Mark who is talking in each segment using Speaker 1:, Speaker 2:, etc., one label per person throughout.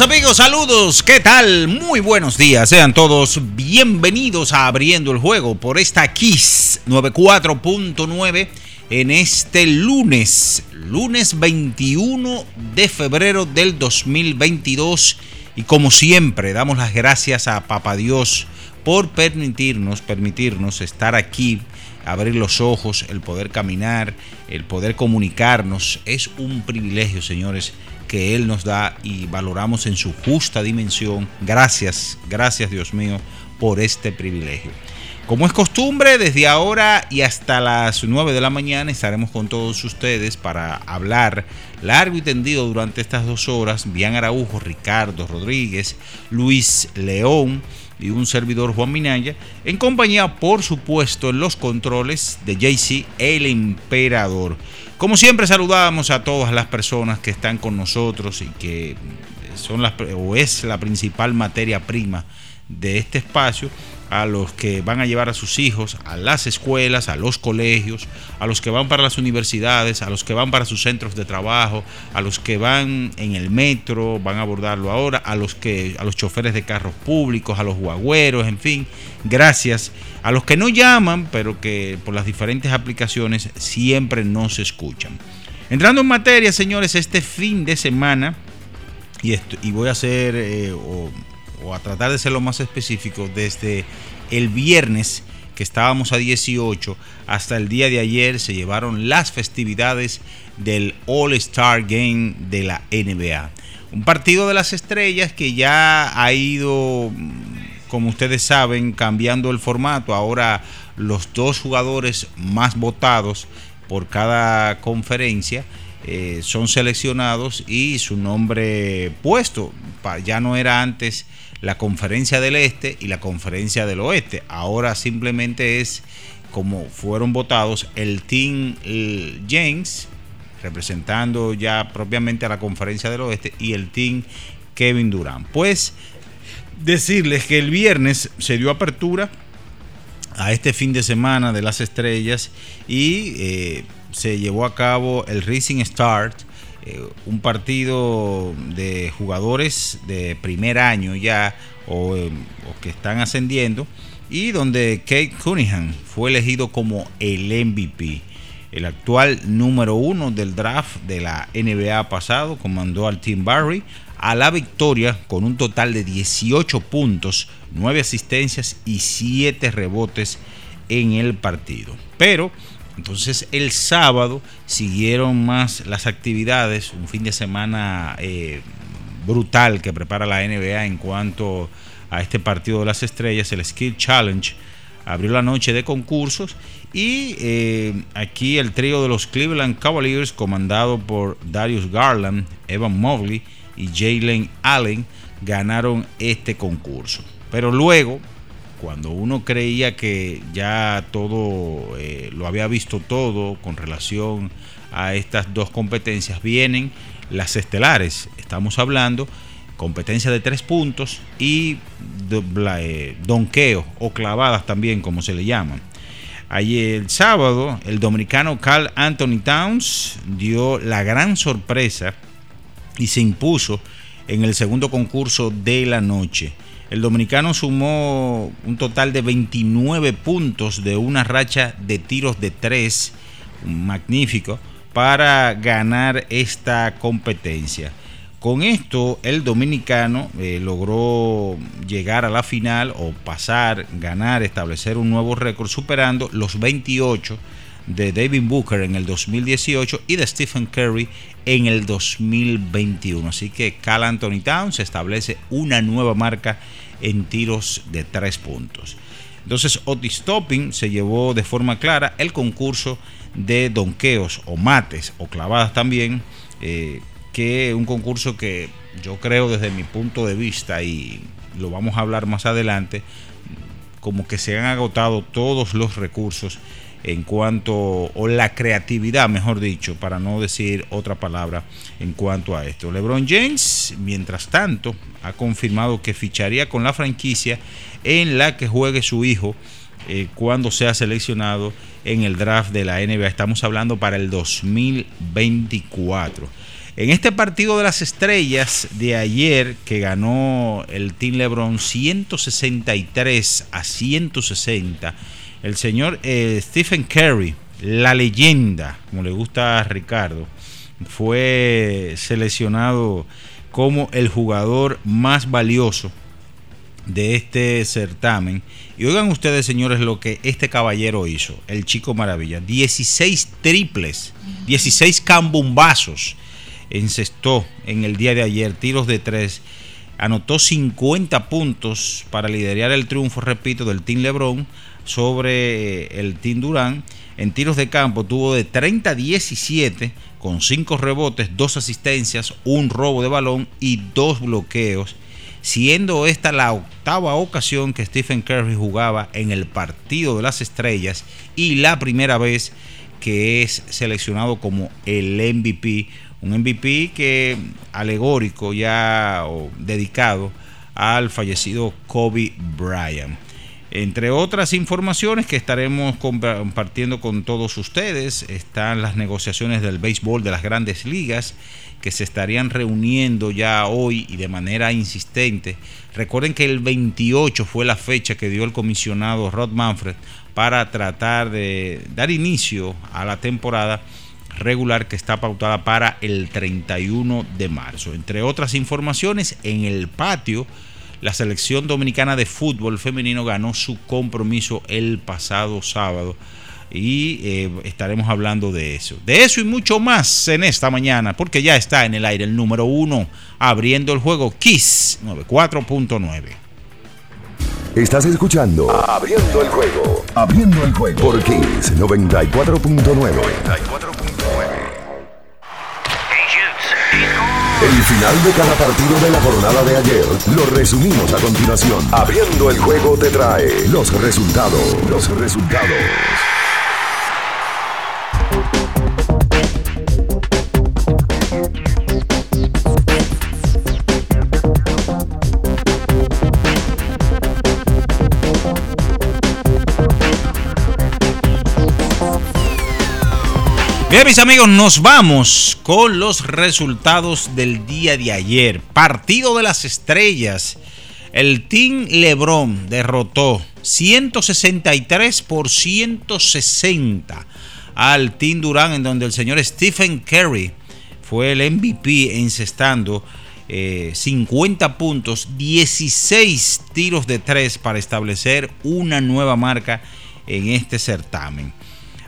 Speaker 1: Amigos, saludos, ¿qué tal? Muy buenos días, sean todos bienvenidos a Abriendo el Juego por esta Kiss 94.9 en este lunes, lunes 21 de febrero del 2022 y como siempre damos las gracias a Papá Dios por permitirnos, permitirnos estar aquí abrir los ojos, el poder caminar, el poder comunicarnos. Es un privilegio, señores, que Él nos da y valoramos en su justa dimensión. Gracias, gracias Dios mío por este privilegio. Como es costumbre, desde ahora y hasta las 9 de la mañana estaremos con todos ustedes para hablar largo y tendido durante estas dos horas. Bian Araujo, Ricardo Rodríguez, Luis León y un servidor Juan Minaya, en compañía, por supuesto, en los controles de JC El Emperador. Como siempre, saludamos a todas las personas que están con nosotros y que son las, o es la principal materia prima de este espacio a los que van a llevar a sus hijos a las escuelas, a los colegios, a los que van para las universidades, a los que van para sus centros de trabajo, a los que van en el metro, van a abordarlo ahora, a los que a los choferes de carros públicos, a los guagüeros, en fin, gracias a los que no llaman, pero que por las diferentes aplicaciones siempre nos escuchan. Entrando en materia, señores, este fin de semana y, esto, y voy a hacer eh, a tratar de ser lo más específico, desde el viernes que estábamos a 18 hasta el día de ayer se llevaron las festividades del All Star Game de la NBA. Un partido de las estrellas que ya ha ido, como ustedes saben, cambiando el formato. Ahora los dos jugadores más votados por cada conferencia eh, son seleccionados y su nombre puesto. Ya no era antes la conferencia del este y la conferencia del oeste. Ahora simplemente es como fueron votados el Team James, representando ya propiamente a la conferencia del oeste, y el Team Kevin Durant. Pues decirles que el viernes se dio apertura a este fin de semana de las estrellas y eh, se llevó a cabo el Racing Start eh, un partido de jugadores de primer año ya o, eh, que están ascendiendo y donde Kate Cunningham fue elegido como el MVP. El actual número uno del draft de la NBA pasado comandó al Team Barry a la victoria con un total de 18 puntos, 9 asistencias y 7 rebotes en el partido. Pero entonces el sábado siguieron más las actividades, un fin de semana eh, brutal que prepara la NBA en cuanto a este partido de las estrellas, el Skill Challenge. Abrió la noche de concursos y eh, aquí el trío de los Cleveland Cavaliers, comandado por Darius Garland, Evan Mobley y Jalen Allen ganaron este concurso. Pero luego, cuando uno creía que ya todo eh, lo había visto todo con relación a estas dos competencias, vienen las estelares. Estamos hablando competencia de tres puntos y eh, donqueo o clavadas también, como se le llaman. Ayer sábado, el dominicano Carl Anthony Towns dio la gran sorpresa y se impuso en el segundo concurso de la noche. El dominicano sumó un total de 29 puntos de una racha de tiros de tres, magnífico, para ganar esta competencia. Con esto, el dominicano eh, logró llegar a la final o pasar, ganar, establecer un nuevo récord, superando los 28 de David Booker en el 2018 y de Stephen Curry en el 2021. Así que Cal Anthony Towns establece una nueva marca en tiros de tres puntos. Entonces Otis Topping se llevó de forma clara el concurso de donqueos o mates o clavadas también, eh, que un concurso que yo creo desde mi punto de vista y lo vamos a hablar más adelante, como que se han agotado todos los recursos en cuanto, o la creatividad, mejor dicho, para no decir otra palabra en cuanto a esto. LeBron James, mientras tanto, ha confirmado que ficharía con la franquicia en la que juegue su hijo eh, cuando sea seleccionado en el draft de la NBA. Estamos hablando para el 2024. En este partido de las estrellas de ayer que ganó el Team LeBron 163 a 160 el señor eh, Stephen Curry, la leyenda, como le gusta a Ricardo, fue seleccionado como el jugador más valioso de este certamen. Y oigan ustedes, señores, lo que este caballero hizo, el chico maravilla. 16 triples, 16 cambumbazos encestó en el día de ayer, tiros de tres. Anotó 50 puntos para liderar el triunfo, repito, del Team LeBron sobre eh, el Team Durán. En tiros de campo tuvo de 30 a 17 con 5 rebotes, 2 asistencias, un robo de balón y 2 bloqueos, siendo esta la octava ocasión que Stephen Curry jugaba en el partido de las estrellas y la primera vez que es seleccionado como el MVP, un MVP que alegórico ya o dedicado al fallecido Kobe Bryant. Entre otras informaciones que estaremos compartiendo con todos ustedes están las negociaciones del béisbol de las grandes ligas que se estarían reuniendo ya hoy y de manera insistente. Recuerden que el 28 fue la fecha que dio el comisionado Rod Manfred para tratar de dar inicio a la temporada regular que está pautada para el 31 de marzo. Entre otras informaciones, en el patio la selección dominicana de fútbol femenino ganó su compromiso el pasado sábado y eh, estaremos hablando de eso. De eso y mucho más en esta mañana, porque ya está en el aire el número uno, abriendo el juego Kiss 94.9.
Speaker 2: Estás escuchando Abriendo el juego. Abriendo el juego por Kiss 94.9. El final de cada partido de la jornada de ayer lo resumimos a continuación. Abriendo el juego te trae los resultados. Los resultados.
Speaker 1: Bien, mis amigos, nos vamos con los resultados del día de ayer. Partido de las estrellas. El Team Lebron derrotó 163 por 160 al Team Durán, en donde el señor Stephen Curry fue el MVP encestando 50 eh, puntos, 16 tiros de 3 para establecer una nueva marca en este certamen.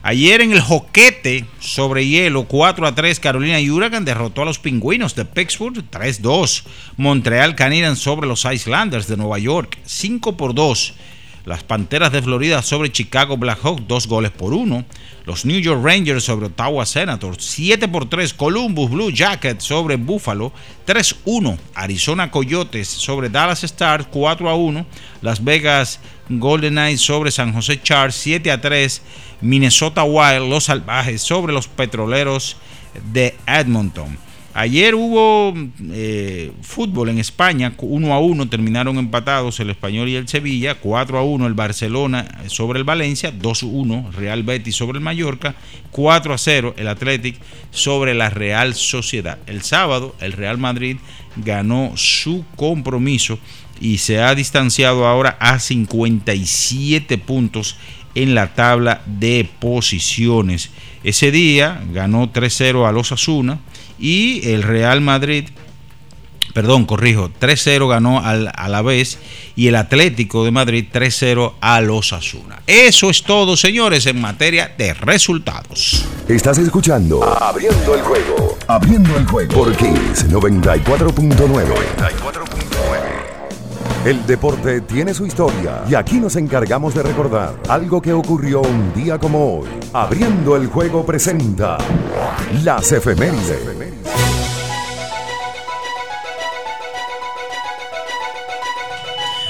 Speaker 1: Ayer en el joquete sobre hielo 4 a 3 Carolina Huracán derrotó a los pingüinos de Pittsburgh 3-2. Montreal Canadiens sobre los Islanders de Nueva York 5 por 2. Las Panteras de Florida sobre Chicago Blackhawks, dos goles por uno. Los New York Rangers sobre Ottawa Senators, 7 por 3. Columbus Blue Jackets sobre Buffalo, 3-1. Arizona Coyotes sobre Dallas Stars, 4-1. Las Vegas Golden Knights sobre San José Chargers, 7 3. Minnesota Wild, los salvajes sobre los petroleros de Edmonton. Ayer hubo eh, fútbol en España, 1 a 1 terminaron empatados el Español y el Sevilla, 4 a 1 el Barcelona sobre el Valencia, 2 a 1 Real Betis sobre el Mallorca, 4 a 0 el Athletic sobre la Real Sociedad. El sábado el Real Madrid ganó su compromiso y se ha distanciado ahora a 57 puntos en la tabla de posiciones. Ese día ganó 3-0 a los Asuna y el Real Madrid, perdón, corrijo, 3-0 ganó al, a la vez y el Atlético de Madrid 3-0 a los Asuna. Eso es todo, señores, en materia de resultados.
Speaker 2: Estás escuchando Abriendo el juego. Abriendo el juego por Kings 94.9. El deporte tiene su historia y aquí nos encargamos de recordar algo que ocurrió un día como hoy. Abriendo el juego presenta las efemérides.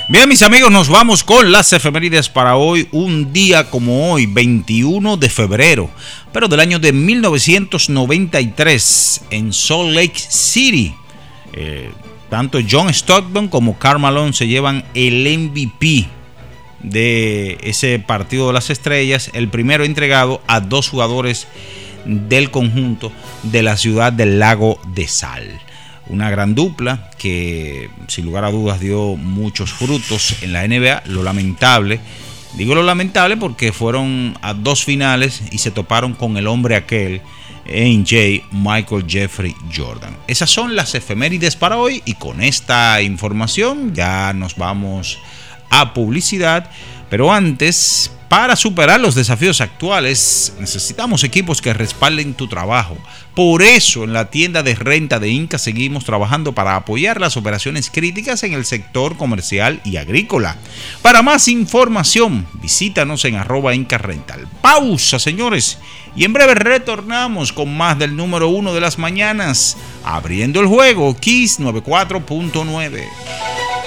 Speaker 1: Bien, mis amigos, nos vamos con las efemérides para hoy, un día como hoy, 21 de febrero, pero del año de 1993, en Salt Lake City. Eh, tanto John Stockton como Karl Malone se llevan el MVP de ese partido de las estrellas, el primero entregado a dos jugadores del conjunto de la ciudad del lago de Sal. Una gran dupla que sin lugar a dudas dio muchos frutos en la NBA. Lo lamentable, digo lo lamentable porque fueron a dos finales y se toparon con el hombre aquel, AJ Michael Jeffrey Jordan. Esas son las efemérides para hoy y con esta información ya nos vamos a publicidad. Pero antes, para superar los desafíos actuales, necesitamos equipos que respalden tu trabajo. Por eso, en la tienda de renta de Inca seguimos trabajando para apoyar las operaciones críticas en el sector comercial y agrícola. Para más información, visítanos en arroba Inca. Pausa, señores. Y en breve retornamos con más del número uno de las mañanas, abriendo el juego, Kiss 94.9.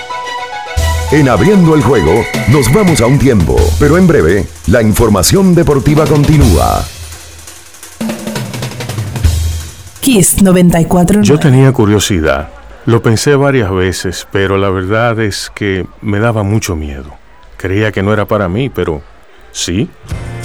Speaker 2: En abriendo el juego, nos vamos a un tiempo, pero en breve, la información deportiva continúa.
Speaker 3: Kiss 94.
Speaker 4: Yo tenía curiosidad. Lo pensé varias veces, pero la verdad es que me daba mucho miedo. Creía que no era para mí, pero sí.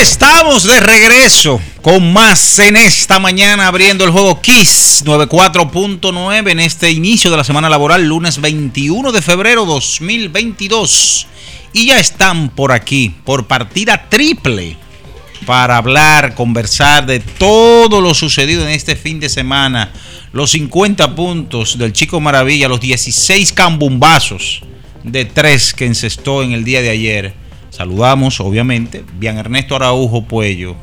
Speaker 1: Estamos de regreso con más en esta mañana abriendo el juego Kiss 94.9 en este inicio de la semana laboral, lunes 21 de febrero 2022. Y ya están por aquí, por partida triple, para hablar, conversar de todo lo sucedido en este fin de semana. Los 50 puntos del Chico Maravilla, los 16 cambumbazos de tres que encestó en el día de ayer Saludamos, obviamente, Bian Ernesto Araujo Puello,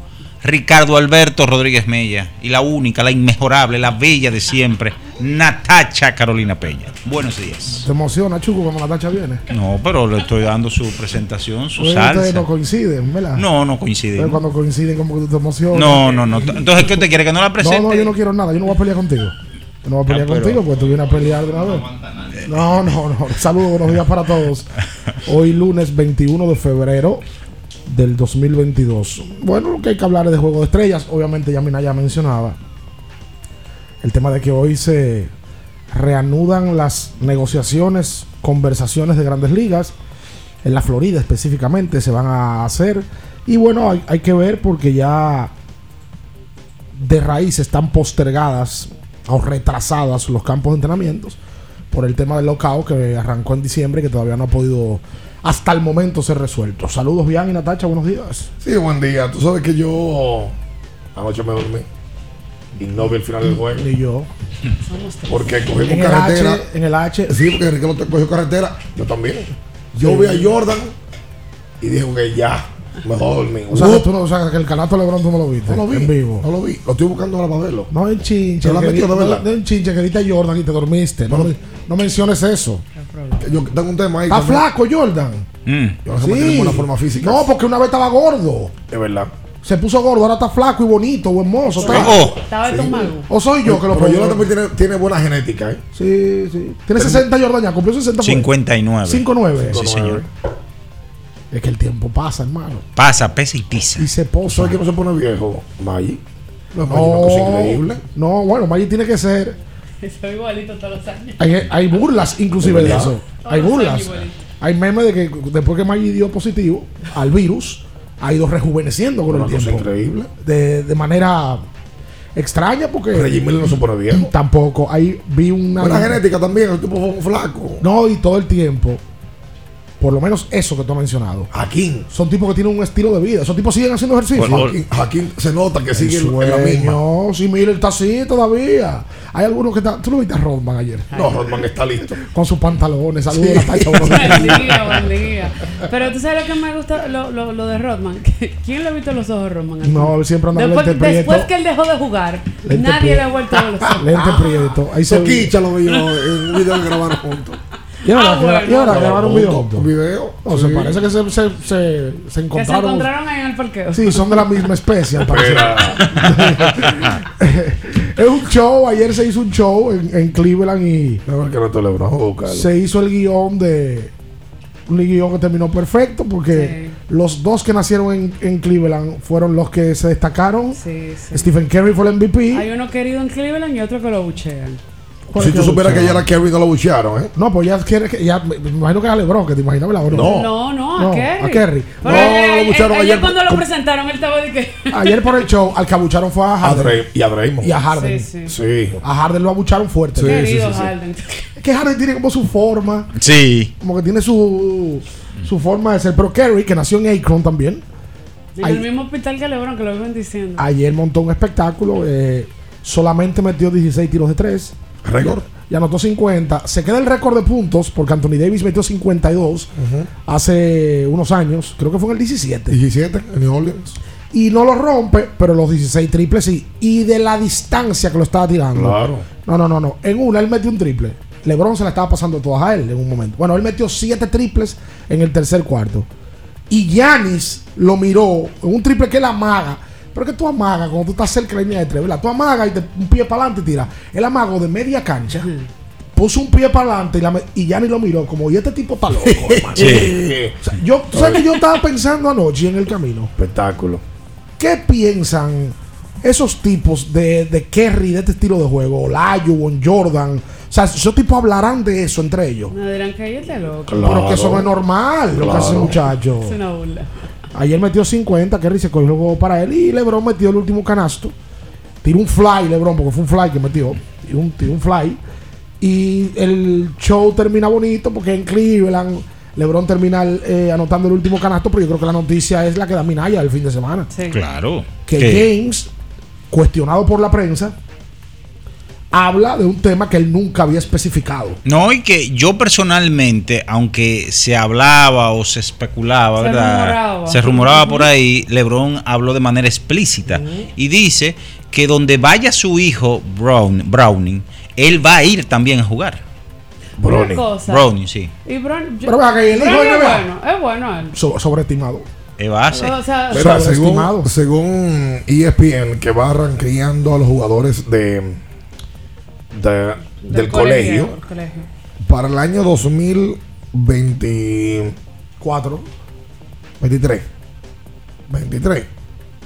Speaker 1: Ricardo Alberto Rodríguez Mella y la única, la inmejorable, la bella de siempre, Natacha Carolina Peña. Buenos días.
Speaker 5: ¿Te emociona, Chuco, cuando Natacha viene?
Speaker 1: No, pero le estoy dando su presentación, su
Speaker 5: Pues
Speaker 1: salsa.
Speaker 5: Ustedes no coinciden, ¿verdad?
Speaker 1: No, no coinciden.
Speaker 5: Pero cuando coinciden, como que tú te emocionas.
Speaker 1: No, no, no. Entonces, ¿qué usted quiere? ¿Que no la presente?
Speaker 5: No, no, yo no quiero nada. Yo no voy a pelear contigo. Yo no voy a pelear
Speaker 1: pero-
Speaker 5: contigo porque tú vienes a pelear de una vez. No, no, no. Saludos, buenos días para todos. Hoy lunes 21 de febrero del 2022. Bueno, lo que hay que hablar es de Juego de Estrellas. Obviamente ya Minaya mencionaba el tema de que hoy se reanudan las negociaciones, conversaciones de grandes ligas. En la Florida específicamente se van a hacer. Y bueno, hay, hay que ver porque ya de raíz están postergadas o retrasadas los campos de entrenamientos por el tema del lockout que arrancó en diciembre y que todavía no ha podido hasta el momento ser resuelto. Saludos, Bian y Natacha, buenos días.
Speaker 6: Sí, buen día. Tú sabes que yo anoche me dormí y no vi el final del juego.
Speaker 5: Y yo.
Speaker 6: Porque cogimos
Speaker 5: En el
Speaker 6: carretera.
Speaker 5: H, en el H.
Speaker 6: Sí, porque Ricardo te cogió carretera. Yo también. Yo vi a Jordan y dijo que ya, mejor dormir.
Speaker 5: O sea, que tú no, o sea, que el canasto de Lebron tú no lo viste.
Speaker 6: no lo vi.
Speaker 5: En vivo.
Speaker 6: No lo vi. Lo estoy buscando ahora para verlo.
Speaker 5: No en chinche.
Speaker 6: ¿Se la
Speaker 5: di-
Speaker 6: de verdad?
Speaker 5: no, en chinche que diste a Jordan y te dormiste. No, no menciones eso.
Speaker 6: Yo tengo un tema ahí.
Speaker 5: Está flaco Jordan.
Speaker 1: Mm.
Speaker 6: Yo no sé mantener buena forma física.
Speaker 5: No, porque una vez estaba gordo.
Speaker 6: De verdad.
Speaker 5: Se puso gordo, ahora está flaco y bonito, buen mozo. está-
Speaker 1: Oh,
Speaker 7: Estaba.
Speaker 5: O soy yo que lo
Speaker 6: Pero. Jordan también tiene, tiene buena genética, ¿eh?
Speaker 5: Sí, sí. Tiene 60 Jordan ya, cumplió 60. fue.
Speaker 1: 59.
Speaker 5: 5-9.
Speaker 1: Sí, señor.
Speaker 5: Es que el tiempo pasa, hermano.
Speaker 1: Pasa, pesa y pisa.
Speaker 5: Y se posa.
Speaker 6: ¿Sabes que no se pone viejo? Maggi. No, Maggi
Speaker 5: No,
Speaker 6: una cosa increíble.
Speaker 5: no, bueno, Maggi tiene que ser.
Speaker 7: Soy igualito todos los años.
Speaker 5: Hay, hay burlas inclusive
Speaker 6: ¿De
Speaker 5: eso. Hay
Speaker 7: Todos
Speaker 5: burlas. Hay memes de que después que Maggi dio positivo al virus, ha ido rejuveneciendo con
Speaker 6: Una
Speaker 5: el
Speaker 6: cosa
Speaker 5: tiempo.
Speaker 6: increíble.
Speaker 5: De, de manera extraña porque
Speaker 6: Reggie Miller no se pone viejo.
Speaker 5: tampoco. Ahí vi una.
Speaker 6: Buena genética también, el tipo fue un flaco.
Speaker 5: No, y todo el tiempo. Por lo menos eso que tú has mencionado.
Speaker 6: Jaquín.
Speaker 5: Son tipos que tienen un estilo de vida. Esos tipos siguen haciendo ejercicio.
Speaker 1: Bueno,
Speaker 6: Jaquín, Jaquín se nota que
Speaker 5: El
Speaker 6: sigue en la misma.
Speaker 5: sueño. Sí, Miller está así todavía. Hay algunos que están. ¿Tú lo viste a Rodman ayer?
Speaker 6: No, Rodman está listo.
Speaker 5: Con sus pantalones. Saludos a la
Speaker 7: Buen
Speaker 5: días.
Speaker 7: día, buen día. Pero tú sabes lo que me gusta, lo, lo, lo de Rodman. ¿Quién le ha visto los ojos a Rodman?
Speaker 5: No, él siempre anda
Speaker 7: después,
Speaker 5: lente prieto.
Speaker 7: después que él dejó de jugar,
Speaker 5: Lente
Speaker 7: nadie
Speaker 5: prieto.
Speaker 7: le ha vuelto a ver los ojos.
Speaker 5: Lente prieto. Ahí se
Speaker 6: lo vi yo en un video que grabaron juntos.
Speaker 5: Y ahora,
Speaker 7: Ah, bueno.
Speaker 5: y ahora grabaron un video.
Speaker 6: Un video.
Speaker 5: No,
Speaker 6: Sí.
Speaker 5: se parece que se, se, se, se
Speaker 7: Que se
Speaker 5: encontraron.
Speaker 7: ahí en el parqueo.
Speaker 5: Sí, son de la misma especie, al parecer. Es un show. Ayer se hizo un show en, en Cleveland y
Speaker 6: ver que no te lo
Speaker 5: se hizo el guion de. Un guion que terminó perfecto porque los dos que nacieron en, en Cleveland fueron los que se destacaron.
Speaker 7: Sí, sí.
Speaker 5: Stephen Curry fue el MVP.
Speaker 7: Hay uno querido en Cleveland y otro que lo buchean.
Speaker 5: ¿Cuál
Speaker 6: Si tú supieras que ya era Kerry no lo buchearon, ¿eh?
Speaker 5: No, pues ya quiere que. Ya, me imagino que es a LeBron, que te imaginas, ¿verdad? ¿O
Speaker 6: No.
Speaker 7: No, no, a
Speaker 5: No,
Speaker 7: Kerry.
Speaker 5: a Kerry.
Speaker 7: Pero
Speaker 6: No, lo bucharon
Speaker 7: ayer
Speaker 6: ayer
Speaker 7: cuando lo presentaron, él estaba de que.
Speaker 5: Ayer por el show, al que abucharon fue a
Speaker 6: A
Speaker 5: Harden.
Speaker 6: Dray- y a Draymond.
Speaker 5: Y a Harden.
Speaker 7: Sí, sí.
Speaker 6: Sí.
Speaker 5: A Harden lo abucharon fuerte.
Speaker 6: Sí,
Speaker 7: Querido
Speaker 6: sí, sí.
Speaker 7: Harden.
Speaker 5: Es que Harden tiene como su forma.
Speaker 1: Sí.
Speaker 5: Como que tiene su, su forma de ser. Pero Kerry, que nació en Akron también,
Speaker 7: En el mismo hospital que LeBron, que lo viven diciendo.
Speaker 5: ayer montó un espectáculo. eh, solamente metió 16 tiros de 3.
Speaker 6: Récord.
Speaker 5: Y anotó 50. Se queda el récord de puntos porque Anthony Davis metió 52 hace unos años. Creo que fue en el 17.
Speaker 6: 17 en New Orleans.
Speaker 5: Y no lo rompe, pero los 16 triples sí. Y de la distancia que lo estaba tirando.
Speaker 6: Claro.
Speaker 5: No, no, no, no. En una él metió un triple. LeBron se la estaba pasando todas a él en un momento. Bueno, él metió 7 triples en el tercer cuarto. Y Yanis lo miró en un triple que él amaga. Pero que tú amagas cuando tú estás cerca de la línea de tres, ¿verdad? Tú amagas y te, un pie para adelante y tira. Él amagó de media cancha. Puso un pie para adelante y, la y Yanis lo miró como, y este tipo está loco, hermano.
Speaker 6: Sí.
Speaker 5: O sea, yo, ¿tú ¿Sabes que yo estaba pensando anoche en el camino?
Speaker 6: Espectáculo.
Speaker 5: ¿Qué piensan esos tipos de, de Kerry, de este estilo de juego? Olajuwon, Jordan. O sea, esos tipos hablarán de eso entre ellos.
Speaker 7: No dirán que ella está loco.
Speaker 6: Claro.
Speaker 5: Pero que eso no es normal, lo que hace ese
Speaker 6: Claro.
Speaker 5: muchacho.
Speaker 7: Es una burla.
Speaker 5: Ayer metió 50, Kerry se cogió el juego para él y LeBron metió el último canasto. Tiró un fly, LeBron, porque fue un fly que metió. Tiró un, tiró un fly. Y el show termina bonito porque en Cleveland LeBron termina eh, anotando el último canasto, pero yo creo que la noticia es la que da Minaya el fin de semana.
Speaker 1: Claro.
Speaker 5: Que
Speaker 1: Que-
Speaker 5: James, cuestionado por la prensa, habla de un tema que él nunca había especificado.
Speaker 1: No, y que yo personalmente, aunque se hablaba o se especulaba,
Speaker 7: Se
Speaker 1: ¿verdad?
Speaker 7: rumoraba.
Speaker 1: Se rumoraba por ahí, LeBron habló de manera explícita y dice que donde vaya su hijo Brown, Browning, él va a ir también a jugar.
Speaker 7: Una cosa.
Speaker 1: Browning, sí.
Speaker 7: Y Bron, yo-
Speaker 5: Pero que el hijo
Speaker 7: es bueno, es bueno él.
Speaker 5: So- sobreestimado.
Speaker 1: Es base.
Speaker 7: O sea,
Speaker 5: Sobreestimado.
Speaker 6: según, según E ESPN, que va rankeando a los jugadores de, de- del, colegio,
Speaker 7: del colegio.
Speaker 6: para el año 2024, 23, 23,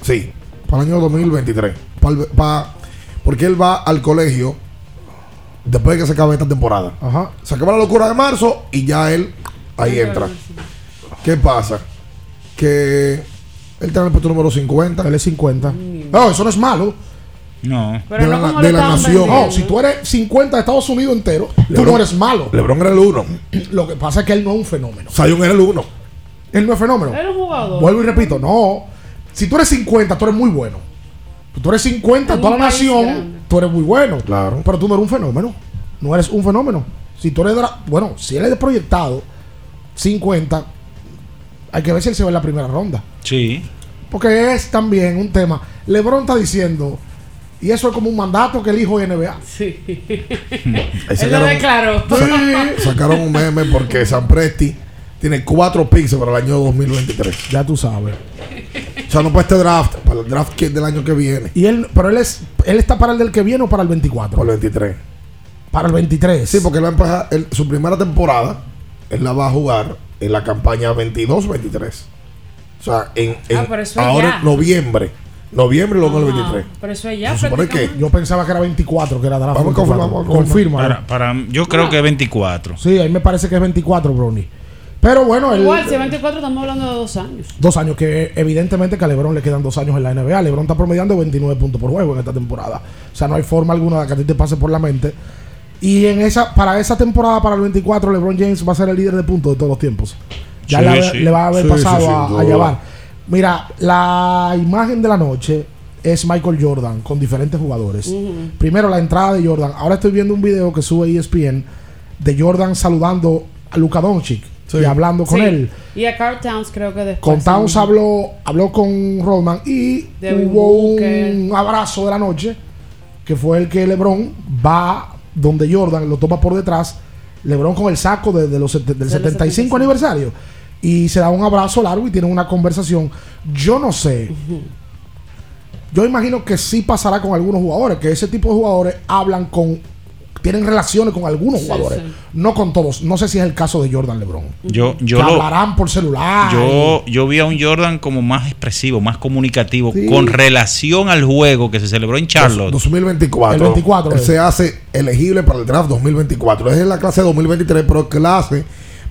Speaker 6: sí, para el año 2023, para el- pa- porque él va al colegio después de que se acabe esta temporada.
Speaker 5: Ajá.
Speaker 6: Se acaba la locura de marzo y ya él ahí entra. ¿Qué pasa? Que él en el puesto número 50.
Speaker 5: Él es 50. No, eso no es malo.
Speaker 1: No.
Speaker 7: Pero
Speaker 6: de
Speaker 7: no
Speaker 6: la-
Speaker 7: como
Speaker 6: de la nación.
Speaker 5: No, si tú eres 50 de Estados Unidos entero, tú no eres malo.
Speaker 6: LeBron era el uno.
Speaker 5: Lo que pasa es que él no es un fenómeno.
Speaker 6: Zion era el uno.
Speaker 5: Él no es fenómeno.
Speaker 7: Él es un jugador.
Speaker 5: Vuelvo y repito, no. Si tú eres 50, tú eres muy bueno. Si tú eres 50
Speaker 7: En
Speaker 5: toda la nación,
Speaker 7: grande.
Speaker 5: tú eres muy bueno.
Speaker 6: Claro.
Speaker 5: Pero tú no eres un fenómeno. No eres un fenómeno. Si tú eres de la- bueno, si él es de proyectado 50, hay que ver si él se va en la primera ronda.
Speaker 1: Sí.
Speaker 5: Porque es también un tema. LeBron está diciendo, y eso es como un mandato que el hijo de NBA.
Speaker 7: Sí.
Speaker 6: Ahí
Speaker 7: Él lo
Speaker 6: sacaron,
Speaker 7: declaró.
Speaker 6: sacaron un meme porque San Presti tiene cuatro picks para el año 2023.
Speaker 5: Ya tú sabes.
Speaker 6: O sea, no para este draft, para el draft que- del año que viene,
Speaker 5: Y él, pero él es, él está para el del que viene o para el 24.
Speaker 6: para el 23.
Speaker 5: Para el 23.
Speaker 6: Sí, porque él va a empezar él- su primera temporada, él la va a jugar en la campaña 22-23. O sea, en, en-
Speaker 7: Ah,
Speaker 6: ahora
Speaker 7: ya.
Speaker 6: en noviembre. Noviembre luego el 23.
Speaker 7: Pero eso es ya.
Speaker 6: Se supone que.
Speaker 5: Yo pensaba que era 24, que era draft.
Speaker 6: Vamos a
Speaker 5: 24.
Speaker 6: confirmar, vamos a confirmar.
Speaker 5: Confirma.
Speaker 1: Para, para- yo creo que 24.
Speaker 5: Sí, ahí me parece que es 24, Brownie. Pero bueno, él,
Speaker 7: Igual, si es 24, estamos hablando de dos años.
Speaker 5: dos años que evidentemente que a LeBron le quedan dos años en la NBA. LeBron está promediando 29 puntos por juego en esta temporada. O sea, no hay forma alguna de que a ti te pase por la mente. Y en esa para esa temporada, para el 24, LeBron James va a ser el líder de puntos de todos los tiempos. Ya
Speaker 1: Sí,
Speaker 5: le,
Speaker 1: sí.
Speaker 5: le va a haber
Speaker 6: Sí,
Speaker 5: pasado a- a, llevar. Mira, la imagen de la noche es Michael Jordan con diferentes jugadores. Primero la entrada de Jordan. Ahora estoy viendo un video que sube ESPN de Jordan saludando a Luka Doncic y hablando con
Speaker 7: Sí.
Speaker 5: él.
Speaker 7: Y a Carl Towns creo que después.
Speaker 5: Con Towns
Speaker 7: sí.
Speaker 5: habló, habló con Rodman y hubo
Speaker 7: Booker.
Speaker 5: un abrazo de la noche que fue el que LeBron va donde Jordan lo toma por detrás. LeBron con el saco de, de los, del
Speaker 7: los 75.
Speaker 5: 75 aniversario y se da un abrazo largo y tienen una conversación. Yo no sé. Yo imagino que sí pasará con algunos jugadores, que ese tipo de jugadores hablan con tienen relaciones con algunos
Speaker 7: Sí,
Speaker 5: jugadores,
Speaker 7: sí.
Speaker 5: no con todos. No sé si es el caso de Jordan LeBron.
Speaker 1: Yo, yo
Speaker 5: que
Speaker 1: lo,
Speaker 5: hablarán por celular.
Speaker 1: Yo, yo vi a un Jordan como más expresivo, más comunicativo,
Speaker 5: Sí.
Speaker 1: con relación al juego que se celebró en Charlotte.
Speaker 6: 2024.
Speaker 5: El 24,
Speaker 6: Él
Speaker 5: eh.
Speaker 6: se hace elegible para el draft 2024. Es la clase 2023, pero clase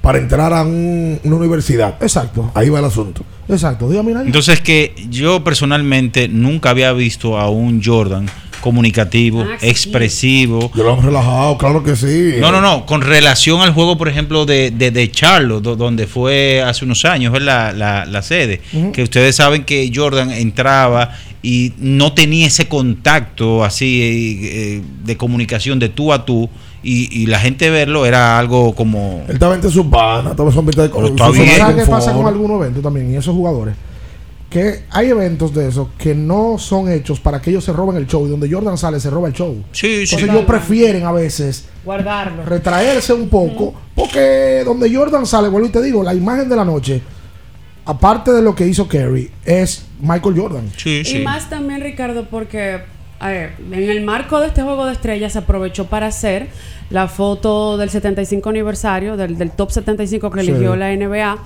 Speaker 6: para entrar a un- una universidad.
Speaker 5: Exacto,
Speaker 6: Ahí va el asunto.
Speaker 5: exacto. Dígame.
Speaker 1: Entonces que yo personalmente nunca había visto a un Jordan comunicativo,
Speaker 7: Ah, sí.
Speaker 1: expresivo.
Speaker 6: Yo lo hemos relajado, claro que sí.
Speaker 1: No, no, no, con relación al juego, por ejemplo, de, de, de Charlotte, do- donde fue hace unos años ¿verdad? la, la, la sede, que ustedes saben que Jordan entraba y no tenía ese contacto así eh, eh, de comunicación de tú a tú, y, y la gente verlo era algo como...
Speaker 6: Él estaba entre sus panas, estaba en su ambiente de
Speaker 1: Pero
Speaker 6: su
Speaker 1: está
Speaker 6: zona de
Speaker 1: bien.
Speaker 5: ¿Sabes qué pasa con algunos eventos también? Y esos jugadores. Que hay eventos de esos que no son hechos para que ellos se roben el show. Y donde Jordan sale, se roba el show.
Speaker 1: Sí, sí.
Speaker 5: Entonces ellos prefieren a veces
Speaker 7: Guardarlo.
Speaker 5: retraerse un poco. Porque donde Jordan sale, vuelvo y te digo, la imagen de la noche, aparte de lo que hizo Kerry, es Michael Jordan.
Speaker 1: Sí,
Speaker 7: Y
Speaker 1: sí.
Speaker 7: más también, Ricardo, porque a ver, en el marco de este juego de estrellas se aprovechó para hacer la foto del 75 aniversario, del, del top 75 que
Speaker 5: Sí.
Speaker 7: eligió la NBA.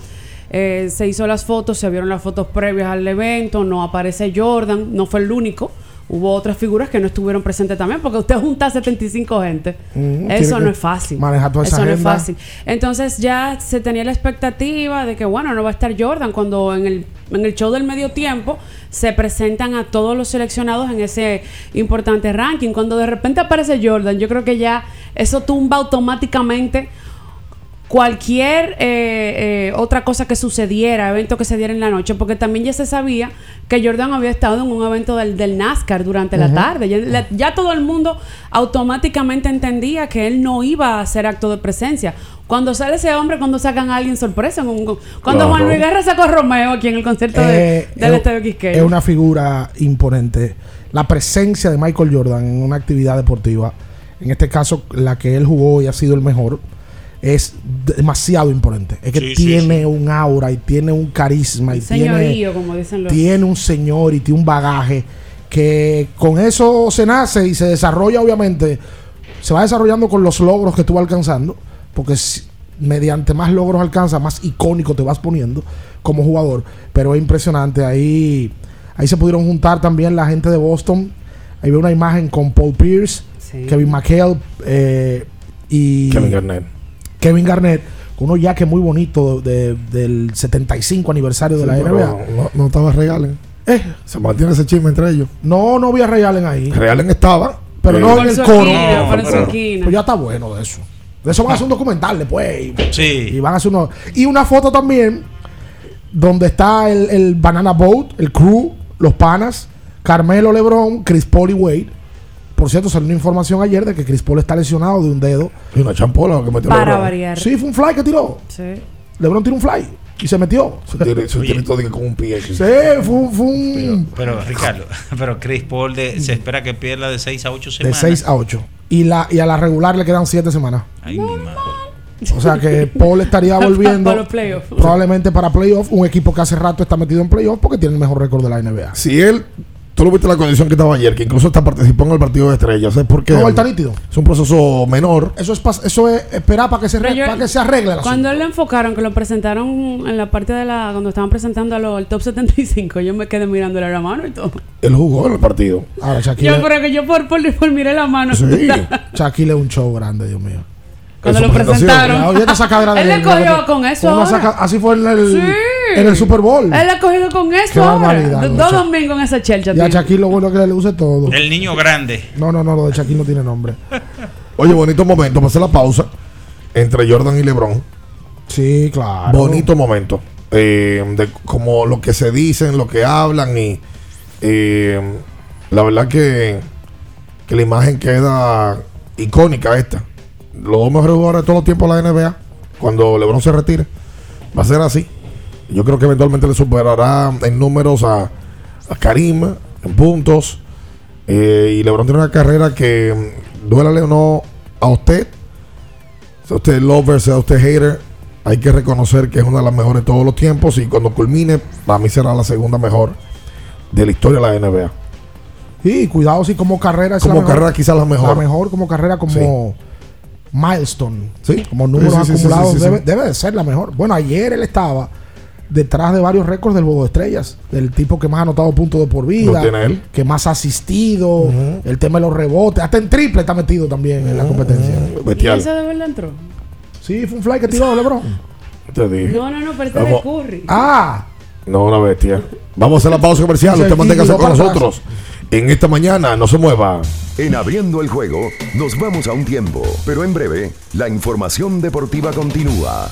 Speaker 7: Eh, se hizo las fotos, se vieron las fotos previas al evento, no aparece Jordan, no fue el único hubo otras figuras que no estuvieron presentes también, porque usted junta 75 gente.
Speaker 5: Mm,
Speaker 7: Eso no es fácil.
Speaker 5: manejar toda esa
Speaker 7: Eso no es fácil. Entonces ya se tenía la expectativa de que, bueno, no va a estar Jordan cuando en el, en el show del medio tiempo se presentan a todos los seleccionados en ese importante ranking. Cuando de repente aparece Jordan, yo creo que ya eso tumba automáticamente cualquier eh, eh, otra cosa que sucediera, evento que se diera en la noche, porque también ya se sabía que Jordan había estado en un evento del, del NASCAR durante la tarde. Ya, la- ya todo el mundo automáticamente entendía que él no iba a hacer acto de presencia. Cuando sale ese hombre, cuando sacan a alguien sorpresa, cuando
Speaker 5: Claro.
Speaker 7: Juan Luis Guerra sacó a Romeo aquí en el concierto de-
Speaker 5: Eh,
Speaker 7: del
Speaker 5: es-
Speaker 7: Estadio Quisqueya.
Speaker 5: Es una figura imponente. La presencia de Michael Jordan en una actividad deportiva, en este caso la que él jugó y ha sido el mejor, es demasiado imponente. Es que
Speaker 7: Sí, sí,
Speaker 5: tiene un aura y tiene un carisma y tiene,
Speaker 7: Señorío, como dicen los...
Speaker 5: tiene un señor y tiene un bagaje que con eso se nace y se desarrolla obviamente, se va desarrollando con los logros que tú vas alcanzando, porque si- mediante más logros alcanzas, más icónico te vas poniendo como jugador, pero es impresionante, ahí, ahí se pudieron juntar también la gente de Boston, ahí veo una imagen con Paul Pierce,
Speaker 7: Sí.
Speaker 5: Kevin McHale eh, y
Speaker 6: Kevin Garnett.
Speaker 5: Kevin Garnett, con unos jaques muy bonitos de- del 75 aniversario de la NBA.
Speaker 6: No, no estaba Ray Allen.
Speaker 5: Eh.
Speaker 6: Se mantiene ese chisme entre ellos.
Speaker 5: No, no vi a Ray Allen ahí.
Speaker 6: Ray Allen estaba.
Speaker 5: Pero
Speaker 6: eh,
Speaker 5: no
Speaker 7: Por
Speaker 5: en el coro.
Speaker 7: esquina,
Speaker 5: No, pero-. Pues ya está bueno de eso. De eso van a hacer un documental después. Y,
Speaker 1: Sí.
Speaker 5: y van a hacer uno. Y una foto también donde está el, el Banana Boat, el crew, los panas, Carmelo Lebron, Chris Paul y Wade. Por cierto, salió una información ayer de que Chris Paul está lesionado de un dedo.
Speaker 6: Y una champola que metió
Speaker 7: Para variar.
Speaker 5: Sí, fue un fly que tiró.
Speaker 7: Sí.
Speaker 5: Lebron tiró un fly y se metió.
Speaker 6: Tirito de que con un pie.
Speaker 5: Sí, fue, un- fue un.
Speaker 1: Pero Ricardo, pero Chris Paul de- se espera que pierda de 6 a 8
Speaker 5: De
Speaker 1: semanas.
Speaker 5: 6 a 8. Y, la, y a la regular le quedan 7 semanas.
Speaker 1: Ay, mi madre.
Speaker 5: O sea que Paul estaría volviendo
Speaker 7: Para los playoffs.
Speaker 5: probablemente para playoff, un equipo que hace rato está metido en playoff porque tiene el mejor récord de la NBA.
Speaker 6: Si él, tú lo viste la condición que estaba ayer, que incluso hasta participó en el partido de estrellas, ¿sabes por qué?
Speaker 5: No, está nítido.
Speaker 6: Es un proceso menor.
Speaker 5: Eso es eso es esperar para que se, re-
Speaker 7: Pero yo-
Speaker 5: para que se arregle el
Speaker 7: Cuando
Speaker 5: asunto.
Speaker 7: él lo enfocaron, que lo presentaron en la parte de la. Cuando estaban presentando a lo- el top 75, yo me quedé mirándole la mano y todo.
Speaker 6: Él jugó en el partido.
Speaker 5: Ahora Shaquille,
Speaker 7: Yo creo que yo por, por, por miré la mano.
Speaker 6: Sí.
Speaker 5: Shaquille es un show grande, Dios mío.
Speaker 7: Cuando lo presentaron. Él le cogió con eso
Speaker 5: saca- así fue en el,
Speaker 7: Sí.
Speaker 5: en el Super Bowl.
Speaker 7: Él ha cogido con eso
Speaker 5: Qué
Speaker 7: ahora. Dos domingos en esa chelcha.
Speaker 5: Y a. Shaquille lo bueno es que le luce todo.
Speaker 1: El niño grande.
Speaker 5: No, no, no, lo de Shaquille no tiene nombre.
Speaker 6: Oye, bonito momento. Pasé la pausa entre Jordan y LeBron.
Speaker 5: Sí, claro.
Speaker 6: Bonito momento. Eh, de como lo que se dicen, lo que hablan y eh, la verdad que, que la imagen queda icónica esta. Los dos mejores jugadores de todos los tiempos de la NBA, cuando LeBron se retire, va a ser así. Yo creo que eventualmente le superará en números a, a Karim, en puntos. Eh, y LeBron tiene una carrera que, mm, duélale o no a usted, sea usted lover, sea usted hater, hay que reconocer que es una de las mejores de todos los tiempos y cuando culmine, para mí será la segunda mejor de la historia de la NBA.
Speaker 5: Sí, cuidado si como carrera es
Speaker 6: Como
Speaker 5: la mejor.
Speaker 6: carrera quizás la mejor.
Speaker 5: La mejor como carrera como milestone.
Speaker 6: Sí.
Speaker 5: Como números
Speaker 6: Sí, sí, sí, sí,
Speaker 5: acumulados
Speaker 6: sí, sí.
Speaker 5: debe, debe de ser la mejor. Bueno, ayer él estaba detrás de varios récords del de estrellas. Del tipo que más ha anotado puntos de por vida.
Speaker 6: Lo tiene él.
Speaker 5: Que más ha asistido. El tema de los rebotes. Hasta en triple está metido también en la competencia.
Speaker 7: ¿Y
Speaker 6: Bestial.
Speaker 7: ese de verdad entró?
Speaker 5: Sí, fue un fly que tiró LeBron.
Speaker 6: Te dije.
Speaker 7: No, no, no, pero este de. Curry.
Speaker 5: Ah,
Speaker 6: No, una bestia. Vamos a hacer la pausa comercial. Usted manténgase con nosotros. En esta mañana, no se mueva.
Speaker 2: En abriendo el juego, nos vamos a un tiempo, pero en breve, la información deportiva continúa.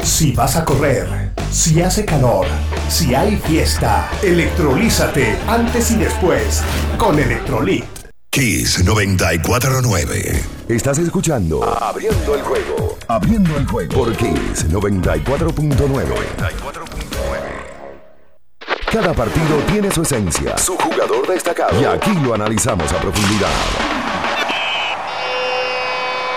Speaker 8: Si vas a correr, si hace calor, si hay fiesta, electrolízate antes y después con Electrolit.
Speaker 2: Kiss 949. Estás escuchando Abriendo el juego. Abriendo el juego por Kiss 94.9. Cada partido tiene su esencia, su jugador destacado. Y aquí lo analizamos a profundidad.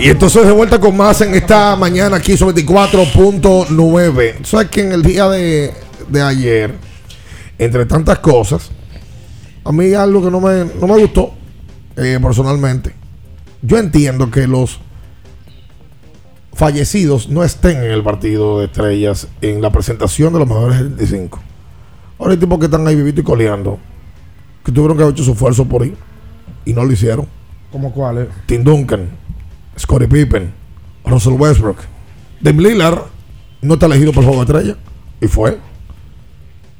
Speaker 6: Y entonces de vuelta con más en esta mañana aquí sobre 24.9. Sabes que en el día de, de ayer, entre tantas cosas, a mí algo que no me, no me gustó eh, personalmente. Yo entiendo que los fallecidos no estén en el partido de estrellas en la presentación de los mejores 75. Ahora hay tipos que están ahí vivito y coleando, que tuvieron que haber hecho su esfuerzo por ir y no lo hicieron.
Speaker 5: ¿Cómo cuáles?
Speaker 6: Tim Duncan, Scottie Pippen, Russell Westbrook. Dame Lillard no está elegido por juego de estrella. Y fue.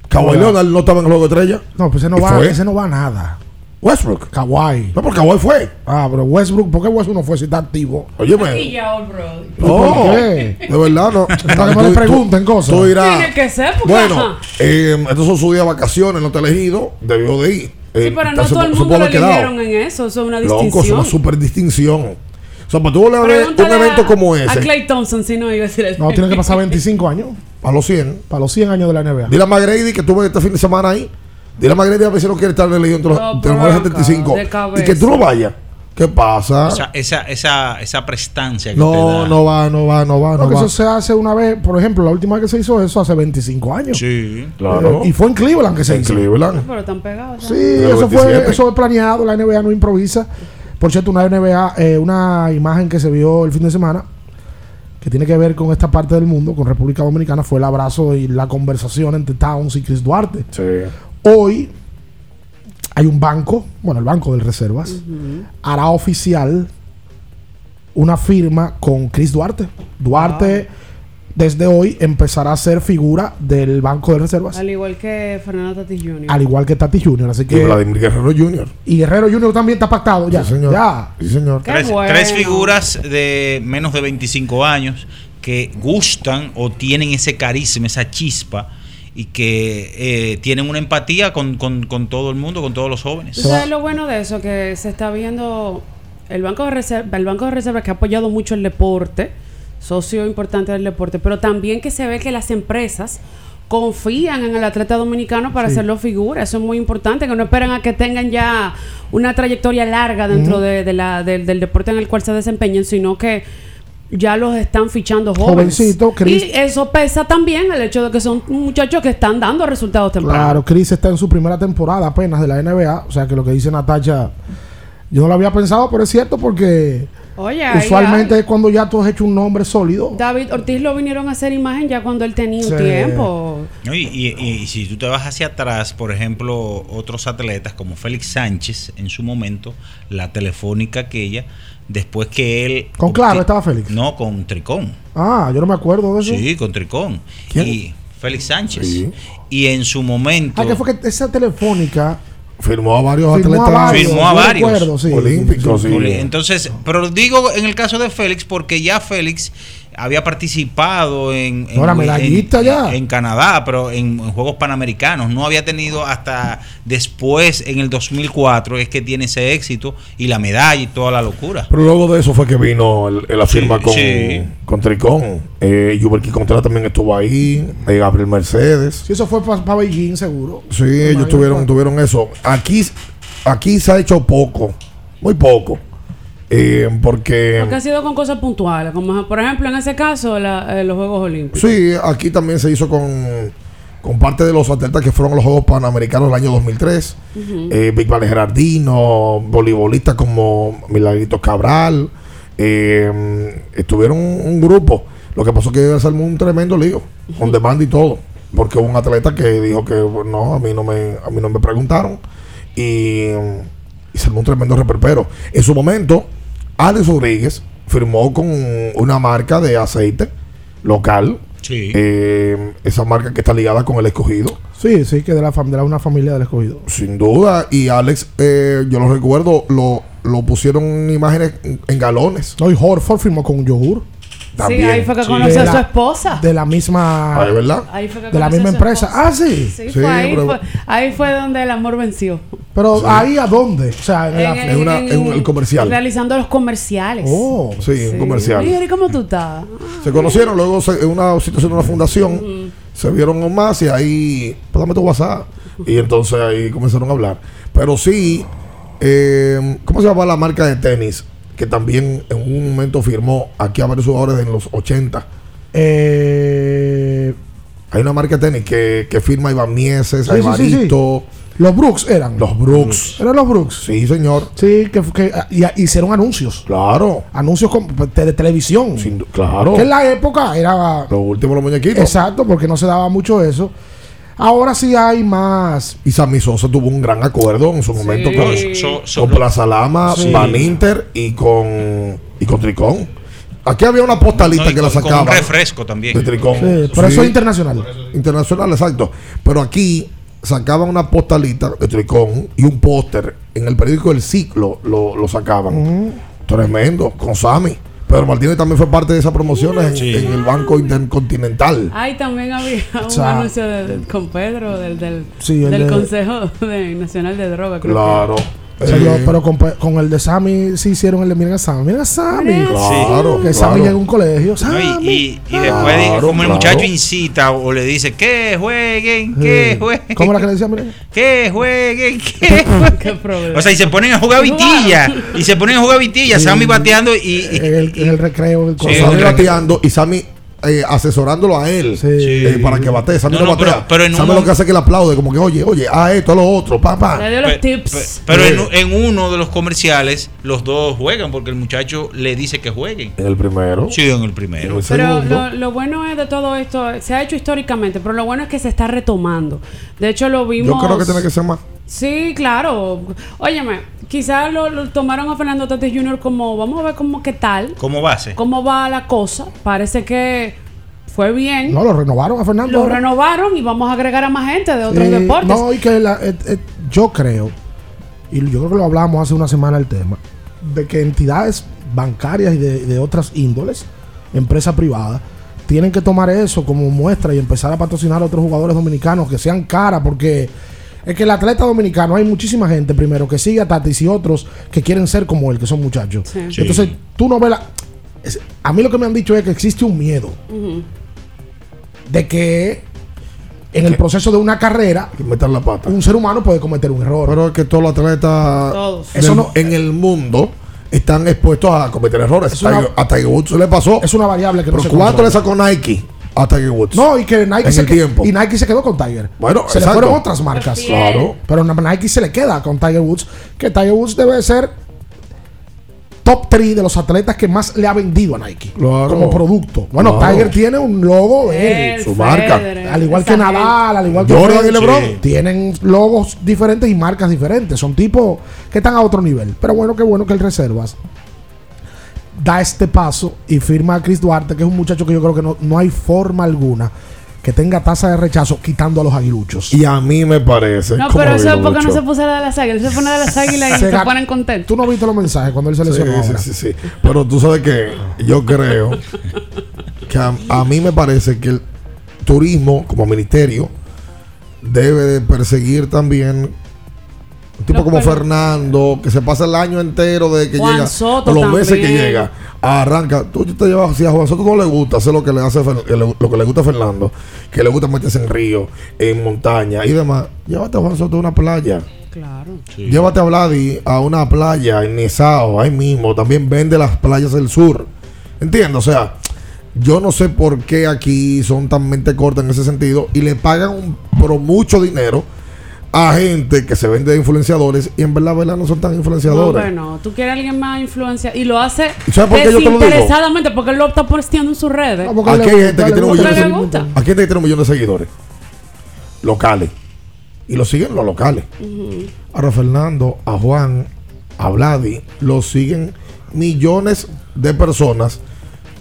Speaker 6: Kawhi. Leonard no estaba en el juego de estrella.
Speaker 5: No, pues ese no,
Speaker 6: ¿Y
Speaker 5: va,
Speaker 6: fue?
Speaker 5: ese no va a nada.
Speaker 6: Westbrook.
Speaker 5: Kawhi.
Speaker 6: No, porque Kawhi fue.
Speaker 5: Ah, pero Westbrook, ¿por qué Westbrook no fue si está activo?
Speaker 7: Ya, bro.
Speaker 6: No, de verdad no.
Speaker 5: Para que no le pregunten cosas.
Speaker 6: Tú.
Speaker 7: Tiene que ser, porque,
Speaker 6: Bueno, eh, estos son sus días de vacaciones, no está elegido. Debió de ir.
Speaker 7: Sí,
Speaker 6: Eh,
Speaker 7: pero no todo el mundo lo eligieron en eso. Eso es una
Speaker 6: Loco, es
Speaker 7: distinción.
Speaker 6: una super distinción. O sea, para tú hablar de un evento
Speaker 7: a-
Speaker 6: como
Speaker 7: A
Speaker 6: ese,
Speaker 7: Clay Thompson, si no iba a decir eso.
Speaker 5: No, tiene que pasar 25 años.
Speaker 6: a los 100,
Speaker 5: Para los 100 años de la NBA.
Speaker 6: dile a McGrady que tuve este fin de semana ahí. Dile a McGrady a ver si no quiere estar elegido entre los, entre los
Speaker 7: pero
Speaker 6: mejores 75.
Speaker 7: de cabeza.
Speaker 6: Y que tú no vayas. ¿Qué pasa?
Speaker 1: Esa, esa, esa, esa prestancia que te
Speaker 6: no,
Speaker 1: da.
Speaker 6: no va, no va, no va, no
Speaker 5: Porque
Speaker 6: va.
Speaker 5: eso se hace una vez, por ejemplo, la última vez que se hizo eso hace 25 años.
Speaker 1: Sí.
Speaker 6: Claro.
Speaker 5: Eh, y fue en Cleveland que se
Speaker 6: en
Speaker 5: hizo.
Speaker 6: Cleveland.
Speaker 7: Pero están pegados.
Speaker 5: Sí,
Speaker 6: En
Speaker 5: eso
Speaker 6: 27.
Speaker 5: fue, eso es planeado, la NBA no improvisa. Por cierto, una NBA, eh, una imagen que se vio el fin de semana, que tiene que ver con esta parte del mundo, con República Dominicana, fue el abrazo y la conversación entre Towns y Chris Duarte.
Speaker 6: Sí.
Speaker 5: Hoy hay un banco, bueno, el Banco de Reservas, hará oficial una firma con Chris Duarte. Duarte, desde hoy, empezará a ser figura del Banco de Reservas,
Speaker 7: Al igual que Fernando Tatis Jr.
Speaker 5: al igual que Tati Jr. Así
Speaker 6: Y
Speaker 5: que.
Speaker 6: Vladimir Guerrero Jr.
Speaker 5: Y Guerrero Junior también está pactado ya.
Speaker 6: Sí, señor.
Speaker 5: Ya.
Speaker 6: Sí, señor.
Speaker 7: Qué
Speaker 1: Tres,
Speaker 7: bueno.
Speaker 1: tres figuras de menos de 25 años que gustan o tienen ese carisma, esa chispa y que eh, tienen una empatía con, con- con todo el mundo, con todos los jóvenes.
Speaker 7: ¿Tú sabes lo bueno de eso? Que se está viendo el Banco de Reserva, el Banco de Reserva que ha apoyado mucho el deporte, socio importante del deporte, pero también que se ve que las empresas confían en el atleta dominicano para
Speaker 5: Sí.
Speaker 7: hacerlo figura. Eso es muy importante, que no esperan a que tengan ya una trayectoria larga dentro de, de la, del- del deporte en el cual se desempeñen, sino que ya los están fichando jóvenes.
Speaker 5: Jovencito, Chris.
Speaker 7: Y eso pesa también el hecho de que son muchachos que están dando resultados tempranos.
Speaker 5: Claro, Chris está en su primera temporada apenas de la NBA. O sea que lo que dice Natacha, yo no lo había pensado, pero es cierto porque
Speaker 7: Oye,
Speaker 5: Usualmente es cuando ya tú has hecho un nombre sólido.
Speaker 7: David Ortiz lo vinieron a hacer imagen ya cuando él tenía un tiempo.
Speaker 1: No, y, y- y si tú te vas hacia atrás, por ejemplo, otros atletas como Félix Sánchez en su momento, la telefónica aquella, después que él...
Speaker 5: Con Claro estaba Félix.
Speaker 1: No, con Tricón.
Speaker 5: Ah, yo no me acuerdo de eso.
Speaker 1: Sí, con Tricón.
Speaker 5: ¿Quién?
Speaker 1: Y Félix Sánchez. Y en su momento...
Speaker 5: Ah, que fue que esa telefónica
Speaker 6: Firmó a varios
Speaker 5: Firmó a
Speaker 6: atletas
Speaker 5: varios,
Speaker 1: Firmó a varios.
Speaker 5: sí.
Speaker 6: olímpicos. sí.
Speaker 1: Entonces, pero digo en el caso de Félix, porque ya Félix había participado en, en,
Speaker 5: No, era medallista
Speaker 1: en-
Speaker 5: ya.
Speaker 1: en Canadá, pero en, en Juegos Panamericanos. No había tenido hasta después, en el 2004, es que tiene ese éxito y la medalla y toda la locura.
Speaker 6: Pero luego de eso fue que vino el- la firma
Speaker 1: Sí,
Speaker 6: con,
Speaker 1: sí.
Speaker 6: con Tricón. Eh, Yuberki Contreras también estuvo ahí. eh, Gabriel Mercedes.
Speaker 5: Sí, eso fue para Beijing, seguro.
Speaker 6: Sí, ellos tuvieron, tuvieron eso. Aquí, aquí se ha hecho poco, muy poco. Eh, porque
Speaker 7: Porque ha sido con cosas puntuales, como por ejemplo en ese caso la- eh, los Juegos Olímpicos.
Speaker 6: sí, aquí también se hizo con, con parte de los atletas que fueron a los Juegos Panamericanos del año 2003.
Speaker 7: Ujú.
Speaker 6: eh, Big Vale Gerardino, voleibolistas como Milagrito Cabral. eh, estuvieron un, grupo. Lo que pasó que se armó un tremendo lío, con demanda y todo. Porque hubo un atleta que dijo que no, a mí no me, a mí no me preguntaron. Y, y se armó un tremendo reperpero. En su momento, Alex Rodríguez firmó con una marca de aceite local.
Speaker 1: Sí.
Speaker 6: Eh, esa marca que está ligada con el escogido.
Speaker 5: Sí, sí, que de la, fam- de la una familia del escogido.
Speaker 6: Sin duda. Y Alex, eh, yo lo recuerdo, lo, lo pusieron en imágenes en, en galones.
Speaker 5: No, y Horford firmó con un yogur.
Speaker 7: Sí, ahí fue que conoció a su esposa.
Speaker 5: De la misma.
Speaker 6: Ah, ¿es verdad?
Speaker 7: Ahí fue que
Speaker 5: De la misma empresa.
Speaker 7: esposa.
Speaker 5: Ah, sí.
Speaker 7: Sí,
Speaker 6: Sí,
Speaker 7: fue ahí,
Speaker 6: pero-
Speaker 7: fue, ahí fue donde el amor venció.
Speaker 5: Pero ahí a dónde? O sea, en, la-
Speaker 6: En una- en el comercial.
Speaker 7: Realizando los comerciales.
Speaker 5: Oh,
Speaker 6: Sí, un comercial.
Speaker 7: ¿y cómo tú estás?
Speaker 6: Se conocieron, luego se- en una situación de una fundación, se vieron más y ahí, pues dame tu WhatsApp. Y entonces ahí comenzaron a hablar. Pero sí, eh, ¿cómo se llama la marca de tenis? Que también en un momento firmó aquí a varios jugadores en los 80.
Speaker 5: Eh,
Speaker 6: Hay una marca de tenis que, que firma Iván Mieses,
Speaker 5: Sí, los Brooks eran.
Speaker 6: los Brooks.
Speaker 5: Eran los Brooks.
Speaker 6: Sí, señor.
Speaker 5: Sí, que, que y- hicieron anuncios.
Speaker 6: Claro.
Speaker 5: Anuncios con- de televisión.
Speaker 6: Sin- claro.
Speaker 5: Que en la época era.
Speaker 6: Los últimos los muñequitos.
Speaker 5: Exacto, porque no se daba mucho eso. Ahora sí hay más.
Speaker 6: Y Sammy Sosa tuvo un gran acuerdo en su momento con,
Speaker 1: So- so-
Speaker 6: con Plaza Lama,
Speaker 5: Sí.
Speaker 6: Van Inter y con, y con Tricón. Aquí había una postalita
Speaker 1: No,
Speaker 6: que la
Speaker 1: con- con un refresco también.
Speaker 6: De Tricón.
Speaker 5: Sí, pero eso es internacional.
Speaker 6: Internacional, exacto. Pero aquí sacaban una postalita de Tricón y un póster. En el periódico El Ciclo lo, lo sacaban. Tremendo, con Sammy. Pedro Martínez también fue parte de esas promociones en, en el Banco Intercontinental.
Speaker 7: Ahí también había un
Speaker 6: sea,
Speaker 7: anuncio de- de- con Pedro del, del,
Speaker 5: Sí, el
Speaker 7: del
Speaker 5: de-
Speaker 7: Consejo de- Nacional de Droga. creo que
Speaker 6: Claro. Eh,
Speaker 5: pero con, con el de Sammy sí hicieron el de Miren a Sammy. Miren a Sammy.
Speaker 6: Claro,
Speaker 5: Que Sammy
Speaker 6: claro.
Speaker 5: llega a un colegio.
Speaker 1: No,
Speaker 5: Sammy.
Speaker 1: y, y- y después,
Speaker 6: Claro,
Speaker 1: como el muchacho incita o le dice que jueguen, que
Speaker 5: Sí.
Speaker 1: jueguen,
Speaker 5: ¿Cómo era que le decía? Miren?
Speaker 1: que jueguen, que jueguen. O sea, y se ponen a jugar vitilla. Y se ponen a jugar vitilla. Sammy bateando y. y-
Speaker 5: En el, en el recreo.
Speaker 6: Sammy bateando y Sammy eh, asesorándolo a él
Speaker 5: Sí.
Speaker 6: eh, para que batee. Sammy
Speaker 1: No,
Speaker 6: no,
Speaker 1: no,
Speaker 6: batea.
Speaker 1: pero- pero en un
Speaker 6: Sammy lo que hace que le aplaude, como que, oye, oye, a esto, a lo otro, papá.
Speaker 7: Le dio los
Speaker 1: Pe-
Speaker 7: tips.
Speaker 1: pe- Pero en, en uno de los comerciales, los dos juegan porque el muchacho le dice que jueguen.
Speaker 6: En el primero.
Speaker 1: Sí, en el
Speaker 6: En
Speaker 1: primero.
Speaker 6: el
Speaker 7: Pero lo bueno es de todo esto, se ha hecho históricamente, pero lo bueno es que se está retomando. De hecho, lo vimos.
Speaker 6: Yo creo que tiene que ser más.
Speaker 7: Sí, claro. Óyeme, quizás lo, lo tomaron a Fernando Tatis Jr. como, vamos a ver cómo qué tal,
Speaker 1: Como base.
Speaker 7: cómo va la cosa. Parece que fue bien.
Speaker 5: No, lo renovaron a Fernando.
Speaker 7: lo
Speaker 5: ahora.
Speaker 7: renovaron y vamos a agregar a más gente de otros
Speaker 5: Sí,
Speaker 7: deportes.
Speaker 5: No, y que la- eh, eh, yo creo, y yo creo que lo hablamos hace una semana el tema, de que entidades bancarias y de, de otras índoles, empresas privadas, tienen que tomar eso como muestra y empezar a patrocinar a otros jugadores dominicanos que sean caras, porque es que el atleta dominicano, hay muchísima gente primero que sigue a Tatis y otros que quieren ser como él, que son muchachos.
Speaker 7: Sí.
Speaker 1: Sí.
Speaker 5: Entonces, tú no ves la... es- a mí lo que me han dicho es que existe un miedo de que en el proceso de una carrera
Speaker 6: meter la pata.
Speaker 5: un ser humano puede cometer un error.
Speaker 6: Pero es que todos los atletas
Speaker 7: Todos.
Speaker 6: del-
Speaker 5: Eso no-
Speaker 6: en el mundo están expuestos a cometer errores.
Speaker 5: Es una-
Speaker 6: a Tiger Woods le pasó.
Speaker 5: es una variable que no
Speaker 6: ¿Pero
Speaker 5: se
Speaker 6: cuánto le
Speaker 5: controla.
Speaker 6: sacó Nike a Tiger Woods?
Speaker 5: No, y que Nike
Speaker 6: En
Speaker 5: se
Speaker 6: el
Speaker 5: que-
Speaker 6: tiempo.
Speaker 5: y Nike se quedó con Tiger.
Speaker 6: Bueno,
Speaker 5: se
Speaker 6: exacto.
Speaker 5: le fueron otras marcas.
Speaker 7: Claro.
Speaker 5: Pero a Nike se le queda con Tiger Woods, que Tiger Woods debe ser top 3 de los atletas que más le ha vendido a Nike
Speaker 6: Claro.
Speaker 5: como producto. Bueno,
Speaker 6: Claro.
Speaker 5: Tiger tiene un logo de él,
Speaker 6: Su marca.
Speaker 5: Al igual que Nadal, al igual que
Speaker 6: Jordan y LeBron.
Speaker 5: sí. tienen logos diferentes y marcas diferentes. Son tipos que están a otro nivel. Pero bueno, qué bueno que el Reservas da este paso y firma a Chris Duarte, que es un muchacho que yo creo que no, no hay forma alguna que tenga tasa de rechazo quitando a los aguiluchos.
Speaker 6: Y a mí me parece.
Speaker 7: No, pero eso es porque no se puso la de las águilas. Él se pone de las águilas y
Speaker 5: Se
Speaker 7: ponen contentos.
Speaker 5: Tú no viste los mensajes cuando él se
Speaker 6: Sí,
Speaker 5: lesionó.
Speaker 6: sí,
Speaker 5: ahora?
Speaker 6: sí, sí. Pero tú sabes que yo creo que a, a mí me parece que el turismo como ministerio debe de perseguir también tipo
Speaker 7: Los
Speaker 6: como Fernando que se pasa el año entero de que
Speaker 7: Juan
Speaker 6: llega
Speaker 7: Soto
Speaker 6: los meses que llega arranca. Tú te llevas si a Juan Soto no le gusta hacer lo que le hace lo que le gusta a Fernando que le gusta meterse en río en montaña y demás. Llévate a Juan Soto a una playa.
Speaker 7: Claro.
Speaker 6: Llévate a Vladi a una playa en Nizao, ahí mismo. También vende las playas del sur. Entiendo, o sea, yo no sé por qué aquí son tan mente corta en ese sentido y le pagan un, pero mucho dinero a gente que se vende de influenciadores y en verdad, verdad no son tan
Speaker 7: No,
Speaker 6: influenciadores.
Speaker 7: bueno, tú quieres a alguien más influencia y lo hace
Speaker 6: ¿Y sabes por qué yo te lo digo?
Speaker 7: desinteresadamente porque él lo está posteando en sus redes.
Speaker 6: Aquí hay gente que tiene millón de
Speaker 7: le
Speaker 6: seguidores.
Speaker 7: gusta.
Speaker 6: Aquí hay gente que tiene un millón de seguidores locales y lo siguen los locales.
Speaker 7: Ujú.
Speaker 6: Ahora Fernando, a Juan, a Vladi, lo siguen millones de personas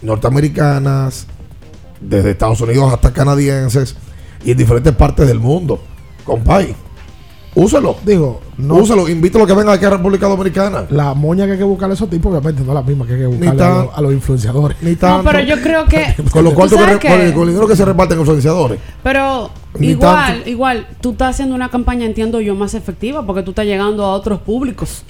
Speaker 6: norteamericanas, desde Estados Unidos hasta canadienses y en diferentes partes del mundo. Compay, úselo.
Speaker 5: Digo, no.
Speaker 6: Úselo, invítalo a que venga aquí a República Dominicana.
Speaker 5: La moña que hay que buscarle a esos tipos, obviamente, no es la misma que hay que buscarle a,
Speaker 6: tan-
Speaker 5: los, a los influenciadores.
Speaker 6: Ni
Speaker 7: No,
Speaker 6: tanto.
Speaker 7: pero yo creo que.
Speaker 6: con los
Speaker 7: ¿tú
Speaker 6: cuartos que con,
Speaker 7: qué?
Speaker 6: el, con el dinero que se reparten los influenciadores.
Speaker 7: Pero
Speaker 6: Ni
Speaker 7: igual,
Speaker 6: tanto.
Speaker 7: igual, tú estás haciendo una campaña, entiendo yo, más efectiva porque tú estás llegando a otros públicos.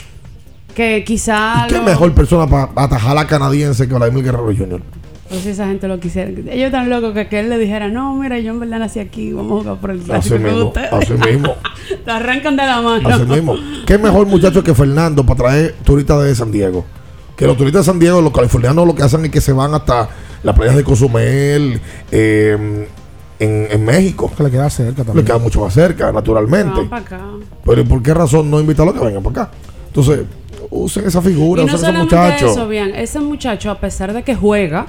Speaker 7: Que quizá.
Speaker 6: ¿Qué
Speaker 7: lo-
Speaker 6: mejor persona para atajar a la canadiense que Vladimir Guerrero Jr.?
Speaker 7: Pues si esa gente lo quisiera. Ellos tan locos que, que él le dijera, no, mira, yo en verdad nací aquí, vamos a jugar por el
Speaker 6: Así
Speaker 7: clásico con
Speaker 6: mismo,
Speaker 7: ustedes".
Speaker 6: así mismo.
Speaker 7: Te arrancan de la mano.
Speaker 6: Así mismo. ¿Qué mejor muchacho que Fernando para traer turistas de San Diego? Que los turistas de San Diego, los californianos, lo que hacen es que se van hasta las playas de Cozumel, eh, en, en México.
Speaker 5: Que le queda cerca
Speaker 6: Le
Speaker 5: también.
Speaker 6: queda mucho más cerca, naturalmente.
Speaker 7: Van para acá.
Speaker 6: Pero ¿y ¿por qué razón no invitarlos a que vengan para acá? Entonces, usen esa figura,
Speaker 7: Y no
Speaker 6: usen esos
Speaker 7: solamente
Speaker 6: muchachos.
Speaker 7: eso, bien, ese muchacho, a pesar de que juega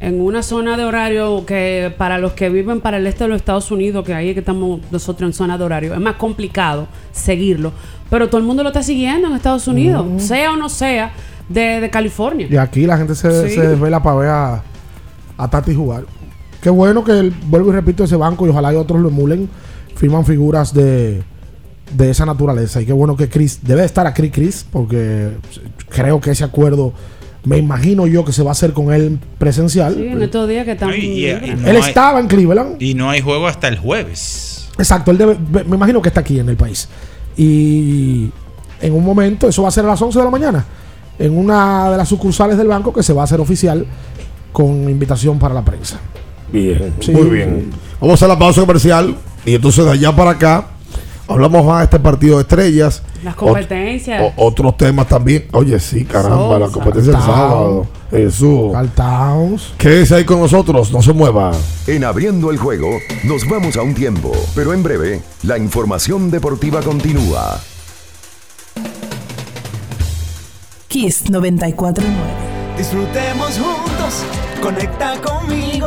Speaker 7: en una zona de horario que para los que viven para el este de los Estados Unidos, que ahí es que estamos nosotros en zona de horario, es más complicado seguirlo. Pero todo el mundo lo está siguiendo en Estados Unidos, sea o no sea de, de California.
Speaker 5: Y aquí la gente se,
Speaker 7: Sí.
Speaker 5: se desvela para ver a, a Tati jugar. Qué bueno que, el, vuelvo y repito, ese banco y ojalá y otros lo emulen, firman figuras de, de esa naturaleza. Y qué bueno que Chris, debe estar aquí Chris, porque creo que ese acuerdo, me imagino yo que se va a hacer con él presencial.
Speaker 7: Sí, en estos días que están.
Speaker 1: Y- y- y
Speaker 7: libres.
Speaker 1: no
Speaker 5: él
Speaker 1: hay-
Speaker 5: estaba en Cleveland.
Speaker 1: Y no hay juego hasta el jueves.
Speaker 5: Exacto, él debe, me imagino que está aquí en el país. Y en un momento, eso va a ser a las 11 de la mañana, en una de las sucursales del banco que se va a hacer oficial con invitación para la prensa.
Speaker 6: Bien,
Speaker 5: Sí.
Speaker 6: muy bien. Vamos a hacer la pausa comercial y entonces de allá para acá hablamos más de este partido de estrellas.
Speaker 7: Las
Speaker 6: Ot-
Speaker 7: competencias.
Speaker 6: o- otros temas también. Oye, sí, caramba, la
Speaker 7: Sosa.
Speaker 6: competencia del sábado. Jesús.
Speaker 5: Towns.
Speaker 6: Quédese ahí con nosotros, no se mueva.
Speaker 2: En abriendo el juego, nos vamos a un tiempo, pero en breve, la información deportiva continúa.
Speaker 3: Kiss 949.
Speaker 9: Disfrutemos juntos, conecta conmigo.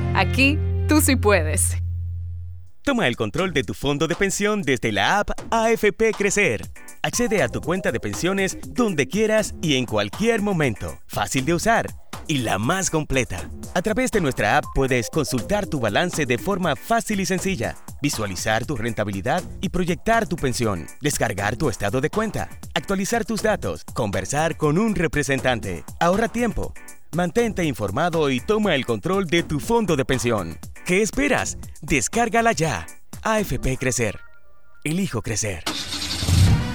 Speaker 10: Aquí tú sí puedes.
Speaker 11: Toma el control de tu fondo de pensión desde la app AFP Crecer, Accede a tu cuenta de pensiones donde quieras y en cualquier momento. Fácil de usar y la más completa. A través de nuestra app puedes consultar tu balance de forma fácil y sencilla, visualizar tu rentabilidad y proyectar tu pensión, descargar tu estado de cuenta, actualizar tus datos, conversar con un representante. Ahorra tiempo. Mantente informado y toma el control de tu fondo de pensión. ¿Qué esperas? Descárgala ya. AFP Crecer. Elijo crecer.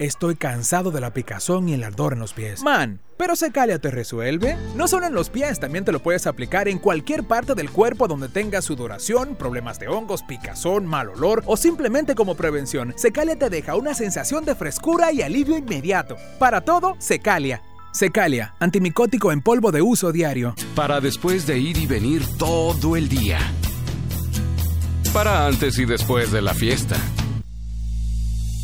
Speaker 12: estoy cansado de la picazón y el ardor en los pies. Man, pero Secalia te resuelve. No solo en los pies, también te lo puedes aplicar en cualquier parte del cuerpo donde tengas sudoración, problemas de hongos, picazón, mal olor o simplemente como prevención. Secalia te deja una sensación de frescura y alivio inmediato. Para todo, Secalia. Secalia, antimicótico en polvo de uso diario.
Speaker 13: Para después de ir y venir todo el día. Para antes y después de la fiesta.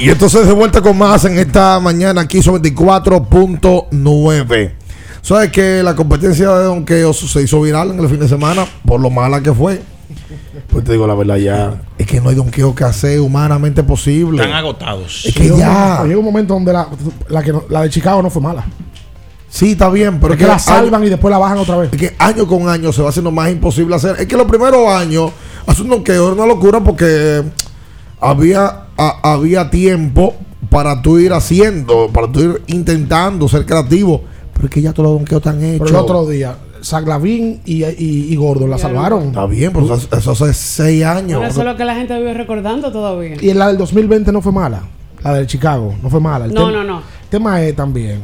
Speaker 6: Y entonces de vuelta con más en esta mañana aquí son 24.9. ¿Sabes que la competencia de donqueo se hizo viral en el fin de semana por lo mala que fue? Pues te digo la verdad ya. Es que no hay donqueo que hacer humanamente posible.
Speaker 1: Están agotados.
Speaker 6: Es que ya.
Speaker 5: Llega un momento donde la, la, que no- la de Chicago no fue mala.
Speaker 6: Sí, está bien, pero
Speaker 5: Es que la salvan y después la bajan otra vez.
Speaker 6: Es que año con año se va haciendo más imposible hacer. Es que los primeros años, hacer un donqueo era una locura porque había, a- había tiempo para tú ir haciendo, para tú ir intentando ser creativo. Pero es que ya todos los donqueos están hechos.
Speaker 5: Pero el otro día, Saglavín y, y, y Gordon la salvaron.
Speaker 6: Está bien, pero eso, eso hace seis años.
Speaker 7: Pero eso es lo que la gente vive recordando todavía.
Speaker 5: Y la del 2020 no fue mala. La del Chicago no fue mala. El
Speaker 7: No, no, no.
Speaker 5: El tema es también.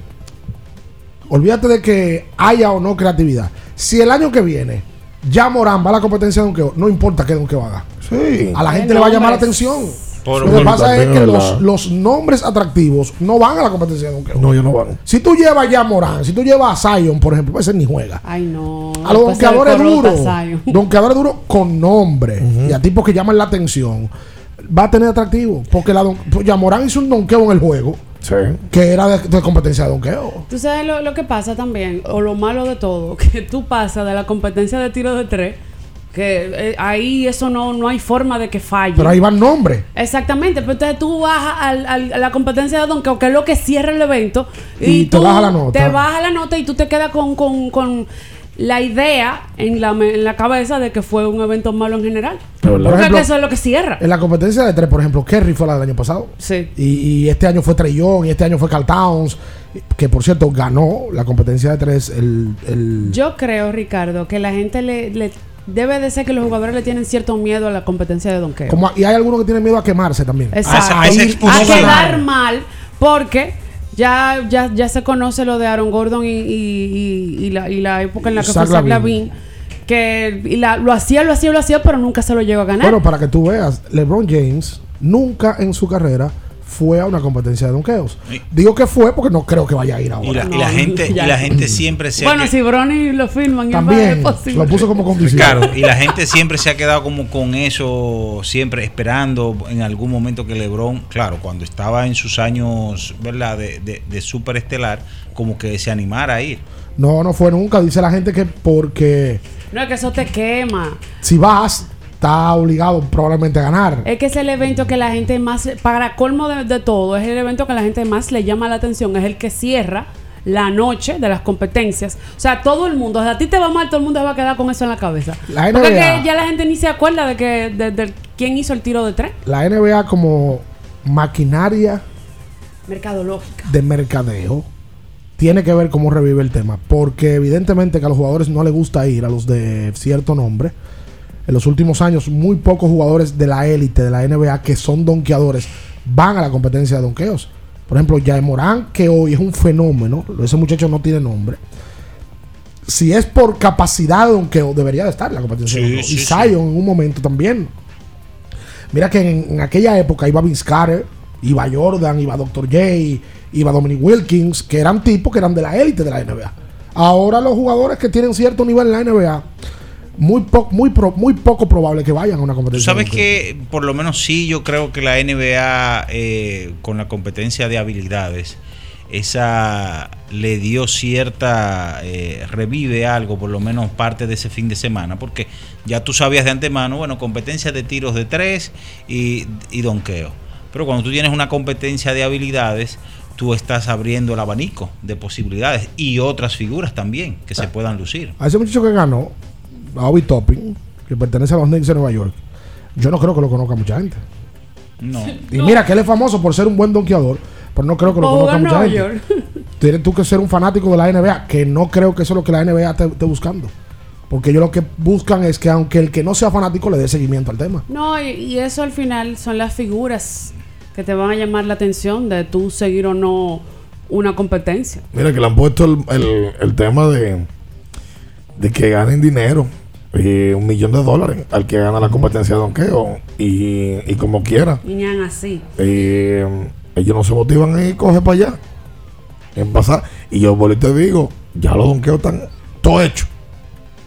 Speaker 5: Olvídate de que haya o no creatividad. Si el año que viene ya Morán va a la competencia de donkeo, no importa qué donkeo haga.
Speaker 6: Sí.
Speaker 5: A la gente le va a llamar la atención.
Speaker 6: Por-
Speaker 5: Lo que pasa es que los, nombres atractivos no van a la competencia de donkeo.
Speaker 6: No, yo no van.
Speaker 5: Si tú llevas ya a Morán, si tú llevas a Zion, por ejemplo, ese ni juega.
Speaker 7: Ay, no.
Speaker 5: A los donkeadores duros, donkeadores duros con nombre y a tipos que llaman la atención, va a tener atractivo. Porque la don, pues, ya Morán hizo un donkeo en el juego que era de, de competencia de donkeo.
Speaker 7: Tú sabes lo, lo que pasa también, o lo malo de todo, que tú pasas de la competencia de tiro de tres, que eh, ahí eso no, no hay forma de que falle.
Speaker 5: Pero ahí van nombres.
Speaker 7: Exactamente, pero entonces tú vas al- al- a la competencia de donkeo, que es lo que cierra el evento, y,
Speaker 5: Y te
Speaker 7: tú
Speaker 5: baja la nota.
Speaker 7: Te baja la nota y tú te quedas con, con, con la idea en la, en la cabeza de que fue un evento malo en general.
Speaker 5: Por
Speaker 7: Porque
Speaker 5: ejemplo,
Speaker 7: eso es lo que cierra.
Speaker 5: En la competencia de tres, por ejemplo, Kerry fue la del año pasado.
Speaker 7: Sí.
Speaker 5: Y, y este año fue Trey Young, y este año fue Carl Towns, que por cierto ganó la competencia de tres. El, el-
Speaker 7: Yo creo, Ricardo, que la gente le, le- debe de ser que los jugadores le tienen cierto miedo a la competencia de donkeo.
Speaker 5: como, y hay algunos que tienen miedo a quemarse también.
Speaker 7: Exacto.
Speaker 5: A,
Speaker 7: quedar mal porque ya, ya, ya se conoce lo de Aaron Gordon y, y- y- y la, y la época en la que
Speaker 5: Zach
Speaker 7: fue Zach
Speaker 5: Lavin.
Speaker 7: Que la- lo hacía, lo hacía, lo hacía, pero nunca se lo llegó a ganar.
Speaker 5: Bueno, para que tú veas, LeBron James nunca en su carrera fue a una competencia de donkeos. Digo que fue porque no creo que vaya a ir ahora.
Speaker 1: Y la, y la gente, y la gente siempre se ha
Speaker 7: Bueno,
Speaker 1: que-
Speaker 7: si Brony lo firman,
Speaker 5: También
Speaker 7: es posible.
Speaker 5: lo puso como condición.
Speaker 1: Claro, y la gente siempre se ha quedado como con eso, siempre esperando en algún momento que LeBron, claro, cuando estaba en sus años, ¿verdad?, de, de, de superestelar, como que se animara a ir.
Speaker 5: No, no fue nunca. Dice la gente que porque
Speaker 7: No, es que eso te quema.
Speaker 5: si vas, está obligado probablemente a ganar.
Speaker 7: Es que es el evento que la gente más, para colmo de, de todo, es el evento que la gente más le llama la atención, es el que cierra la noche de las competencias. O sea, todo el mundo, o sea, a ti te va mal, todo el mundo se va a quedar con eso en la cabeza.
Speaker 5: La
Speaker 7: Porque
Speaker 5: NBA.
Speaker 7: es que ya la gente ni se acuerda de que de, de quién hizo el tiro de tres.
Speaker 5: La NBA como maquinaria
Speaker 7: Mercadológica.
Speaker 5: de mercadeo tiene que ver cómo revive el tema. Porque evidentemente que a los jugadores no les gusta ir a los de cierto nombre. En los últimos años, muy pocos jugadores de la élite de la NBA que son donkeadores van a la competencia de donkeos. Por ejemplo, Jae Morán, que hoy es un fenómeno. Ese muchacho no tiene nombre. Si es por capacidad de donkeo, debería de estar en la competencia. de
Speaker 1: Sí,
Speaker 5: y
Speaker 1: sí.
Speaker 5: Zion en un momento también. Mira que en, en aquella época iba Vince Carter, iba Jordan, iba Dr. J, iba Dominic Wilkins, que eran tipos que eran de la élite de la NBA. Ahora los jugadores que tienen cierto nivel en la NBA, muy, po- muy, pro- muy poco probable que vayan a una
Speaker 1: Tú
Speaker 5: competencia.
Speaker 1: sabes
Speaker 5: de donkeo.
Speaker 1: que, por lo menos sí, yo creo que la NBA, eh, con la competencia de habilidades, esa le dio cierta, eh, revive algo, por lo menos parte de ese fin de semana, porque ya tú sabías de antemano, bueno, competencia de tiros de tres y, y donqueo. Pero cuando tú tienes una competencia de habilidades, tú estás abriendo el abanico de posibilidades y otras figuras también que se puedan lucir.
Speaker 5: A ese muchacho que ganó, a Obi Topping, que pertenece a los Knicks de Nueva York, yo no creo que lo conozca mucha gente.
Speaker 1: No.
Speaker 5: Y mira que él es famoso por ser un buen donkeador, pero no creo que lo
Speaker 7: O
Speaker 5: conozca mucha
Speaker 7: Nueva
Speaker 5: gente. Tienes tú que ser un fanático de la NBA, que no creo que eso es lo que la NBA esté, esté buscando. Porque ellos lo que buscan es que aunque el que no sea fanático le dé seguimiento al tema.
Speaker 7: No, y, y eso al final son las figuras que te van a llamar la atención de tú seguir o no una competencia.
Speaker 6: Mira que le han puesto el, el- el tema de, de que ganen dinero. Eh, un millón de dólares al que gana la competencia de donqueo. Y, y como quiera.
Speaker 7: Y así.
Speaker 6: eh, ellos no se motivan en coger para allá. En pasar. Y yo por te digo, ya los donqueos están todo hecho.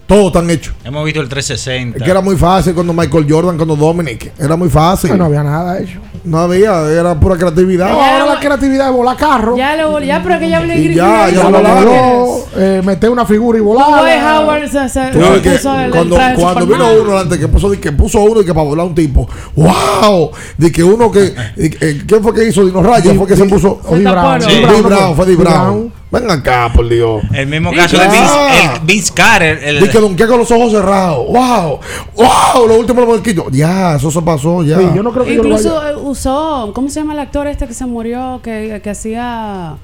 Speaker 6: Todo están hecho.
Speaker 1: Hemos visto el 360.
Speaker 6: Es que era muy fácil cuando Michael Jordan, cuando Dominic. Era muy fácil.
Speaker 5: No había nada hecho.
Speaker 6: No había, era pura creatividad.
Speaker 5: No, ahora la creatividad de volar carro.
Speaker 7: Ya, lo, ya pero que ya hablé gris-
Speaker 6: ya, ya
Speaker 5: logró, eh, meter una figura y volar.
Speaker 7: Dwight Howard se, se-
Speaker 6: que
Speaker 7: puso el- el
Speaker 6: cuando,
Speaker 7: de
Speaker 6: cuando vino uno delante que puso, que puso uno y que para volar un tipo, wow, de que uno que, eh, ¿quién fue que hizo Dino Raya?
Speaker 5: Di-
Speaker 6: Fue que se puso
Speaker 5: Di Brown. Brown, ¿no
Speaker 6: fue Brown.
Speaker 5: Brown.
Speaker 6: Ven acá, por Dios.
Speaker 1: El mismo caso de. Vince, el Vince Carter. El,
Speaker 6: De que donquea con los ojos cerrados. Wow, wow, lo último lo quito. Ya, eso se pasó, ya.
Speaker 5: Sí, yo no creo que yo lo
Speaker 7: Incluso
Speaker 5: vaya.
Speaker 7: eh, usó, ¿cómo se llama el actor este que se murió? Que, que hacía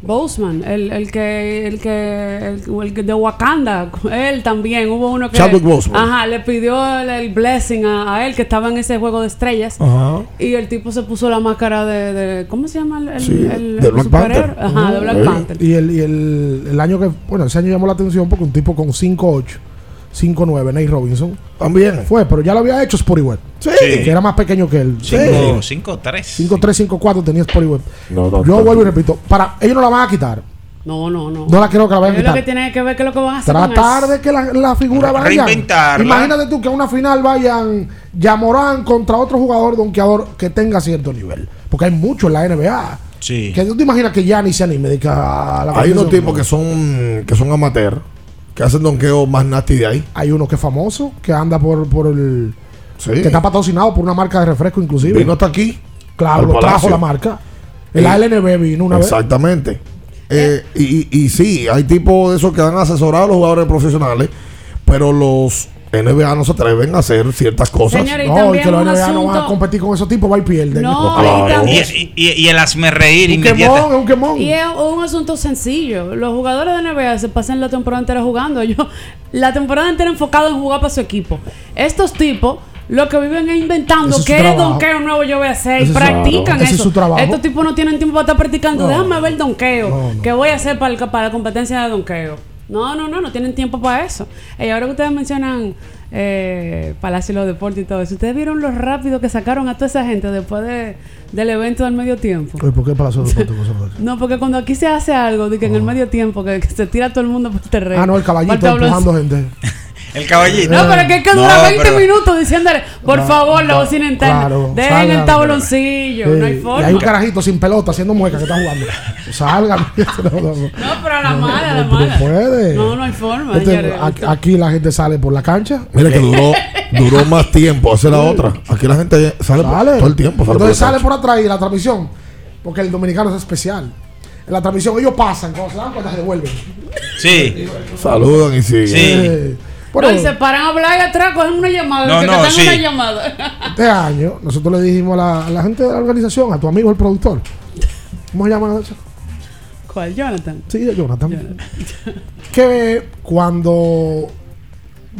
Speaker 7: Boseman, el, el que, el que, el, el que de Wakanda, él también, hubo uno que
Speaker 6: Chadwick Boseman.
Speaker 7: ajá, le pidió el, el blessing a, a él que estaba en ese juego de estrellas
Speaker 6: Ajá.
Speaker 7: y el tipo se puso la máscara de, de ¿cómo se llama el, el,
Speaker 6: Sí,
Speaker 7: el-
Speaker 6: de
Speaker 7: el
Speaker 6: Black
Speaker 7: superhéroe?
Speaker 6: Panther.
Speaker 7: Ajá, de Black. Panther.
Speaker 5: Y el, y el, el año que, bueno, ese año llamó la atención porque un tipo con 5'8, 5'9, Nate Robinson,
Speaker 6: También.
Speaker 5: fue, pero ya lo había hecho Sporty Web.
Speaker 6: Sí.
Speaker 5: Que era más pequeño que él.
Speaker 1: 5 3
Speaker 5: 5'3, 5'4 tenía Sporty Web.
Speaker 6: No, no,
Speaker 5: Yo
Speaker 6: no.
Speaker 5: vuelvo y repito, para ellos no la van a quitar.
Speaker 7: No, no, no.
Speaker 5: No la creo que la vayan a
Speaker 7: Es lo que
Speaker 5: quitar.
Speaker 7: tiene que ver que lo que van a hacer
Speaker 5: Tratar de que la, la figura vaya. Imagínate tú que a una final vayan Yamorán contra otro jugador donkeador que tenga cierto nivel. Porque hay mucho en la NBA.
Speaker 1: Sí.
Speaker 5: Que tú te imaginas que ya ni se anime de que a la
Speaker 6: Hay unos tipos que son, que son amateur, que hacen donqueo más nasty de ahí.
Speaker 5: Hay uno que es famoso, que anda por, por el.
Speaker 6: Sí.
Speaker 5: Que está patrocinado por una marca de refresco, inclusive.
Speaker 6: Vino hasta aquí.
Speaker 5: claro, lo trajo la marca. El
Speaker 6: Eh,
Speaker 5: ALNB vino una vez.
Speaker 6: Exactamente. Eh, y, y, y sí, hay tipos de esos que han asesorado a los jugadores profesionales, pero los NBA no se atreven a hacer ciertas cosas.
Speaker 7: Y
Speaker 5: No, y que
Speaker 7: un
Speaker 5: NBA no van a competir con esos tipos, va y pierden.
Speaker 7: No,
Speaker 6: Claro.
Speaker 7: y
Speaker 1: Y, y- el hazme reír
Speaker 5: un quemón, es un quemón.
Speaker 7: Y es un asunto sencillo. Los jugadores de NBA se pasan la temporada entera jugando. Yo, la temporada entera enfocado en jugar para su equipo. Estos tipos lo que viven es inventando
Speaker 5: Ese es
Speaker 7: qué donkeo nuevo yo voy a hacer. Y practican eso.
Speaker 5: es su trabajo.
Speaker 7: Estos tipos no tienen tiempo para estar practicando.
Speaker 5: No.
Speaker 7: Déjame ver el donkeo
Speaker 5: No, no.
Speaker 7: que voy a hacer para, el- para la competencia de donkeo. No, no, no, no tienen tiempo para eso. Y ahora que ustedes mencionan eh, Palacio de los Deportes y todo eso, ¿ustedes vieron lo rápido que sacaron a toda esa gente después de, del evento del medio tiempo?
Speaker 5: Oye, ¿Por qué Palacio de Deportes? por eso?
Speaker 7: No, porque cuando aquí se hace algo, de que en el medio tiempo, que, que se tira todo el mundo por el terreno.
Speaker 5: Ah, no, el caballito empujando gente.
Speaker 1: El caballito.
Speaker 7: No, pero es que hay que
Speaker 1: No,
Speaker 7: durar 20
Speaker 1: pero-
Speaker 7: minutos diciéndole, por
Speaker 5: No,
Speaker 7: favor, la
Speaker 5: no,
Speaker 7: bocina interna,
Speaker 5: claro,
Speaker 7: dejen
Speaker 5: salgan.
Speaker 7: el tabloncillo, no hay forma.
Speaker 5: Y hay un carajito sin pelota haciendo mueca que está jugando. Salgan. no, no, no.
Speaker 7: No, pero a la mala, a la
Speaker 5: No,
Speaker 7: mala.
Speaker 5: puede.
Speaker 7: No, no hay forma.
Speaker 5: Este, aquí, aquí la gente sale por la cancha.
Speaker 6: Mira que duró, duró más tiempo. Esa es la otra. Aquí la gente sale, por- todo el tiempo. Sale
Speaker 5: Entonces
Speaker 6: por
Speaker 5: sale por atrás y la transmisión. Porque el dominicano es especial. En la transmisión ellos pasan, cuando se dan cuenta se devuelven.
Speaker 1: Sí.
Speaker 6: Saludan y siguen.
Speaker 1: Sí.
Speaker 5: Eh,
Speaker 7: no, y se paran a hablar y atrás cogen una llamada.
Speaker 1: No,
Speaker 7: que
Speaker 1: no, sí.
Speaker 7: una llamada.
Speaker 5: este año nosotros le dijimos a la, a la gente de la organización, a tu amigo el productor. ¿Cómo se llama eso?
Speaker 7: ¿Cuál, Jonathan?
Speaker 5: Sí, Jonathan. Que cuando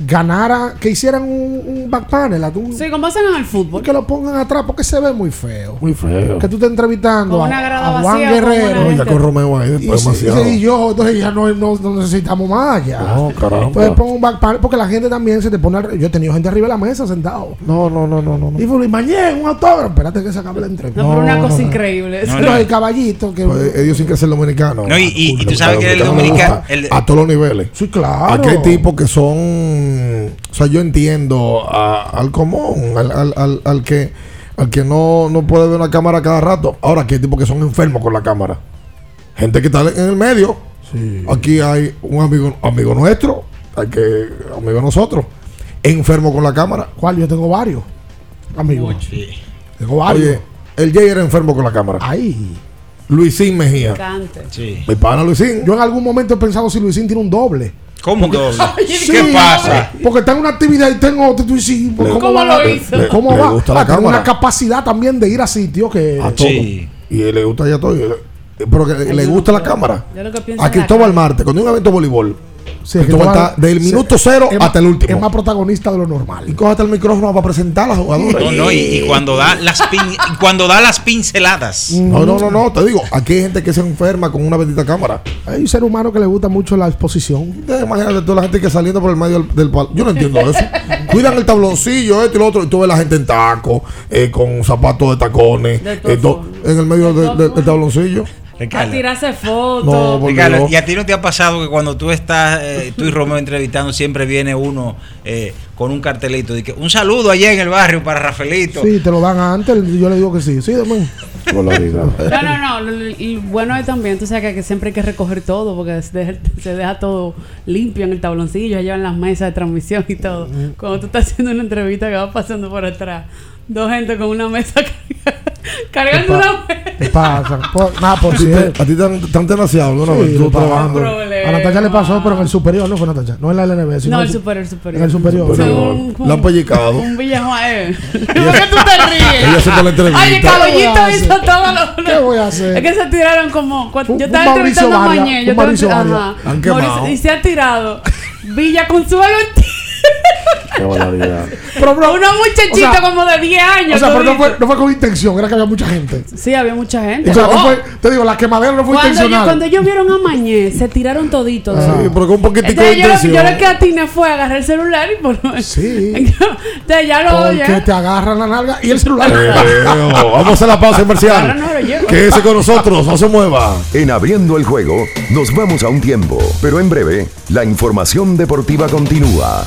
Speaker 5: ganara, que hicieran un, un back panel, un-
Speaker 7: Sí, como hacen en el fútbol.
Speaker 5: que lo pongan atrás porque se ve muy feo.
Speaker 6: Muy feo.
Speaker 5: Que tú estés entrevistando
Speaker 7: Con
Speaker 5: a, a Juan
Speaker 7: vacía, con
Speaker 5: Guerrero.
Speaker 6: ya con Romeo ahí
Speaker 5: Y,
Speaker 6: después demasiado.
Speaker 5: y yo, entonces ya no, no- no necesitamos más ya.
Speaker 6: No, caramba.
Speaker 5: Entonces pon un back panel porque la gente también se te pone. al- Yo he tenido gente arriba de la mesa sentado.
Speaker 6: No, no, no, no, no. no.
Speaker 5: Y fue Mañé, un autógrafo. Espérate que se acabe la entrevista.
Speaker 7: No, pero una cosa increíble.
Speaker 1: No,
Speaker 5: el caballito que.
Speaker 6: Pues, ellos sin que ser dominicanos.
Speaker 1: No, y- y- y tú sabes que el
Speaker 6: dominicanos
Speaker 1: dominica-
Speaker 6: me gusta
Speaker 1: el-
Speaker 6: A todos los niveles.
Speaker 5: sí, claro.
Speaker 6: Aquí hay tipos que son. O sea, yo entiendo a- al común, al, al, al, al que al que no, no puede ver una cámara cada rato. Ahora aquí hay tipos que son enfermos con la cámara. Gente que está en el medio. Aquí hay un amigo amigo nuestro, hay que amigo de nosotros, enfermo con la cámara.
Speaker 5: ¿Cuál? Yo tengo varios. Amigos. Tengo varios.
Speaker 6: Oye, el Jay era enfermo con la cámara.
Speaker 5: Ahí.
Speaker 6: Luisín Mejía.
Speaker 7: Cante.
Speaker 1: Sí.
Speaker 6: Mi pana Luisín.
Speaker 5: Yo en algún momento he pensado si Luisín tiene un doble.
Speaker 1: ¿Cómo un doble?
Speaker 5: Sí,
Speaker 1: ¿Qué pasa?
Speaker 5: Porque está en una actividad y tengo otro. y tú dices, ¿Cómo,
Speaker 7: ¿Cómo
Speaker 5: va?
Speaker 7: lo hizo?
Speaker 6: Le-
Speaker 5: ¿Cómo
Speaker 6: le
Speaker 5: va?
Speaker 6: gusta la
Speaker 5: Ah,
Speaker 6: cámara.
Speaker 5: una capacidad también de ir a sitios que.
Speaker 6: A todo.
Speaker 1: Sí.
Speaker 6: Y le gusta ya todo. Pero que le gusta la cámara.
Speaker 7: Yo lo que pienso
Speaker 6: A Cristóbal. Marte, cuando hay un evento de voleibol,
Speaker 5: Sí,
Speaker 6: está del
Speaker 5: sí,
Speaker 6: minuto cero
Speaker 5: es
Speaker 6: hasta el último.
Speaker 5: Es más protagonista de lo normal.
Speaker 6: Y cógete el micrófono para presentar a los jugadores.
Speaker 1: No, no, y, y cuando da las pin- y cuando da las pinceladas.
Speaker 6: No, no, no, no, te digo, aquí hay gente que se enferma con una bendita cámara.
Speaker 5: Hay un ser humano que le gusta mucho la exposición.
Speaker 6: Ustedes Imagínate toda la gente que saliendo por el medio del, del pal- Yo no entiendo eso. Cuidan el tabloncillo, esto y lo otro, y tú ves la gente en taco, eh, con zapatos de tacones,
Speaker 7: De
Speaker 6: eh, en el medio de- de- del
Speaker 7: A tirarse fotos.
Speaker 6: No,
Speaker 1: Ricardo. ¿y a ti no te ha pasado que cuando tú estás, eh, tú y Romeo entrevistando, siempre viene uno eh, con un cartelito de que un saludo allá en el barrio para Rafaelito?
Speaker 5: Sí, te lo dan antes. Yo le digo que sí. Sí, demás.
Speaker 7: No, no, no. Y bueno es también, tú sabes que, que siempre hay que recoger todo porque se deja, se deja todo limpio en el tabloncillo, allá en las mesas de transmisión y todo. Cuando tú estás haciendo una entrevista que va pasando por atrás, dos gente con una mesa cargando una.
Speaker 5: ¿Qué pasa? Por- nada, por
Speaker 6: A ti
Speaker 5: cierto.
Speaker 6: te- a ti te han, te han alguna
Speaker 5: Sí,
Speaker 6: vez, tú trabajando.
Speaker 5: A Natacha le pasó, pero en el superior, no fue Natacha. No en la LNB, sino
Speaker 7: No, el
Speaker 5: en
Speaker 7: superior, el superior.
Speaker 5: En el superior.
Speaker 6: Pero
Speaker 7: un-
Speaker 6: la han pellizcado.
Speaker 7: Un Villajuan. Eh. ¿Por qué tú te ríes?
Speaker 6: Ella haciendo la entrevista.
Speaker 7: Ay, el
Speaker 5: ¿Qué voy a
Speaker 7: caballito
Speaker 5: hacer?
Speaker 7: hizo todo lo.
Speaker 5: ¿Qué voy a hacer?
Speaker 7: Es que se tiraron como.
Speaker 5: Un-
Speaker 7: yo
Speaker 5: un
Speaker 7: estaba entrevistando a Mañé.
Speaker 5: un
Speaker 7: Yo estaba ajá. Y se ha tirado. Villa Consuelo en ti.
Speaker 6: Qué barbaridad.
Speaker 5: Pero, bro,
Speaker 7: Una muchachita
Speaker 5: o sea,
Speaker 7: como de 10 años.
Speaker 5: O sea, pero no fue, no fue con intención, era que había mucha gente.
Speaker 7: Sí, había mucha gente.
Speaker 5: O sea, no fue, te digo, la quemadera no fue
Speaker 7: cuando, yo-
Speaker 5: intencional.
Speaker 7: cuando ellos vieron a Mañé, se tiraron toditos.
Speaker 6: Sí, pero con un poquitico de
Speaker 7: yo,
Speaker 6: intención.
Speaker 7: yo lo que atiné fue agarrar el celular y por
Speaker 5: Sí.
Speaker 7: Entonces ya lo
Speaker 5: Porque
Speaker 7: ya.
Speaker 5: te agarran la nalga y el celular.
Speaker 6: Eh, vamos a la pausa comercial.
Speaker 7: no lo llevo.
Speaker 6: Quédese con nosotros, no se mueva.
Speaker 2: En abriendo el juego, nos vamos a un tiempo, pero en breve, la información deportiva continúa.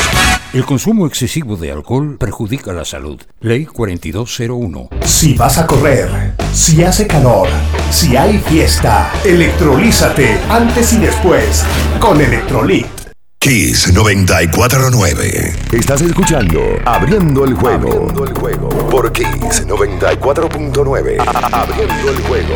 Speaker 14: El consumo excesivo de alcohol perjudica la salud. Ley 4201.
Speaker 8: Si vas a correr, si hace calor, si hay fiesta, electrolízate antes y después con Electrolit.
Speaker 15: Kiss 949.
Speaker 2: Estás escuchando Abriendo el juego. Abriendo el juego. Por Kiss 94.9. Abriendo el juego.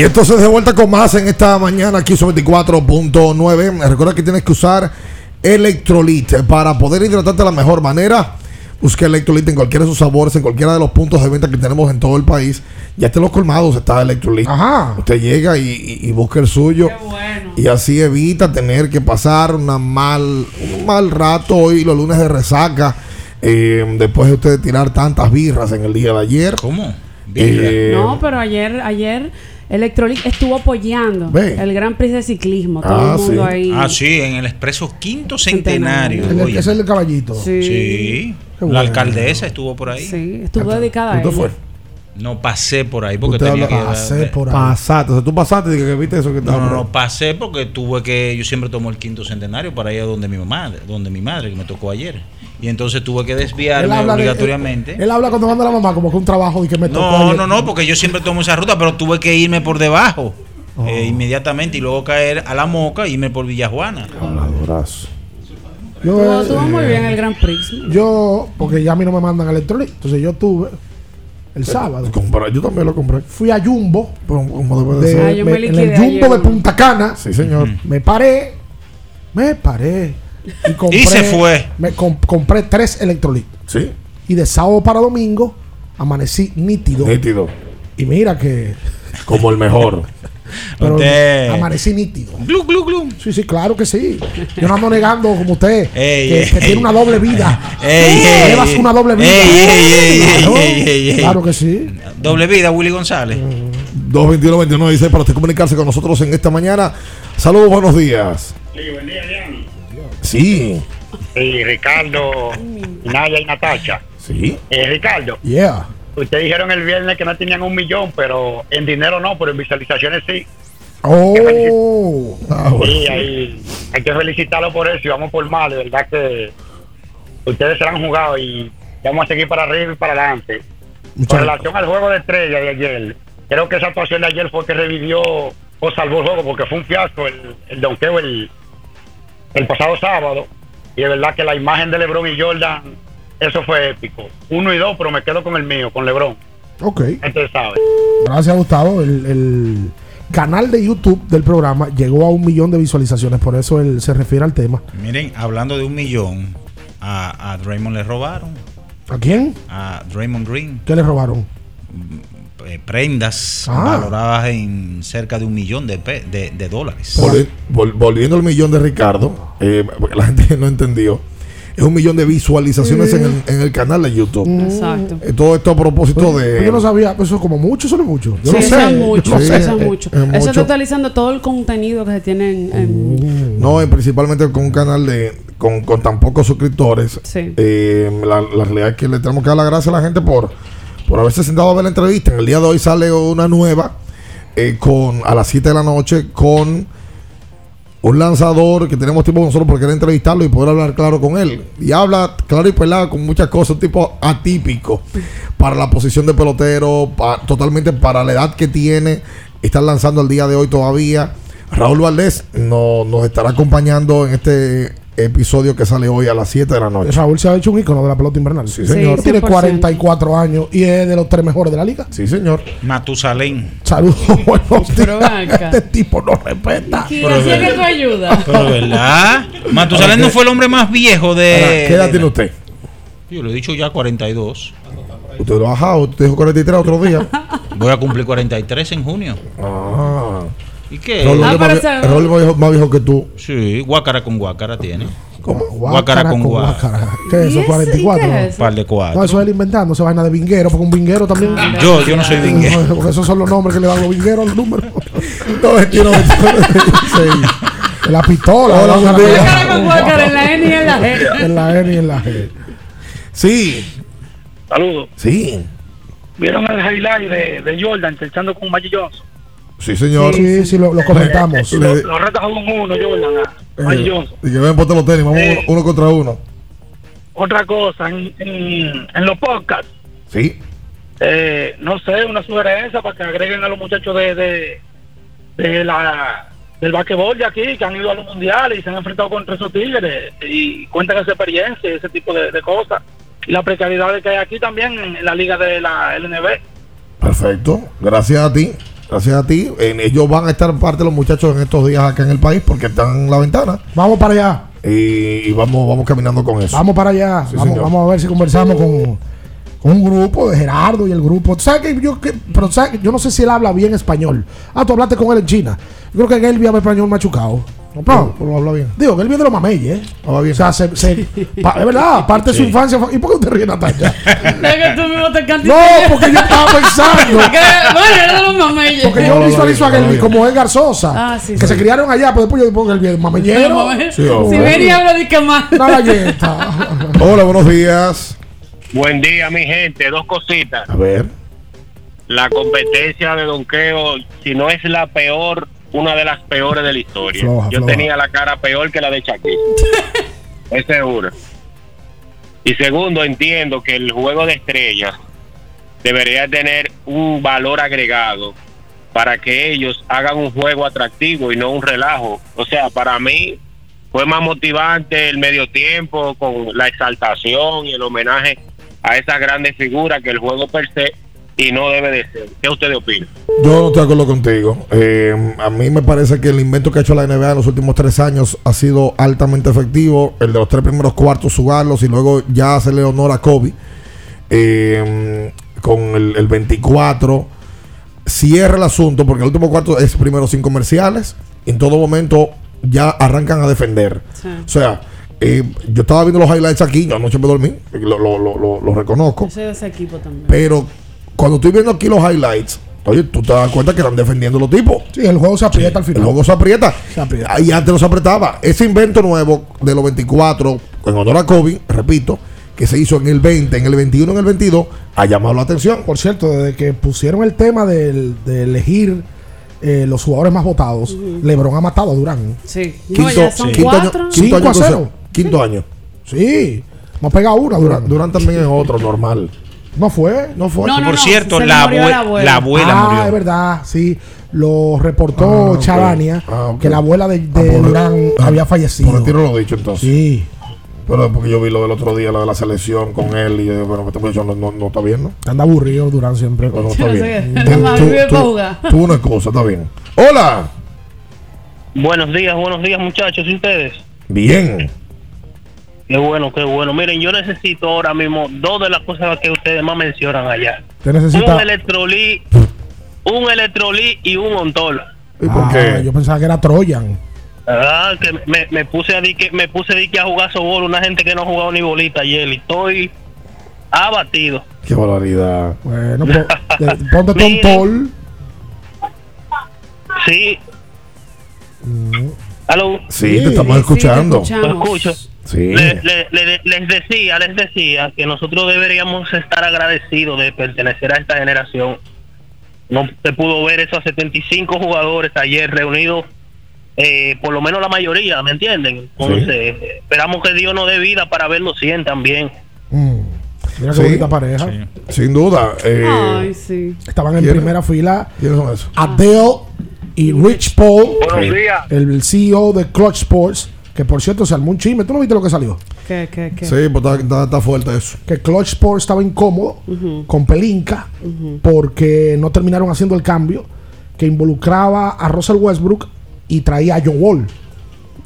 Speaker 6: Y entonces de vuelta con más en esta mañana aquí son 24.9. Recuerda que tienes que usar Electrolit para poder hidratarte de la mejor manera. Busca Electrolit en cualquiera de sus sabores, en cualquiera de los puntos de venta que tenemos en todo el país. Ya está en los colmados está Electrolit.
Speaker 5: Ajá.
Speaker 6: Usted llega y, y- y busca el suyo. Y así evita tener que pasar una mal, un mal rato hoy, los lunes de resaca. eh, después de usted tirar tantas birras en el día de ayer.
Speaker 1: ¿Cómo?
Speaker 6: Eh,
Speaker 7: No, pero ayer, ayer Electrolit estuvo apoyando
Speaker 1: Ve.
Speaker 7: el Gran Prix de ciclismo. Todo
Speaker 1: Ah,
Speaker 7: el mundo
Speaker 1: sí.
Speaker 7: ahí.
Speaker 1: Ah, sí, en el expreso quinto centenario.
Speaker 5: El- ese es el caballito.
Speaker 7: Sí.
Speaker 1: La alcaldesa estuvo por ahí.
Speaker 7: Sí, estuvo dedicada a
Speaker 6: ¿Usted
Speaker 7: ella.
Speaker 6: fue?
Speaker 1: No pasé por ahí porque tenía
Speaker 6: habla-
Speaker 1: que
Speaker 6: pasé por ahí. Pasaste, o sea, tú pasaste y que viste eso que estaba
Speaker 1: No, no,
Speaker 6: por ahí.
Speaker 1: no, pasé porque tuve que yo siempre tomo el quinto centenario para ir a donde mi mamá, donde mi madre que me tocó ayer. Y entonces tuve que desviarme
Speaker 5: de-
Speaker 1: obligatoriamente.
Speaker 5: Él, él habla cuando manda la mamá como que un trabajo y que me.
Speaker 1: No, no, no, porque yo siempre tomo esa ruta, pero tuve que irme por debajo
Speaker 5: Oh.
Speaker 1: eh, inmediatamente y luego caer a la moca y irme por Villajuana.
Speaker 5: Yo,
Speaker 7: Estuvo,
Speaker 5: eh,
Speaker 7: estuvo muy bien el Gran Prix.
Speaker 5: Yo, porque ya a mí no me mandan electrolit. Entonces yo tuve el sábado.
Speaker 6: Compré, yo también lo compré.
Speaker 5: Fui a Jumbo.
Speaker 6: Como debe de
Speaker 5: de-
Speaker 6: ser.
Speaker 7: Ah, yo me
Speaker 5: me- en el Jumbo
Speaker 7: ayer.
Speaker 5: de Punta Cana.
Speaker 6: Sí, señor.
Speaker 5: Me paré. Me paré. Y, compré,
Speaker 1: Y se fue.
Speaker 5: Me com- compré tres electrolit.
Speaker 6: Sí.
Speaker 5: Y de sábado para domingo amanecí nítido.
Speaker 6: Nítido.
Speaker 5: Y mira que.
Speaker 6: Como el mejor.
Speaker 5: Pero
Speaker 1: Usted-
Speaker 5: amanecí nítido.
Speaker 1: Glu, glu, glu.
Speaker 5: Sí, sí, claro que sí. Yo no ando negando como usted
Speaker 1: Ey,
Speaker 5: que,
Speaker 1: ey,
Speaker 5: que tiene
Speaker 1: ey.
Speaker 5: una doble vida.
Speaker 1: Ey, ey,
Speaker 5: Llevas una doble vida.
Speaker 1: Ey, ey, ey,
Speaker 5: Claro,
Speaker 1: ey, ey, ey.
Speaker 5: claro que sí.
Speaker 1: Doble vida, Willy González.
Speaker 6: 221-29 dice para usted comunicarse con nosotros en esta mañana. Saludos, buenos días.
Speaker 16: Sí, buen día, Diana.
Speaker 6: Sí.
Speaker 16: Sí, Ricardo, Naya y Natacha.
Speaker 6: Sí.
Speaker 16: Eh, Ricardo,
Speaker 5: Yeah.
Speaker 16: ustedes dijeron el viernes que no tenían un millón, pero en dinero no, pero en visualizaciones sí.
Speaker 5: Oh.
Speaker 16: Sí, ahí hay que felicitarlo por eso y vamos por más. De verdad que ustedes se la han jugado y vamos a seguir para arriba y para adelante. Con relación al juego de estrella de ayer, creo que esa actuación de ayer fue que revivió o salvó el juego porque fue un fiasco el, el donqueo el, el pasado sábado. Y de verdad que la imagen de LeBron y Jordan, eso fue épico. Uno y dos, pero me quedo con el mío, con LeBron.
Speaker 5: Ok.
Speaker 16: Entonces, ¿sabes?
Speaker 5: Gracias, Gustavo. El, el canal de YouTube del programa llegó a un millón de visualizaciones. Por eso él se refiere al tema.
Speaker 1: Miren, hablando de un millón, a, a Draymond le robaron.
Speaker 5: ¿A quién?
Speaker 1: A Draymond Green.
Speaker 5: ¿Qué le robaron?
Speaker 1: Eh, prendas
Speaker 5: Ah.
Speaker 1: valoradas en cerca de un millón de, pe- de, de dólares.
Speaker 6: Volvi- vol- volviendo al millón de Ricardo, eh, porque la gente no entendió. es un millón de visualizaciones en, el, en el canal de YouTube.
Speaker 7: Exacto.
Speaker 6: Eh, todo esto a propósito
Speaker 5: Pues
Speaker 6: de.
Speaker 5: yo no sabía, pues eso es como mucho, eso no es mucho. Yo
Speaker 7: Sí,
Speaker 5: no
Speaker 7: eso
Speaker 5: sé.
Speaker 7: es mucho,
Speaker 5: no
Speaker 7: eso es mucho.
Speaker 5: es
Speaker 7: Eso está utilizando todo el contenido que se tiene en, en-
Speaker 6: No, eh, principalmente con un canal de con, con tan pocos suscriptores.
Speaker 7: Sí.
Speaker 6: Eh, la, la realidad es que le tenemos que dar las gracias a la gente por, por haberse sentado a ver la entrevista. En el día de hoy sale una nueva eh, con a las 7 de la noche con un lanzador que tenemos tiempo nosotros por querer entrevistarlo y poder hablar claro con él. Y habla claro y pelado con muchas cosas, un tipo atípico para la posición de pelotero, totalmente para la edad que tiene. Está lanzando el día de hoy todavía. Raúl Valdés no- nos estará acompañando en este episodio que sale hoy a las 7 de la noche.
Speaker 5: Raúl se ha hecho un ícono de la pelota invernal. Sí,
Speaker 6: señor.
Speaker 5: Tiene
Speaker 6: 100%.
Speaker 5: 44 años y es de los tres mejores de la liga.
Speaker 6: Sí, señor.
Speaker 1: Matusalén.
Speaker 5: Saludos, buenos días. Este tipo no respeta.
Speaker 7: ¿Qué
Speaker 1: Pero
Speaker 7: hacía
Speaker 1: de-
Speaker 7: que tú ayudas?
Speaker 1: Pero verdad. Matusalén no fue el hombre más viejo de.
Speaker 6: ¿Qué edad tiene usted?
Speaker 1: Yo lo he dicho ya 42.
Speaker 6: Usted lo ha bajado, usted dijo 43 otro día.
Speaker 1: Voy a cumplir 43 en junio.
Speaker 6: Ah.
Speaker 1: ¿Y qué?
Speaker 6: Raúl
Speaker 7: Ah,
Speaker 6: es más, es viejo, más viejo que tú.
Speaker 1: Sí, guácara con guácara tiene.
Speaker 5: ¿Cómo?
Speaker 1: Guácara con guácara.
Speaker 5: ¿Qué es eso? 44.
Speaker 1: Par de cuatro.
Speaker 5: No, eso es inventando, esa vaina de vinguero, porque un vinguero también.
Speaker 1: Yo- yo no soy vinguero.
Speaker 5: No, Porque esos son los nombres que le dan los vingueros al número.
Speaker 6: No, 21,
Speaker 5: 26. La pistola.
Speaker 6: Hola,
Speaker 5: la-.
Speaker 7: Guácara con guácara en la N y en la G.
Speaker 5: En la N y en la G.
Speaker 6: Sí,
Speaker 17: Saludos.
Speaker 6: sí.
Speaker 17: ¿Vieron el highlight de, de Jordan echando con Magic Johnson?
Speaker 6: Sí, señor.
Speaker 5: Sí, sí, lo, lo comentamos.
Speaker 17: Lo, lo reta un uno, Jordan, a Magic
Speaker 6: Eh,
Speaker 17: Johnson.
Speaker 6: y que ven ponte los tenis, vamos
Speaker 17: Eh.
Speaker 6: uno, uno contra uno.
Speaker 17: Otra cosa, en, en, en los podcasts,
Speaker 6: Sí.
Speaker 17: eh, no sé, una sugerencia para que agreguen a los muchachos de, de, de la del basquetbol de aquí, que han ido a los mundiales y se han enfrentado contra esos tigres y cuentan esa experiencia y ese tipo de, de cosas. Y la precariedad que hay aquí también en la liga de la LNB.
Speaker 6: Perfecto. Gracias a ti. Gracias a ti. En- ellos van a estar parte de los muchachos en estos días acá en el país porque están en la ventana.
Speaker 5: Vamos para allá.
Speaker 6: Y, y vamos, vamos caminando con eso.
Speaker 5: Vamos para allá.
Speaker 6: Sí,
Speaker 5: vamos, vamos a ver si conversamos con, con un grupo de Gerardo y el grupo. ¿Tú ¿Sabes que yo, que, pero sabes que yo no sé si él habla bien español? Ah, tú hablaste con él en China. Yo creo que él habla español machucado. No,
Speaker 6: No, pero habla bien.
Speaker 5: Digo, que él viene de los mameyes, ¿eh?
Speaker 6: Habla bien.
Speaker 5: O sea, se, se- pa- es verdad, parte de su
Speaker 6: Sí.
Speaker 5: infancia. fue- ¿Y por qué usted ríe, Natalia?
Speaker 7: Tú mismo te cantas.
Speaker 5: No, porque yo estaba pensando.
Speaker 7: Que, bueno, era de los mameyes.
Speaker 5: Porque yo visualizo a
Speaker 6: no.
Speaker 5: como Edgar Sosa.
Speaker 7: Ah, sí,
Speaker 5: que
Speaker 7: sí.
Speaker 5: se criaron allá, pero después yo digo que el bien mameñero.
Speaker 6: Sí.
Speaker 7: Si ven y habla de que más.
Speaker 6: Hola, buenos días.
Speaker 18: Buen día, mi gente. Dos cositas.
Speaker 6: A ver.
Speaker 18: La competencia de donqueo, si no es la peor, una de las peores de la historia.
Speaker 5: Floja,
Speaker 18: Yo
Speaker 5: floja.
Speaker 18: tenía la cara peor que la de Shaquille. es seguro. Y segundo, entiendo que el juego de estrellas debería tener un valor agregado para que ellos hagan un juego atractivo y no un relajo. O sea, para mí fue más motivante el medio tiempo con la exaltación y el homenaje a esas grandes figuras que el juego per se y no debe de ser. ¿Qué ustedes opinan?
Speaker 6: Yo no estoy de acuerdo contigo. Eh, a mí me parece que el invento que ha hecho la NBA en los últimos tres años ha sido altamente efectivo. El de los tres primeros cuartos, jugarlos y luego ya hacerle honor a Kobe. Eh, con el, el 24. Cierra el asunto porque el último cuarto es primero sin comerciales. En todo momento ya arrancan a defender. O sea, eh, yo estaba viendo los highlights aquí. Yo anoche me dormí. Lo, lo- lo- lo- lo reconozco.
Speaker 7: Yo soy de ese equipo también.
Speaker 6: Pero cuando estoy viendo aquí los highlights, oye, tú te das cuenta que están defendiendo los tipos.
Speaker 5: Sí, el juego se aprieta al
Speaker 6: El
Speaker 5: final.
Speaker 6: juego se aprieta.
Speaker 5: Se aprieta.
Speaker 6: Y antes no se apretaba. Ese invento nuevo de los 24, en honor a Kobe, repito, que se hizo en el 20, en el 21, en el 22, ha llamado la atención.
Speaker 5: Por cierto, desde que pusieron el tema del- de elegir eh, los jugadores más votados, LeBron ha matado a Durán.
Speaker 7: Sí. No,
Speaker 6: Quinto,
Speaker 7: ya son
Speaker 6: quinto año, quinto, año,
Speaker 5: Cinco a cero.
Speaker 6: quinto año.
Speaker 5: Sí, no pega una
Speaker 6: Durán,
Speaker 5: Durán.
Speaker 6: Durán también es otro, normal.
Speaker 5: No fue.
Speaker 6: No fue.
Speaker 7: No, no,
Speaker 1: Por
Speaker 7: no,
Speaker 1: cierto, la, abue-
Speaker 7: la abuela.
Speaker 1: la abuela
Speaker 5: ah,
Speaker 1: murió.
Speaker 5: es verdad, sí. Lo reportó
Speaker 6: Ah, Ah,
Speaker 5: que la abuela de, de
Speaker 6: Ah, por-
Speaker 5: Durán
Speaker 6: ah,
Speaker 5: había fallecido.
Speaker 6: Por lo dicho entonces.
Speaker 5: Sí,
Speaker 6: Pero porque yo vi lo del otro día, lo de la selección con él, y yo bueno, este muchacho no, no, no está bien, ¿no?
Speaker 5: anda aburrido Durán siempre.
Speaker 6: No, no está
Speaker 7: no sé
Speaker 6: bien.
Speaker 7: qué.
Speaker 6: Tú- tú una cosa, está bien. Hola.
Speaker 18: Buenos días, buenos días, muchachos. ¿Y ustedes?
Speaker 6: Bien.
Speaker 18: Qué bueno, qué bueno. Miren, yo necesito ahora mismo dos de las cosas que ustedes más mencionan allá.
Speaker 5: Te necesita.
Speaker 18: Un electrolí, un electrolí y un ontol.
Speaker 6: ¿Y por
Speaker 5: Ah,
Speaker 6: qué?
Speaker 5: Yo pensaba que era Troyan.
Speaker 19: Ah, que me, me puse a dique, me puse a dique a jugar sobol, una gente que no ha jugado ni bolita ayer y estoy abatido.
Speaker 6: Qué barbaridad.
Speaker 5: Bueno, ponte
Speaker 19: Mire.
Speaker 5: Paul.
Speaker 19: Sí. ¿Aló?
Speaker 6: Sí, te estamos escuchando.
Speaker 19: Lo escucho.
Speaker 6: Sí.
Speaker 19: Le- le- le- les decía, les decía que nosotros deberíamos estar agradecidos de pertenecer a esta generación. No se pudo ver esos 75 jugadores ayer reunidos, eh, por lo menos la mayoría, ¿me entienden? Entonces, esperamos que Dios nos dé vida para verlos 100 también.
Speaker 5: Mira qué
Speaker 6: Sí.
Speaker 5: bonita pareja.
Speaker 6: Sin duda. eh,
Speaker 7: Ay, sí.
Speaker 5: Estaban en primera fila
Speaker 6: ¿Quiénes son esos?
Speaker 5: Adele y Rich Paul.
Speaker 19: Buenos días.
Speaker 5: El CEO de Clutch Sports. Que por cierto se armó un chisme. ¿Tú no viste lo que salió?
Speaker 7: ¿Qué, qué, qué?
Speaker 6: Sí, pues está, está- está fuerte eso.
Speaker 5: Que Clutch Sports estaba incómodo con Pelinka porque no terminaron haciendo el cambio que involucraba a Russell Westbrook y traía a John Wall.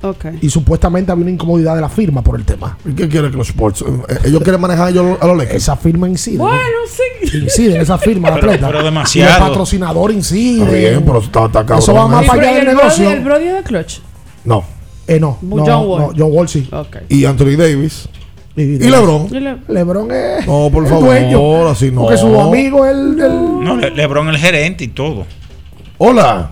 Speaker 7: Ok.
Speaker 5: Y supuestamente había una incomodidad de la firma por el tema.
Speaker 6: ¿Y qué quiere que los sports? Eh, Ellos quieren manejar a ellos a los Lakers.
Speaker 5: Esa firma incide.
Speaker 7: Bueno, sí.
Speaker 5: Incide en esa firma
Speaker 1: Pero-
Speaker 5: atleta.
Speaker 1: pero
Speaker 5: Y
Speaker 1: demasiado.
Speaker 5: el patrocinador incide.
Speaker 6: Está bien, pero está, está cabrón.
Speaker 5: Eso va más
Speaker 7: ¿Y
Speaker 5: para
Speaker 7: Bro-
Speaker 5: allá
Speaker 7: y
Speaker 5: del negocio.
Speaker 7: el Brody de Clutch?
Speaker 6: No.
Speaker 5: Eh, no,
Speaker 7: John
Speaker 5: no,
Speaker 7: Wall.
Speaker 5: no, John Wall sí.
Speaker 6: Y Anthony Davis.
Speaker 5: Y,
Speaker 6: Y LeBron.
Speaker 7: Y le-
Speaker 5: LeBron es
Speaker 6: No, por
Speaker 5: el
Speaker 6: favor,
Speaker 5: dueño.
Speaker 6: así no.
Speaker 5: Porque su amigo es el, el-
Speaker 1: No, Le- Lebron el gerente y todo.
Speaker 6: Hola.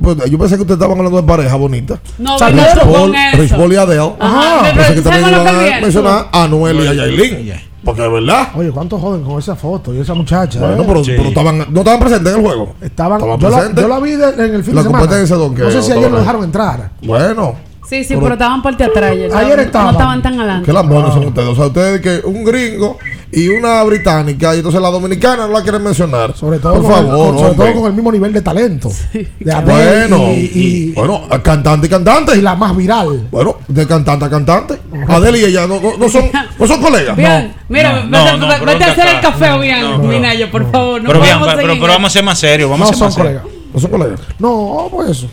Speaker 6: Pues, yo pensé que ustedes estaban hablando de pareja bonita.
Speaker 7: No,
Speaker 6: O sea, Rich Paul,
Speaker 7: eso.
Speaker 6: Rich Paul y Adele.
Speaker 7: Ajá,
Speaker 6: Pensé que
Speaker 7: ¿sabes
Speaker 6: también iban a mencionar a Anuel y a Yailin. Porque es verdad.
Speaker 5: Oye, ¿cuántos joden con esa foto y esa muchacha?
Speaker 6: Bueno,
Speaker 5: eh?
Speaker 6: pero, pero estaban, no estaban presentes en el juego.
Speaker 5: Estaban,
Speaker 6: estaban
Speaker 5: yo, la,
Speaker 6: presentes.
Speaker 5: yo la vi de- en el fin
Speaker 6: La
Speaker 5: de semana.
Speaker 6: competencia, ¿don qué?
Speaker 5: No sé si ayer lo dejaron entrar.
Speaker 6: Bueno.
Speaker 7: Sí, sí,
Speaker 6: Pero-
Speaker 7: pero estaban parte atrás. ayer,
Speaker 5: Ayer estaban.
Speaker 7: No estaban tan adelante.
Speaker 6: Qué lambones son ustedes. O sea, ustedes que un gringo y una británica y entonces la dominicana no la quieren mencionar.
Speaker 5: Sobre todo,
Speaker 6: Por
Speaker 5: con, el-
Speaker 6: favor,
Speaker 5: sobre todo con el mismo nivel de talento. De
Speaker 6: Bueno,
Speaker 5: y, y-
Speaker 6: bueno, cantante y cantante.
Speaker 5: y la más viral.
Speaker 6: Bueno, de cantante a cantante. Adele y ella no, no, no son, no son colegas.
Speaker 7: Bien, mira,
Speaker 1: No,
Speaker 7: vete,
Speaker 1: no, no,
Speaker 7: vete
Speaker 1: pero
Speaker 7: a hacer el café bien,
Speaker 1: no, pero-
Speaker 7: Minayo, por favor. No
Speaker 1: pero, bien, pero, pero vamos a ser más serios. Vamos
Speaker 5: No
Speaker 1: a ser
Speaker 5: son
Speaker 1: más serios.
Speaker 6: No son colegas.
Speaker 5: No, pues eso.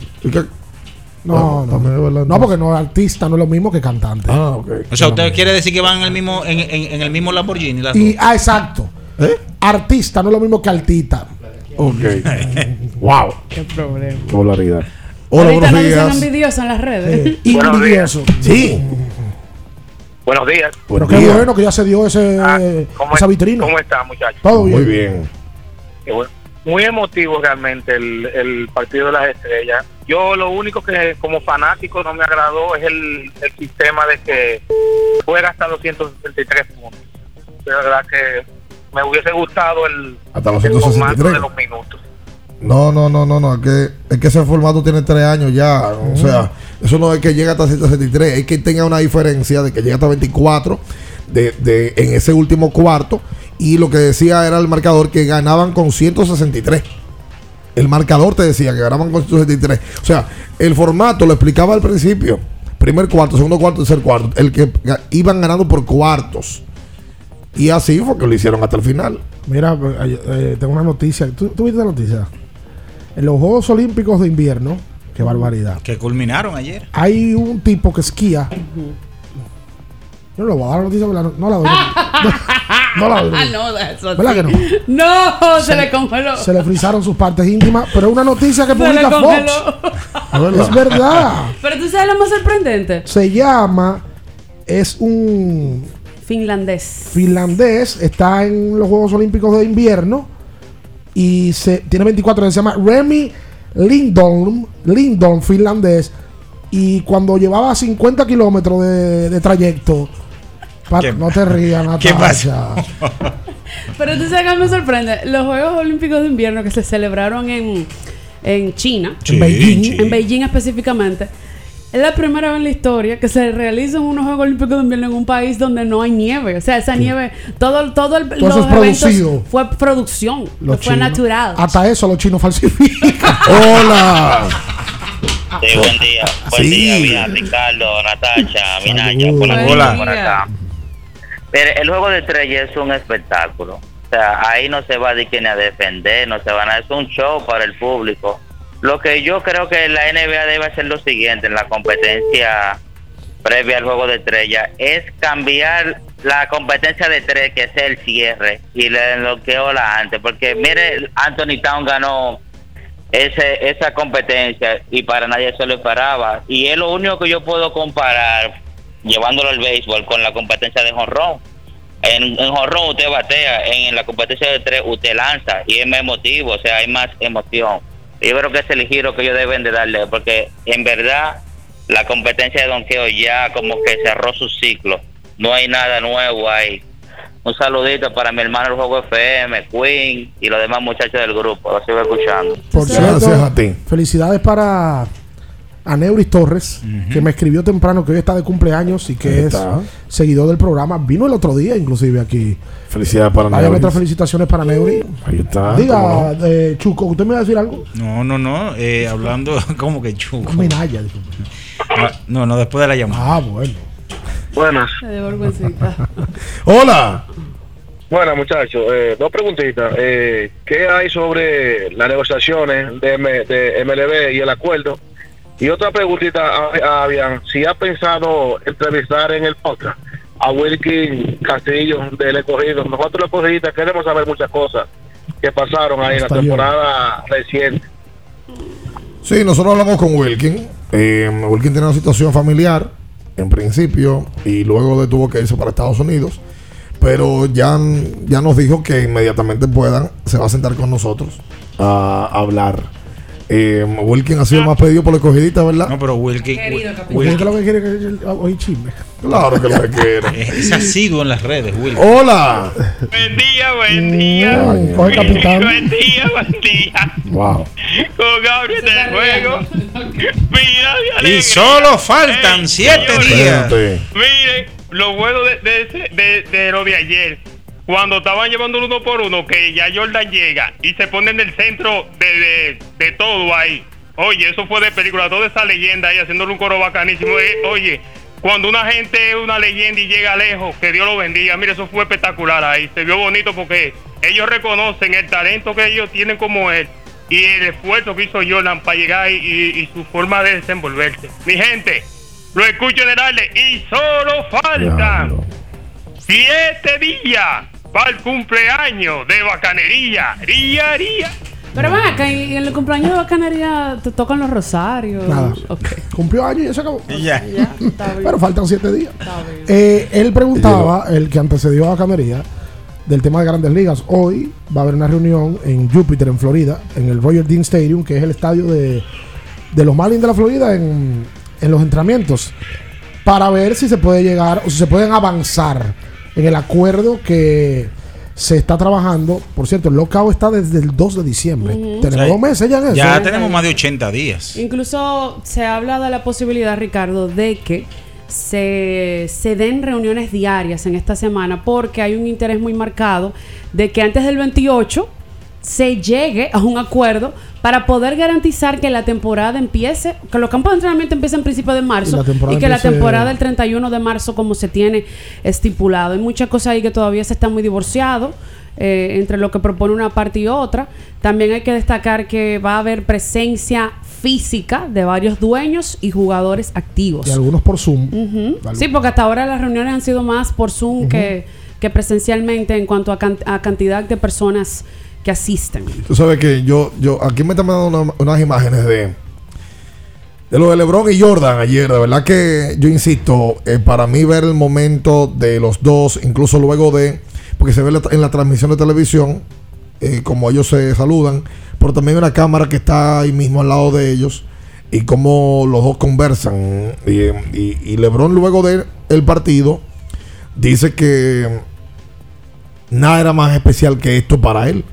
Speaker 5: No, no. No,
Speaker 6: entonces.
Speaker 5: porque no artista no es lo mismo que cantante.
Speaker 6: Ah, ok.
Speaker 1: O sea, usted quiere decir que van en el mismo, en, en- en el mismo Lamborghini. las
Speaker 5: Y,
Speaker 1: dos?
Speaker 5: ah, exacto.
Speaker 6: ¿Eh?
Speaker 5: Artista no es lo mismo que artista.
Speaker 6: Ok. wow.
Speaker 7: Qué problema.
Speaker 6: Qué volaridad. Hola,
Speaker 7: Ahorita
Speaker 6: buenos días.
Speaker 7: envidiosos en las redes.
Speaker 5: Eh,
Speaker 16: Buenos
Speaker 5: Invidioso.
Speaker 6: Sí.
Speaker 16: Buenos días.
Speaker 5: Pero
Speaker 6: Buenos
Speaker 5: qué
Speaker 6: días.
Speaker 5: bueno que ya se dio ese,
Speaker 16: Ah, ¿Cómo,
Speaker 5: esa
Speaker 16: es-
Speaker 5: vitrina.
Speaker 16: ¿Cómo está, muchachos?
Speaker 5: Todo bien.
Speaker 6: Muy bien.
Speaker 16: Qué bueno. Muy emotivo realmente el, el partido de las estrellas. Yo lo único que como fanático no me agradó es el, el sistema de que juega hasta los 163 puntos. De verdad que me hubiese gustado el,
Speaker 6: Hasta los
Speaker 16: el formato
Speaker 6: 163.
Speaker 16: de los minutos.
Speaker 6: No, no, no, no, no. Es que, es que ese formato tiene tres años ya. O sea, eso no es que llegue hasta 163. Es que tenga una diferencia de que llega hasta 24 de, de, en ese último cuarto. Y lo que decía era el marcador que ganaban con 163. El marcador te decía que ganaban con 163. O sea, el formato lo explicaba al principio. Primer cuarto, segundo cuarto, tercer cuarto. El que iban ganando por cuartos. Y así fue que lo hicieron hasta el final.
Speaker 5: Mira, eh, eh, tengo una noticia. ¿Tú, tú viste la noticia? En los Juegos Olímpicos de Invierno, qué barbaridad.
Speaker 1: Que culminaron ayer.
Speaker 5: Hay un tipo que esquía. Yo no le voy a dar la noticia, la- no la doy. No, no la doy.
Speaker 7: Ah, no, eso
Speaker 5: ¿Verdad
Speaker 7: sí.
Speaker 5: que no?
Speaker 7: No, se, le congeló.
Speaker 5: Se le frizaron sus partes íntimas, pero es una noticia que publica. Fox. Es verdad.
Speaker 7: Pero tú sabes lo más sorprendente.
Speaker 5: Se llama, es un
Speaker 7: Finlandés.
Speaker 5: finlandés, está en los Juegos Olímpicos de Invierno y se, tiene 24 años, se llama Remy Lindholm, Lindholm, finlandés, y cuando llevaba 50 kilómetros de, de trayecto, pa-
Speaker 1: ¿Qué-
Speaker 5: no te rías,
Speaker 1: ¿Qué
Speaker 5: Natasha.
Speaker 1: pasa?
Speaker 7: Pero tú sabes que me sorprende. Los Juegos Olímpicos de Invierno que se celebraron en, en China,
Speaker 1: Sí,
Speaker 5: En Beijing.
Speaker 1: sí.
Speaker 7: en Beijing específicamente, es la primera vez en la historia que se realizan unos Juegos Olímpicos de Invierno en un país donde no hay nieve. O sea, esa nieve, todo, todo el,
Speaker 5: Todo
Speaker 7: los
Speaker 5: producido.
Speaker 7: fue producción,
Speaker 5: Los
Speaker 7: fue
Speaker 5: chinos.
Speaker 7: natural.
Speaker 5: Hasta eso los chinos falsifican.
Speaker 6: Hola.
Speaker 20: Sí, buen día. Buen
Speaker 6: Sí.
Speaker 20: día, bien, Ricardo, Natacha, Minaño, por
Speaker 1: Hola.
Speaker 20: por acá. Mire, el juego de estrellas es un espectáculo. O sea, ahí no se va de quien a defender, no se van a... Es un show para el público. Lo que yo creo que la NBA debe hacer lo siguiente en la competencia previa al juego de estrella es cambiar la competencia de tres, que es el cierre, y le bloqueo la antes. Porque mire, Anthony Town ganó ese, esa competencia y para nadie se lo esperaba. Y es lo único que yo puedo comparar, llevándolo al béisbol, con la competencia de jonrón. En, en jonrón usted batea, en, la competencia de tres usted lanza y es más emotivo, o sea, hay más emoción. Yo creo que ese es el giro que ellos deben de darle, porque en verdad la competencia de donqueo ya como que cerró su ciclo. No hay nada nuevo ahí. Un saludito para mi hermano el Juego FM, Queen y los demás muchachos del grupo. Lo sigo escuchando.
Speaker 5: Por cierto, Felicidades para Aneuris Torres, que me escribió temprano que hoy está de cumpleaños y que es seguidor del programa. Vino el otro día, inclusive aquí.
Speaker 6: Felicidades para Neuris.
Speaker 5: nuestras felicitaciones para Neuri.
Speaker 6: Ahí está.
Speaker 5: Diga, eh, Chuco, ¿usted me va a decir algo?
Speaker 1: No, no, no. eh, hablando como que chuco.
Speaker 5: Minaya,
Speaker 1: No, no, después de la llamada.
Speaker 5: Ah, bueno.
Speaker 21: Buenas.
Speaker 6: Hola.
Speaker 21: Buenas, muchachos. Eh, dos preguntitas. Eh, ¿Qué hay sobre las negociaciones de, M- de MLB y el acuerdo? Y otra preguntita, a- Avian, si ha pensado entrevistar en el podcast a Wilkin Castillo del Escogido. Nosotros los escogidistas queremos saber muchas cosas que pasaron ahí en la temporada reciente.
Speaker 6: Sí, nosotros hablamos con Wilkin. Eh, Wilkin tiene una situación familiar, en principio, y luego de tuvo que irse para Estados Unidos. Pero ya, ya nos dijo que inmediatamente puedan, se va a sentar con nosotros a hablar. Eh, Wilkin ha sido más pedido por la escogidita, ¿verdad?
Speaker 1: No, pero Wilkin.
Speaker 5: ¿Usted es lo que quiere que el- hoy chisme?
Speaker 6: Claro que lo que quiere.
Speaker 1: Es asiduo en las redes, Wilkin.
Speaker 6: Hola.
Speaker 22: Buen día, buen día.
Speaker 5: Ay, coge capitán.
Speaker 22: Buen día, buen día.
Speaker 6: Wow.
Speaker 22: Con Gabriel del juego. Mira,
Speaker 1: Y solo faltan siete días.
Speaker 22: Miren, lo bueno de, de, de, de lo de ayer. Cuando estaban llevando el uno por uno, que ya Jordan llega y se pone en el centro de, de, de todo ahí. Oye, eso fue de película, toda esa leyenda ahí haciéndole un coro bacanísimo. Eh, oye, cuando una gente es una leyenda y llega lejos, que Dios lo bendiga. Mire, eso fue espectacular ahí. Se vio bonito porque ellos reconocen el talento que ellos tienen como él y el esfuerzo que hizo Jordan para llegar ahí y, y su forma de desenvolverse. Mi gente, lo escucho en el aire y solo faltan siete días para el cumpleaños de bacanería. Ría, ría.
Speaker 7: Pero ven acá, en el cumpleaños de bacanería te tocan los rosarios.
Speaker 5: Nada.
Speaker 7: Ok.
Speaker 5: Cumplió años y ya se acabó.
Speaker 1: Ya.
Speaker 7: está bien.
Speaker 5: Pero faltan siete días.
Speaker 7: Está bien.
Speaker 5: Eh, él preguntaba, el que antecedió a Camería, del tema de grandes ligas. Hoy va a haber una reunión en Júpiter, en Florida, en el Roger Dean Stadium, que es el estadio de, de los Marlins de la Florida, en, en los entrenamientos, para ver si se puede llegar o si se pueden avanzar en el acuerdo que se está trabajando. Por cierto, el lockout está desde el 2 de diciembre. Tenemos
Speaker 1: Sí.
Speaker 5: dos meses ya en eso.
Speaker 1: Ya tenemos más de 80 días.
Speaker 7: Incluso se habla de la posibilidad, Ricardo, de que se, se den reuniones diarias en esta semana porque hay un interés muy marcado de que antes del 28 se llegue a un acuerdo para poder garantizar que la temporada empiece, que los campos de entrenamiento empiecen a principios de marzo y, que la temporada del 31 de marzo como se tiene estipulado. Hay muchas cosas ahí que todavía se están muy divorciados eh, entre lo que propone una parte y otra. También hay que destacar que va a haber presencia física de varios dueños y jugadores activos.
Speaker 5: Y algunos por Zoom.
Speaker 7: Sí, porque hasta ahora las reuniones han sido más por Zoom que, que presencialmente en cuanto a, can- a cantidad de personas que asisten.
Speaker 6: Tú sabes que yo, yo, aquí me están mandando una- unas imágenes de, de lo de LeBron y Jordan ayer. De verdad que yo insisto, eh, para mí ver el momento de los dos, incluso luego de, porque se ve en la transmisión de televisión, eh, como ellos se saludan, pero también una cámara que está ahí mismo al lado de ellos y cómo los dos conversan. Y, y- LeBron luego del el partido dice que nada era más especial que esto para él.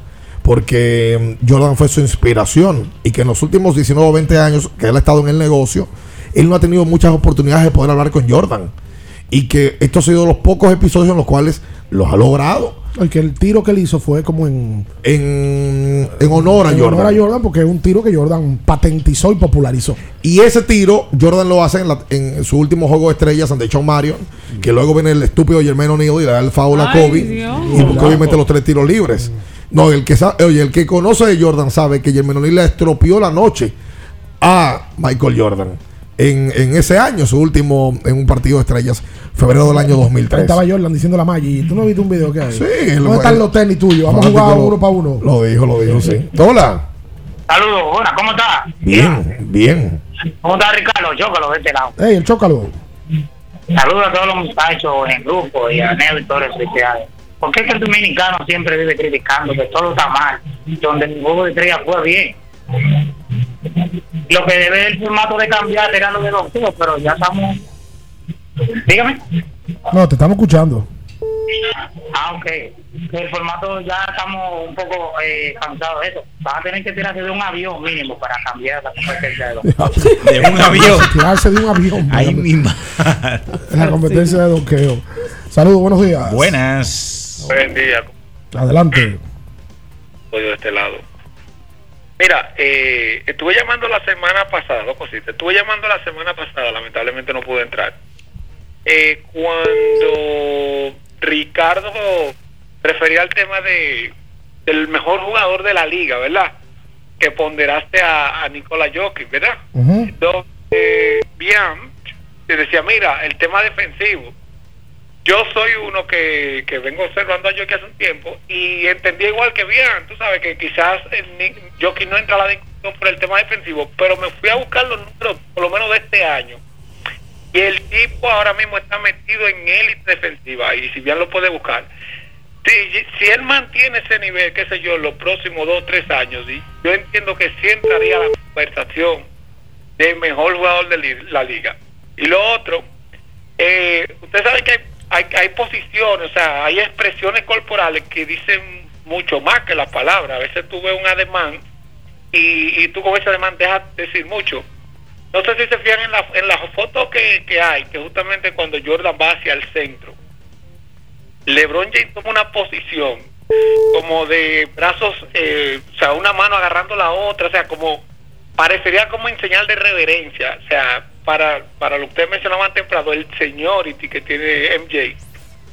Speaker 6: Porque mm, Jordan fue su inspiración y que en los últimos 19 o 20 años que él ha estado en el negocio, él no ha tenido muchas oportunidades de poder hablar con Jordan. Y que estos han sido los pocos episodios en los cuales los ha logrado.
Speaker 5: El que el tiro que él hizo fue como en,
Speaker 6: en, en honor a
Speaker 5: en
Speaker 6: Jordan.
Speaker 5: honor a Jordan, porque es un tiro que Jordan patentizó y popularizó.
Speaker 6: Y ese tiro, Jordan lo hace en, la- en su último juego de estrellas ante Sean Marion. Que luego viene el estúpido Jermaine O'Neal y le da el foul a Kobe.
Speaker 7: Dios.
Speaker 6: Y busca obviamente los tres tiros libres. No, el que sabe, oye, el que conoce de Jordan sabe que Jermaine O'Neal le estropeó la noche a Michael Jordan. En, en ese año, su último, en un partido de estrellas, febrero del año
Speaker 5: Ahí
Speaker 6: 2003.
Speaker 5: estaba Jordan diciendo la Maggi. ¿Tú no viste un video que hay?
Speaker 6: Sí,
Speaker 5: ¿Dónde
Speaker 6: fue-
Speaker 5: están los tenis tuyos? Vamos a jugar uno
Speaker 6: lo-
Speaker 5: para uno.
Speaker 6: Lo dijo, lo dijo, sí. Hola.
Speaker 16: Saludos, buenas, ¿cómo está?
Speaker 6: Bien, bien.
Speaker 16: ¿Cómo está Ricardo? Chócalo de este lado.
Speaker 5: Ey, el chócalo.
Speaker 16: Saludos a todos los muchachos en el grupo y a Neo y todos los especiales. ¿Por qué es que el dominicano siempre vive criticando que todo está mal? Donde el juego de estrella fue bien. Lo que debe el formato de cambiar era lo de los juegos, pero ya estamos. Dígame.
Speaker 5: No, te estamos escuchando.
Speaker 16: Ah, ok. El formato ya estamos un poco eh, cansados de eso. Van a tener que tirarse de un avión mínimo para cambiar la competencia de los
Speaker 1: De un avión.
Speaker 5: Tirarse de un avión.
Speaker 1: Ahí mismo.
Speaker 5: La competencia de doqueo. Saludos, buenos días.
Speaker 1: Buenas.
Speaker 23: Buen día,
Speaker 5: Adelante.
Speaker 23: estoy de este lado. Mira, eh, estuve llamando la semana pasada, dos cositas. Estuve llamando la semana pasada, lamentablemente no pude entrar. Eh, cuando Ricardo refería al tema de del mejor jugador de la liga, ¿verdad? Que ponderaste a, a Nikola Jokic, ¿verdad? Entonces, eh, bien, te decía, mira, el tema defensivo. Yo soy uno que, que vengo observando a Jokic hace un tiempo y entendí igual que bien, tú sabes que quizás Jokic no entra a la discusión por el tema defensivo, pero me fui a buscar los números, por lo menos de este año. Y el tipo ahora mismo está metido en élite defensiva y si bien lo puede buscar. Si, si él mantiene ese nivel, qué sé yo, los próximos dos o tres años, y yo entiendo que sí entraría la conversación de mejor jugador de la liga. Y lo otro, eh, usted sabe que hay, hay, hay posiciones, o sea, hay expresiones corporales que dicen mucho más que las palabras. A veces tú ves un ademán y, y tú con ese ademán dejas decir mucho. No sé si se fijan en la, en la foto que, que hay, que justamente cuando Jordan va hacia el centro, LeBron James toma una posición como de brazos, eh, o sea, una mano agarrando la otra, o sea, como parecería como en señal de reverencia, o sea, para, para lo que usted mencionaba temprano, el seniority que tiene MJ,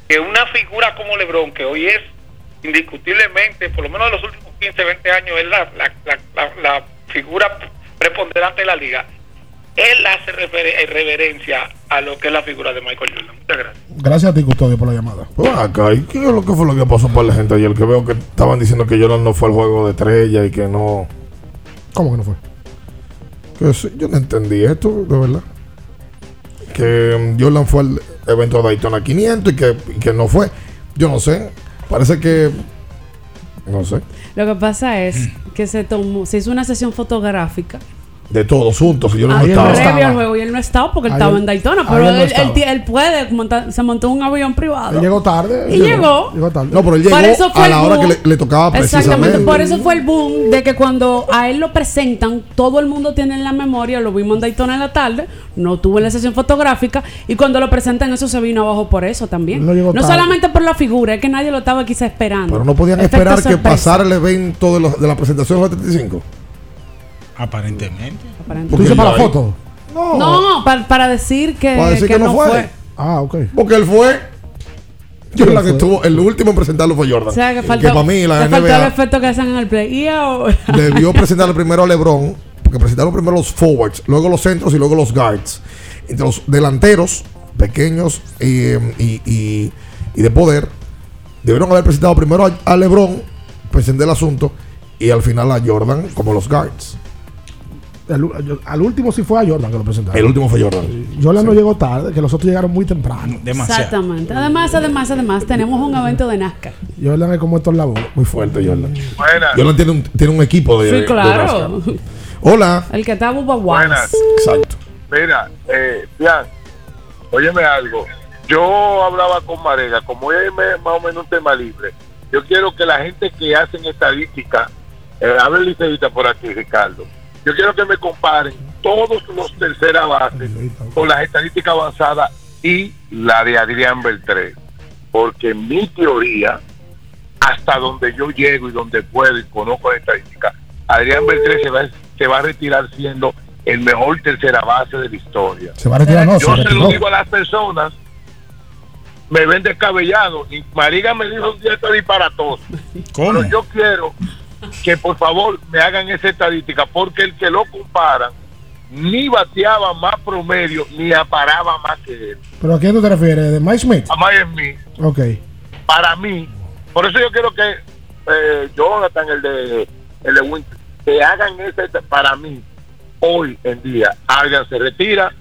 Speaker 23: que una figura como LeBron, que hoy es indiscutiblemente, por lo menos de los últimos 15, 20 años, es la, la, la, la- la figura preponderante de la liga, él hace refer- reverencia a lo que es la figura de Michael Jordan. Muchas gracias.
Speaker 5: Gracias a ti, Custodio, por la llamada.
Speaker 6: Pues acá, ¿y qué es lo que fue lo que pasó para la gente ayer? Que veo que estaban diciendo que Jordan no fue al juego de estrella y que no.
Speaker 5: ¿Cómo que no fue?
Speaker 6: Que sí, yo no entendí esto, de verdad. Que mm, Jordan fue al evento de Daytona 500 y que, y que no fue. Yo no sé. Parece que. No sé.
Speaker 7: Lo que pasa es que se tomó, se hizo una sesión fotográfica
Speaker 6: De todos juntos. y Yo no estaba.
Speaker 7: previo al juego y él no estaba porque él estaba en Daytona, pero
Speaker 6: no
Speaker 7: él, él, él puede montar, se montó un avión privado.
Speaker 5: Él llegó tarde.
Speaker 7: Y llegó.
Speaker 5: Llegó tarde.
Speaker 6: No, pero él llegó a la hora
Speaker 7: boom.
Speaker 6: que le, le tocaba
Speaker 7: Exactamente,
Speaker 6: precisamente.
Speaker 7: por eso fue el boom de que cuando a él lo presentan, todo el mundo tiene en la memoria, lo vimos en Daytona en la tarde, no tuvo la sesión fotográfica, y cuando lo presentan eso se vino abajo por eso también.
Speaker 6: No llegó tarde.
Speaker 7: solamente por la figura, es que nadie lo estaba quizá esperando.
Speaker 6: Pero no podían
Speaker 7: Efecto
Speaker 6: esperar que pasara el evento de, los- de la presentación de los 75.
Speaker 1: Aparentemente.
Speaker 5: ¿Tú dices para la foto?
Speaker 7: No, para, para decir que,
Speaker 6: Para decir que, no, fue.
Speaker 5: Ah, ok.
Speaker 6: Porque él fue. Yo la que estuvo, el último en presentarlo fue Jordan.
Speaker 7: O sea, que
Speaker 6: para mí la
Speaker 7: que faltó el
Speaker 6: NBA
Speaker 7: efecto que hacen en el play. Y ahora-
Speaker 6: debió presentarle primero a LeBron, porque presentaron primero los forwards, luego los centros y luego los guards. Entre los delanteros, pequeños y, y- y- y de poder, debieron haber presentado primero a, a LeBron, presenté el asunto, y al final a Jordan como los guards.
Speaker 5: El- el- al último sí fue a Jordan que lo presentaron.
Speaker 6: El último fue Jordan.
Speaker 5: Jordan no llegó tarde, que los otros llegaron muy temprano.
Speaker 7: Exactamente. Además, además, además, tenemos un evento de NASCAR.
Speaker 5: Jordan es como estos labos.
Speaker 6: Muy fuerte, Jordan.
Speaker 21: Buenas.
Speaker 6: Jordan tiene un, tiene un equipo de.
Speaker 7: Sí,
Speaker 6: de
Speaker 7: claro.
Speaker 6: NASCAR. Hola.
Speaker 7: El que está Bubba.
Speaker 21: Buenas.
Speaker 6: Exacto.
Speaker 21: Mira, eh, Bian, óyeme algo. Yo hablaba con Marega, como es más o menos un tema libre. Yo quiero que la gente que hacen estadística, eh, hable liceísta por aquí, Ricardo. Yo quiero que me comparen todos los tercera base con las estadísticas avanzadas y la de Adrián Beltré. Porque mi teoría, hasta donde yo llego y donde puedo y conozco la estadística, Adrián Beltré se va, se va a retirar siendo el mejor tercera base de la historia.
Speaker 5: Se va a retirar, no,
Speaker 21: Yo
Speaker 5: se
Speaker 21: lo digo a las personas, me ven descabellado y Mariga me dijo un día está disparatoso. Pero yo quiero que por favor me hagan esa estadística porque el que lo comparan ni bateaba más promedio ni aparaba más que él.
Speaker 5: ¿Pero a quién tú te refieres? ¿De Mike Smith?
Speaker 21: A Miami,
Speaker 5: Ok.
Speaker 21: para mí, por eso yo quiero que eh, Jonathan, el de, el de Winter,
Speaker 24: que hagan ese, para mí, hoy en día, Adrian se retira,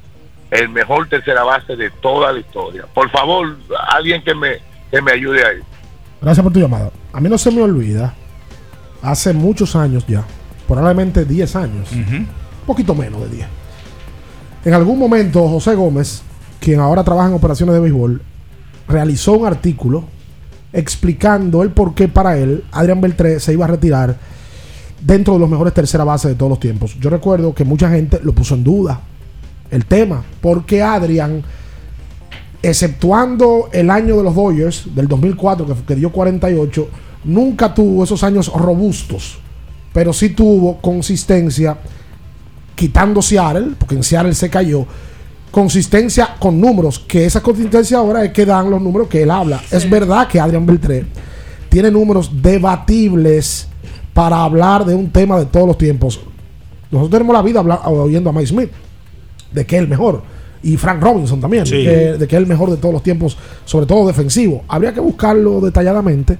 Speaker 24: el mejor tercera base de toda la historia. Por favor, alguien que me, que me ayude ahí.
Speaker 5: Gracias por tu llamada. A mí no se me olvida, hace muchos años ya, probablemente 10 años, un poquito menos de 10. En algún momento, José Gómez, quien ahora trabaja en operaciones de béisbol, realizó un artículo explicando el por qué para él Adrián Beltré se iba a retirar dentro de los mejores tercera bases de todos los tiempos. Yo recuerdo que mucha gente lo puso en duda el tema, porque Adrián, exceptuando el año de los Dodgers del 2004 que, que dio 48, nunca tuvo esos años robustos, pero sí tuvo consistencia quitando Seattle, porque en Seattle se cayó, consistencia con números, que esa consistencia ahora es que dan los números que él habla. Es verdad que Adrián Beltré tiene números debatibles para hablar de un tema de todos los tiempos. Nosotros tenemos la vida habla- oyendo a Mike Smith, de que es el mejor. Y Frank Robinson también,
Speaker 1: Sí.
Speaker 5: de, que, de que es el mejor de todos los tiempos, sobre todo defensivo. Habría que buscarlo detalladamente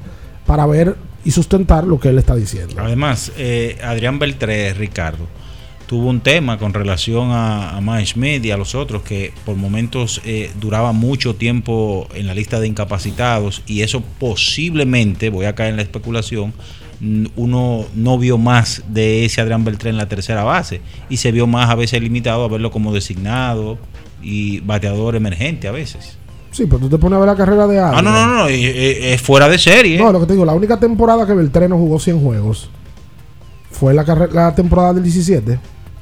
Speaker 5: para ver y sustentar lo que él está diciendo.
Speaker 1: Además, eh, Adrián Beltré, Ricardo, tuvo un tema con relación a, a Mike Smith y a los otros que por momentos eh, duraba mucho tiempo en la lista de incapacitados y eso posiblemente, voy a caer en la especulación, uno no vio más de ese Adrián Beltré en la tercera base y se vio más a veces limitado a verlo como designado y bateador emergente a veces.
Speaker 5: Sí, pero tú te pones a ver la carrera de Adrián.
Speaker 1: Ah, no, no, no, no, eh, eh, es fuera de serie.
Speaker 5: No, lo que te digo, la única temporada que Beltré no jugó 100 juegos fue la, la temporada del 17.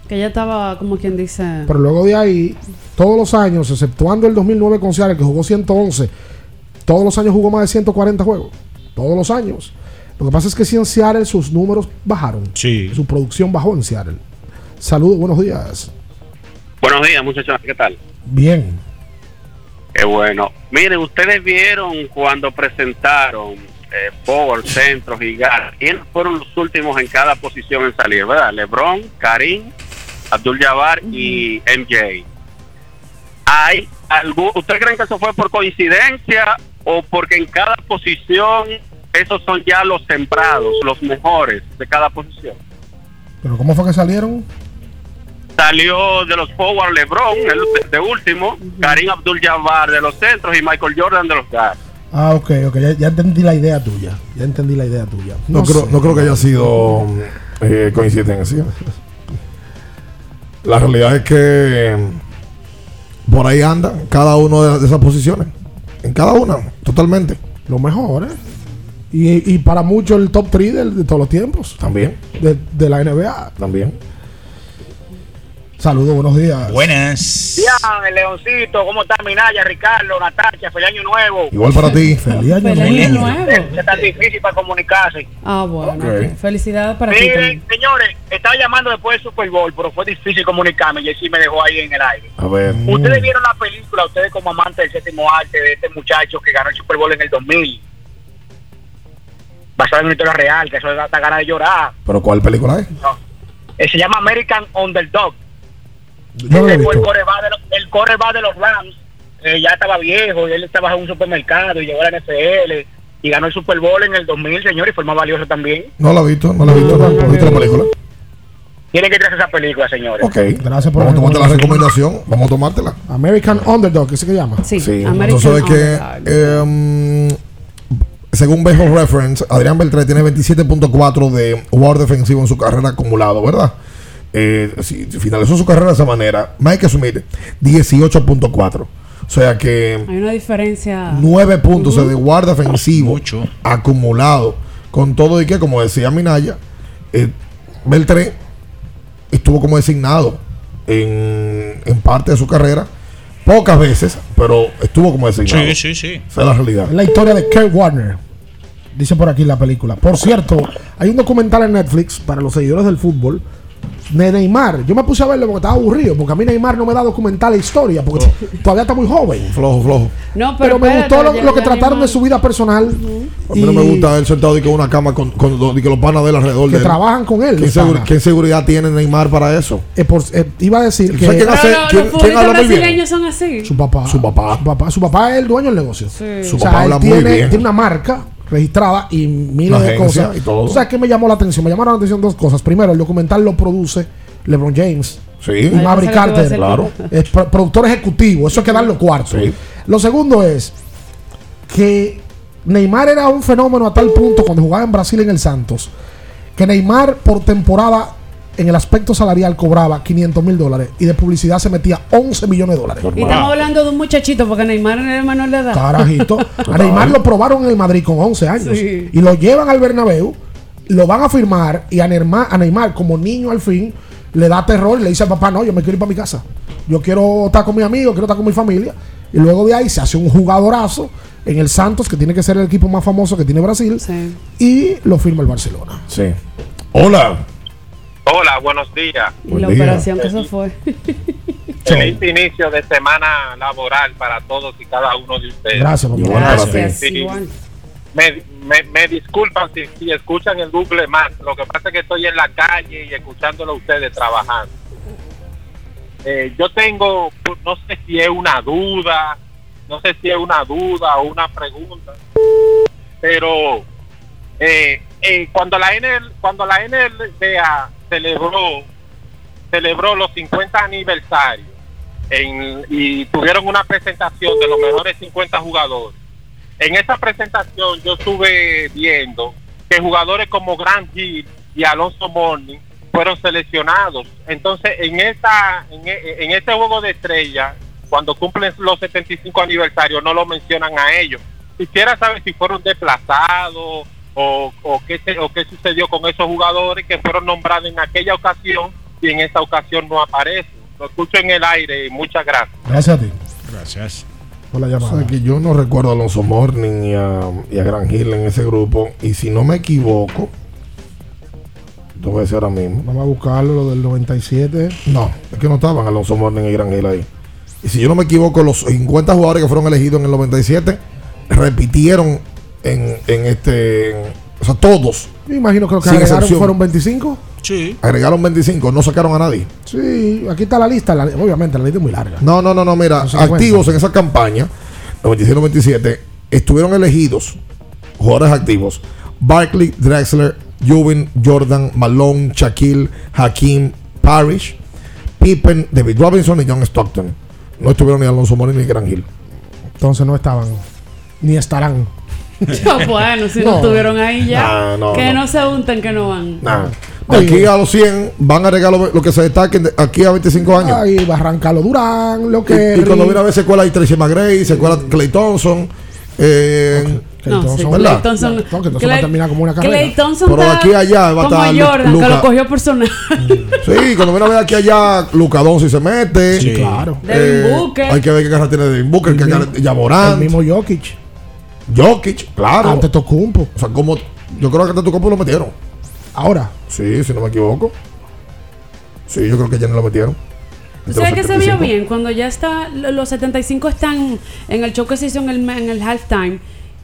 Speaker 7: Que ya estaba, como quien dice.
Speaker 5: Pero luego de ahí, todos los años, exceptuando el 2009 con Seattle, que jugó 111, todos los años jugó más de 140 juegos. Todos los años. Lo que pasa es que si en Seattle sus números bajaron.
Speaker 1: Sí.
Speaker 5: Su producción bajó en Seattle. Saludos, buenos días.
Speaker 18: Buenos días, muchachos. ¿Qué tal?
Speaker 5: Bien.
Speaker 18: Qué bueno. Miren, ustedes vieron cuando presentaron eh, Power, Centro, Gigar. ¿Quiénes fueron los últimos en cada posición en salir? ¿Verdad? LeBron, Karim, Abdul Jabbar y MJ. ¿Hay algún, ¿Ustedes creen que eso fue por coincidencia o porque en cada posición esos son ya los sembrados, los mejores de cada posición?
Speaker 5: Pero ¿cómo fue que salieron?
Speaker 18: Salió de los Power LeBron, el de, de último, Karim Abdul Jabbar de los centros y Michael Jordan de los guards.
Speaker 5: Ah, ok, ok. Ya, ya entendí la idea tuya. Ya entendí la idea tuya.
Speaker 6: No, creo,
Speaker 5: sé.
Speaker 6: no creo que haya sido eh, coincidencia. La realidad es que por ahí anda cada uno de, de esas posiciones. En cada una, totalmente.
Speaker 5: Lo mejor, ¿eh? Y, y para muchos el top 3 de, de todos los tiempos.
Speaker 6: También.
Speaker 5: De, de la NBA.
Speaker 6: También.
Speaker 5: Saludos, buenos días.
Speaker 1: Buenas.
Speaker 16: El Leoncito, ¿cómo está Minaya, Ricardo, Natacha? Feliz año nuevo.
Speaker 6: Igual para ti.
Speaker 5: Feliz año
Speaker 7: Feliz
Speaker 5: nuevo.
Speaker 7: año nuevo.
Speaker 16: Es tan difícil para comunicarse.
Speaker 7: Ah, bueno. Felicidades para ti
Speaker 16: Miren, señores, estaba llamando después del Super Bowl, pero fue difícil comunicarme y él sí me dejó ahí en el aire.
Speaker 6: A ver.
Speaker 16: Ustedes vieron la película, ustedes como amantes del séptimo arte de este muchacho que ganó el Super Bowl en el 2000. Basado en una historia real, que eso da hasta ganas de llorar.
Speaker 6: ¿Pero cuál película es?
Speaker 16: No. Eh, se llama American Underdog.
Speaker 5: No lo
Speaker 16: Ese fue el
Speaker 5: visto.
Speaker 16: coreback de, los- el de los Rams. Eh, ya estaba viejo y él estaba en un supermercado y llegó a la NFL y ganó el Super Bowl en el 2000, señor, y fue el más valioso también.
Speaker 6: No la he visto, no la he visto. No, ¿No viste la película?
Speaker 16: Tienen que traerse esa película, señores.
Speaker 6: Ok.
Speaker 5: Gracias por
Speaker 6: Vamos a
Speaker 5: la
Speaker 6: tomarte la
Speaker 5: recomendación.
Speaker 6: Vamos a tomártela.
Speaker 5: American Underdog, ¿qué se que llama?
Speaker 7: Sí,
Speaker 6: Sí,
Speaker 7: American
Speaker 6: entonces es que
Speaker 7: Underdog.
Speaker 6: em, según Baseball Reference, Adrián Beltré tiene 27.4 de WAR defensivo en su carrera acumulado, ¿verdad? Eh, si si finalizó su carrera de esa manera, Mike Smith 18.4. O sea que
Speaker 7: Hay una diferencia.
Speaker 6: 9 puntos de defensivo
Speaker 1: Mucho.
Speaker 6: acumulado. Con todo y que, como decía Minaya, eh, Beltré estuvo como designado en, en parte de su carrera. Pocas veces, pero estuvo como designado.
Speaker 1: Sí, sí, sí.
Speaker 6: Esa es la realidad.
Speaker 5: Es la historia de Kurt Warner. Dice por aquí la película. Por cierto, hay un documental en Netflix para los seguidores del fútbol de Neymar. Yo me puse a verlo porque estaba aburrido, porque a mí Neymar no me da documental de historia, porque todavía está muy joven.
Speaker 6: Flojo, flojo.
Speaker 7: No,
Speaker 5: Pero,
Speaker 7: pero,
Speaker 5: me
Speaker 7: espérate,
Speaker 5: gustó lo,
Speaker 7: ya-
Speaker 5: lo que trataron
Speaker 7: Neymar-
Speaker 5: de su vida personal.
Speaker 6: A mí no me gusta él sentado y con una cama con, con, con- y que los panas de él alrededor
Speaker 5: Que
Speaker 6: de él.
Speaker 5: trabajan con él,
Speaker 6: ¿Qué, seguridad tiene Neymar para eso?
Speaker 5: eh, por- eh, iba a decir que
Speaker 6: ¿Sabes quién hace-
Speaker 7: los,
Speaker 6: quién-
Speaker 7: los
Speaker 6: quién habla muy bien?
Speaker 7: brasileños son así.
Speaker 5: su papá,
Speaker 6: Su papá.
Speaker 5: Su papá, su papá es el dueño del negocio.
Speaker 7: Sí.
Speaker 6: Su
Speaker 5: O sea,
Speaker 6: papá
Speaker 5: él
Speaker 6: habla muy
Speaker 5: tiene,
Speaker 6: bien.
Speaker 5: tiene una marca registrada y miles de
Speaker 6: agencia
Speaker 5: cosas.
Speaker 6: y todo.
Speaker 5: ¿Tú sabes qué me llamó la atención? Me llamaron la atención dos cosas. Primero, el documental lo produce LeBron James.
Speaker 6: Sí.
Speaker 5: Y Maverick
Speaker 6: Ahí va a ser
Speaker 5: Carter. Claro. Es pro- productor ejecutivo. Eso hay que darle cuarto. Lo segundo es que Neymar era un fenómeno a tal punto cuando jugaba en Brasil en el Santos. Que Neymar por temporada en el aspecto salarial cobraba 500 mil dólares y de publicidad se metía 11 millones de dólares.
Speaker 7: Y estamos hablando de un muchachito, porque Neymar es menor de edad.
Speaker 5: Carajito. A Neymar lo probaron en el Madrid con 11 años.
Speaker 7: Sí.
Speaker 5: Y lo llevan al Bernabéu, lo van a firmar y a Neymar, a Neymar como niño al fin le da terror y le dice al papá, no, yo me quiero ir para mi casa. Yo quiero estar con mi amigo, quiero estar con mi familia. Y luego de ahí se hace un jugadorazo en el Santos, que tiene que ser el equipo más famoso que tiene Brasil. Y lo firma el Barcelona.
Speaker 6: Sí. Hola.
Speaker 25: Hola, buenos días.
Speaker 7: Y la operación que se fue.
Speaker 25: Feliz inicio de semana laboral para todos y cada uno de ustedes.
Speaker 5: Gracias, papá.
Speaker 25: Igual
Speaker 5: Gracias.
Speaker 25: para ti.
Speaker 5: Gracias,
Speaker 25: Sí.
Speaker 5: igual.
Speaker 25: Me, me, me disculpan si, si escuchan el Google más. Lo que pasa es que estoy en la calle y escuchándolo a ustedes trabajando. Eh, yo tengo, no sé si es una duda, no sé si es una duda o una pregunta, pero eh, eh, cuando la NL, cuando la NLDA celebró celebró los 50 aniversarios en- y tuvieron una presentación de los mejores 50 jugadores. En esa presentación yo estuve viendo que jugadores como Grant Hill y Alonso Morning fueron seleccionados. Entonces, en esta en, e- en este juego de estrella, cuando cumplen los 75 aniversarios, no lo mencionan a ellos. Quisiera saber si fueron desplazados o, o, qué, se- o qué sucedió con esos jugadores que fueron nombrados en aquella ocasión y en esta ocasión no aparecen. Lo escucho en el aire y muchas gracias.
Speaker 5: Gracias a ti.
Speaker 1: Gracias.
Speaker 5: Por la
Speaker 6: O
Speaker 5: llamada.
Speaker 6: sea, que yo no recuerdo a Alonso Morning y a, y a Gran Hill en ese grupo. Y si no me equivoco, te voy a decir ahora mismo.
Speaker 5: Vamos a buscarlo, lo del 97.
Speaker 6: No, es que no estaban Alonso Morning y Gran Hill ahí. Y si yo no me equivoco, los 50 jugadores que fueron elegidos en el 97 repitieron en, en este. en- o sea, todos.
Speaker 5: Me imagino que lo que
Speaker 6: Sin
Speaker 5: agregaron
Speaker 6: excepción.
Speaker 5: fueron 25.
Speaker 1: Sí.
Speaker 6: Agregaron 25, no sacaron a nadie.
Speaker 5: Sí, aquí está la lista. la- obviamente, la lista es muy larga.
Speaker 6: No, no, no, no, mira,
Speaker 5: No
Speaker 6: activos
Speaker 5: cuenta.
Speaker 6: en esa campaña, 96-97, estuvieron elegidos jugadores activos: Barkley, Drexler, Jubin, Jordan, Malone, Shaquille, Hakim, Parrish, Pippen, David Robinson y John Stockton. No estuvieron ni Alonso Morín ni Gran Hill.
Speaker 5: Entonces no estaban. Ni estarán.
Speaker 7: bueno, si no,
Speaker 5: No.
Speaker 7: estuvieron ahí ya.
Speaker 6: No,
Speaker 7: que
Speaker 6: no.
Speaker 7: no. se unten que no van.
Speaker 6: Nah. De aquí a los 100 van a agregar lo, lo que se destaquen de aquí a 25 años.
Speaker 5: Ahí va a arrancarlo Durán, lo que.
Speaker 6: Y, y cuando viene a ver se cuela ahí Tracy McGrady, se cuela Clay Thompson. Eh,
Speaker 7: No, sí,
Speaker 6: ¿verdad?
Speaker 7: Clay Thompson,
Speaker 5: No, que entonces va a terminar como una carrera.
Speaker 7: Clay Thompson
Speaker 6: Pero de
Speaker 7: está
Speaker 6: aquí a allá va a estar Lu-
Speaker 7: Jordan, que lo cogió personal.
Speaker 6: Sí, cuando viene a ver aquí allá, Luca Doncic se mete.
Speaker 5: Sí, claro.
Speaker 7: Devin Booker.
Speaker 6: Hay que ver qué carrera tiene Devin Booker, qué carrera
Speaker 5: El
Speaker 6: Yamorant,
Speaker 5: mismo Jokic.
Speaker 6: Jokic, claro.
Speaker 5: Ante Tocumpo.
Speaker 6: O sea, como yo creo que ante tu compo lo metieron.
Speaker 5: Ahora.
Speaker 6: Sí, si no me equivoco. Sí, yo creo que ya no lo metieron.
Speaker 7: ¿Sabes
Speaker 6: los
Speaker 7: que se vio
Speaker 6: 75.
Speaker 7: bien? Cuando ya está, los 75 están en el show que se hizo en el, en el halftime.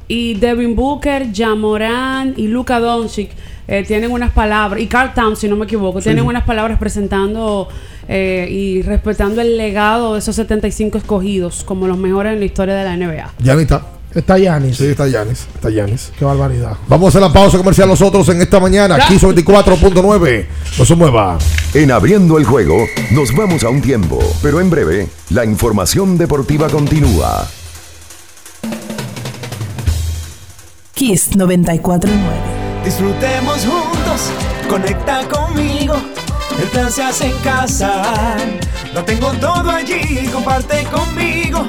Speaker 7: Y Devin Booker, Jamoran y Luka Doncic eh, tienen unas palabras. Y Carl Towns, si no me equivoco, tienen unas palabras presentando eh, y respetando el legado de esos 75 escogidos como los mejores en la historia de la NBA.
Speaker 6: Giannis está.
Speaker 5: Está Yanis.
Speaker 6: Sí, está Yanis. Está Yanis.
Speaker 5: Qué barbaridad.
Speaker 6: Vamos a hacer la pausa comercial nosotros en esta mañana. Aquí sobre 24.9. No se mueva.
Speaker 2: En abriendo el juego, nos vamos a un tiempo, pero en breve, la información deportiva continúa.
Speaker 26: Kiss 94.9.
Speaker 9: Disfrutemos juntos, conecta conmigo. El plan se hace en casa. Lo tengo todo allí, comparte conmigo.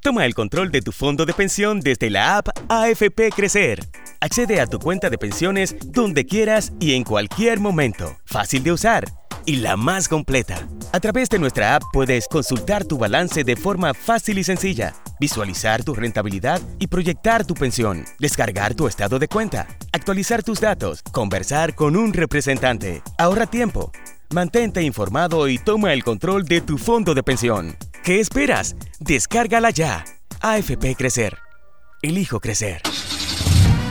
Speaker 27: Toma el control de tu fondo de pensión desde la app AFP Crecer. Accede a tu cuenta de pensiones donde quieras y en cualquier momento. Fácil de usar y la más completa. A través de nuestra app puedes consultar tu balance de forma fácil y sencilla, visualizar tu rentabilidad y proyectar tu pensión, descargar tu estado de cuenta, actualizar tus datos, conversar con un representante. Ahorra tiempo. Mantente informado y toma el control de tu fondo de pensión. ¿Qué esperas? Descárgala ya. AFP Crecer. Elijo crecer.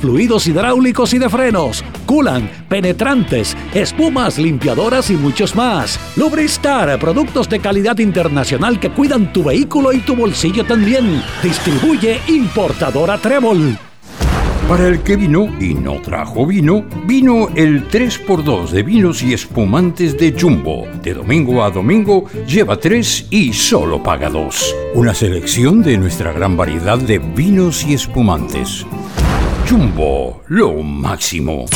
Speaker 28: fluidos hidráulicos y de frenos, culan, penetrantes, espumas, limpiadoras y muchos más. Lubristar, productos de calidad internacional que cuidan tu vehículo y tu bolsillo también. Distribuye importadora Trébol.
Speaker 14: Para el que vino y no trajo vino, vino el 3x2 de vinos y espumantes de Jumbo. De domingo a domingo lleva 3 y solo paga 2. Una selección de nuestra gran variedad de vinos y espumantes. Jumbo, lo máximo.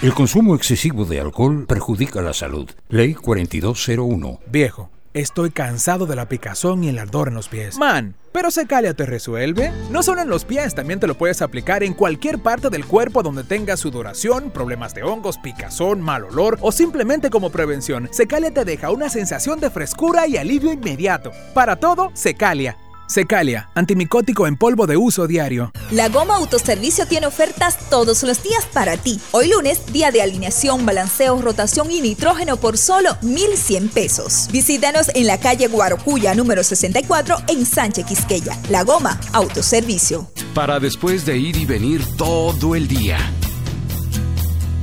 Speaker 14: El consumo excesivo de alcohol perjudica la salud. Ley 4201.
Speaker 12: Viejo, estoy cansado de la picazón y el ardor en los pies. Man, pero Secalia te resuelve. No solo en los pies, también te lo puedes aplicar en cualquier parte del cuerpo donde tengas sudoración, problemas de hongos, picazón, mal olor o simplemente como prevención. Secalia te deja una sensación de frescura y alivio inmediato. Para todo, Secalia. Secalia, antimicótico en polvo de uso diario.
Speaker 29: La Goma Autoservicio tiene ofertas todos los días para ti. Hoy lunes, día de alineación, balanceo, rotación y nitrógeno por solo 1,100 pesos. Visítanos en la calle Guarocuya, número 64, en Sánchez Quisqueya. La Goma Autoservicio.
Speaker 13: Para después de ir y venir todo el día.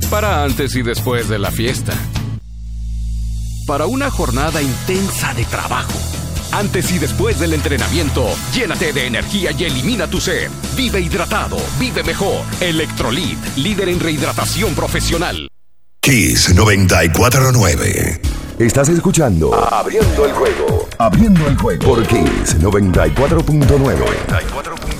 Speaker 13: Para antes y después de la fiesta. Para una jornada intensa de trabajo. Antes y después del entrenamiento, llénate de energía y elimina tu sed. Vive hidratado, vive mejor. Electrolit, líder en rehidratación profesional.
Speaker 2: Kiss 949. Estás escuchando Abriendo el juego. Abriendo el juego por Kiss 94.9.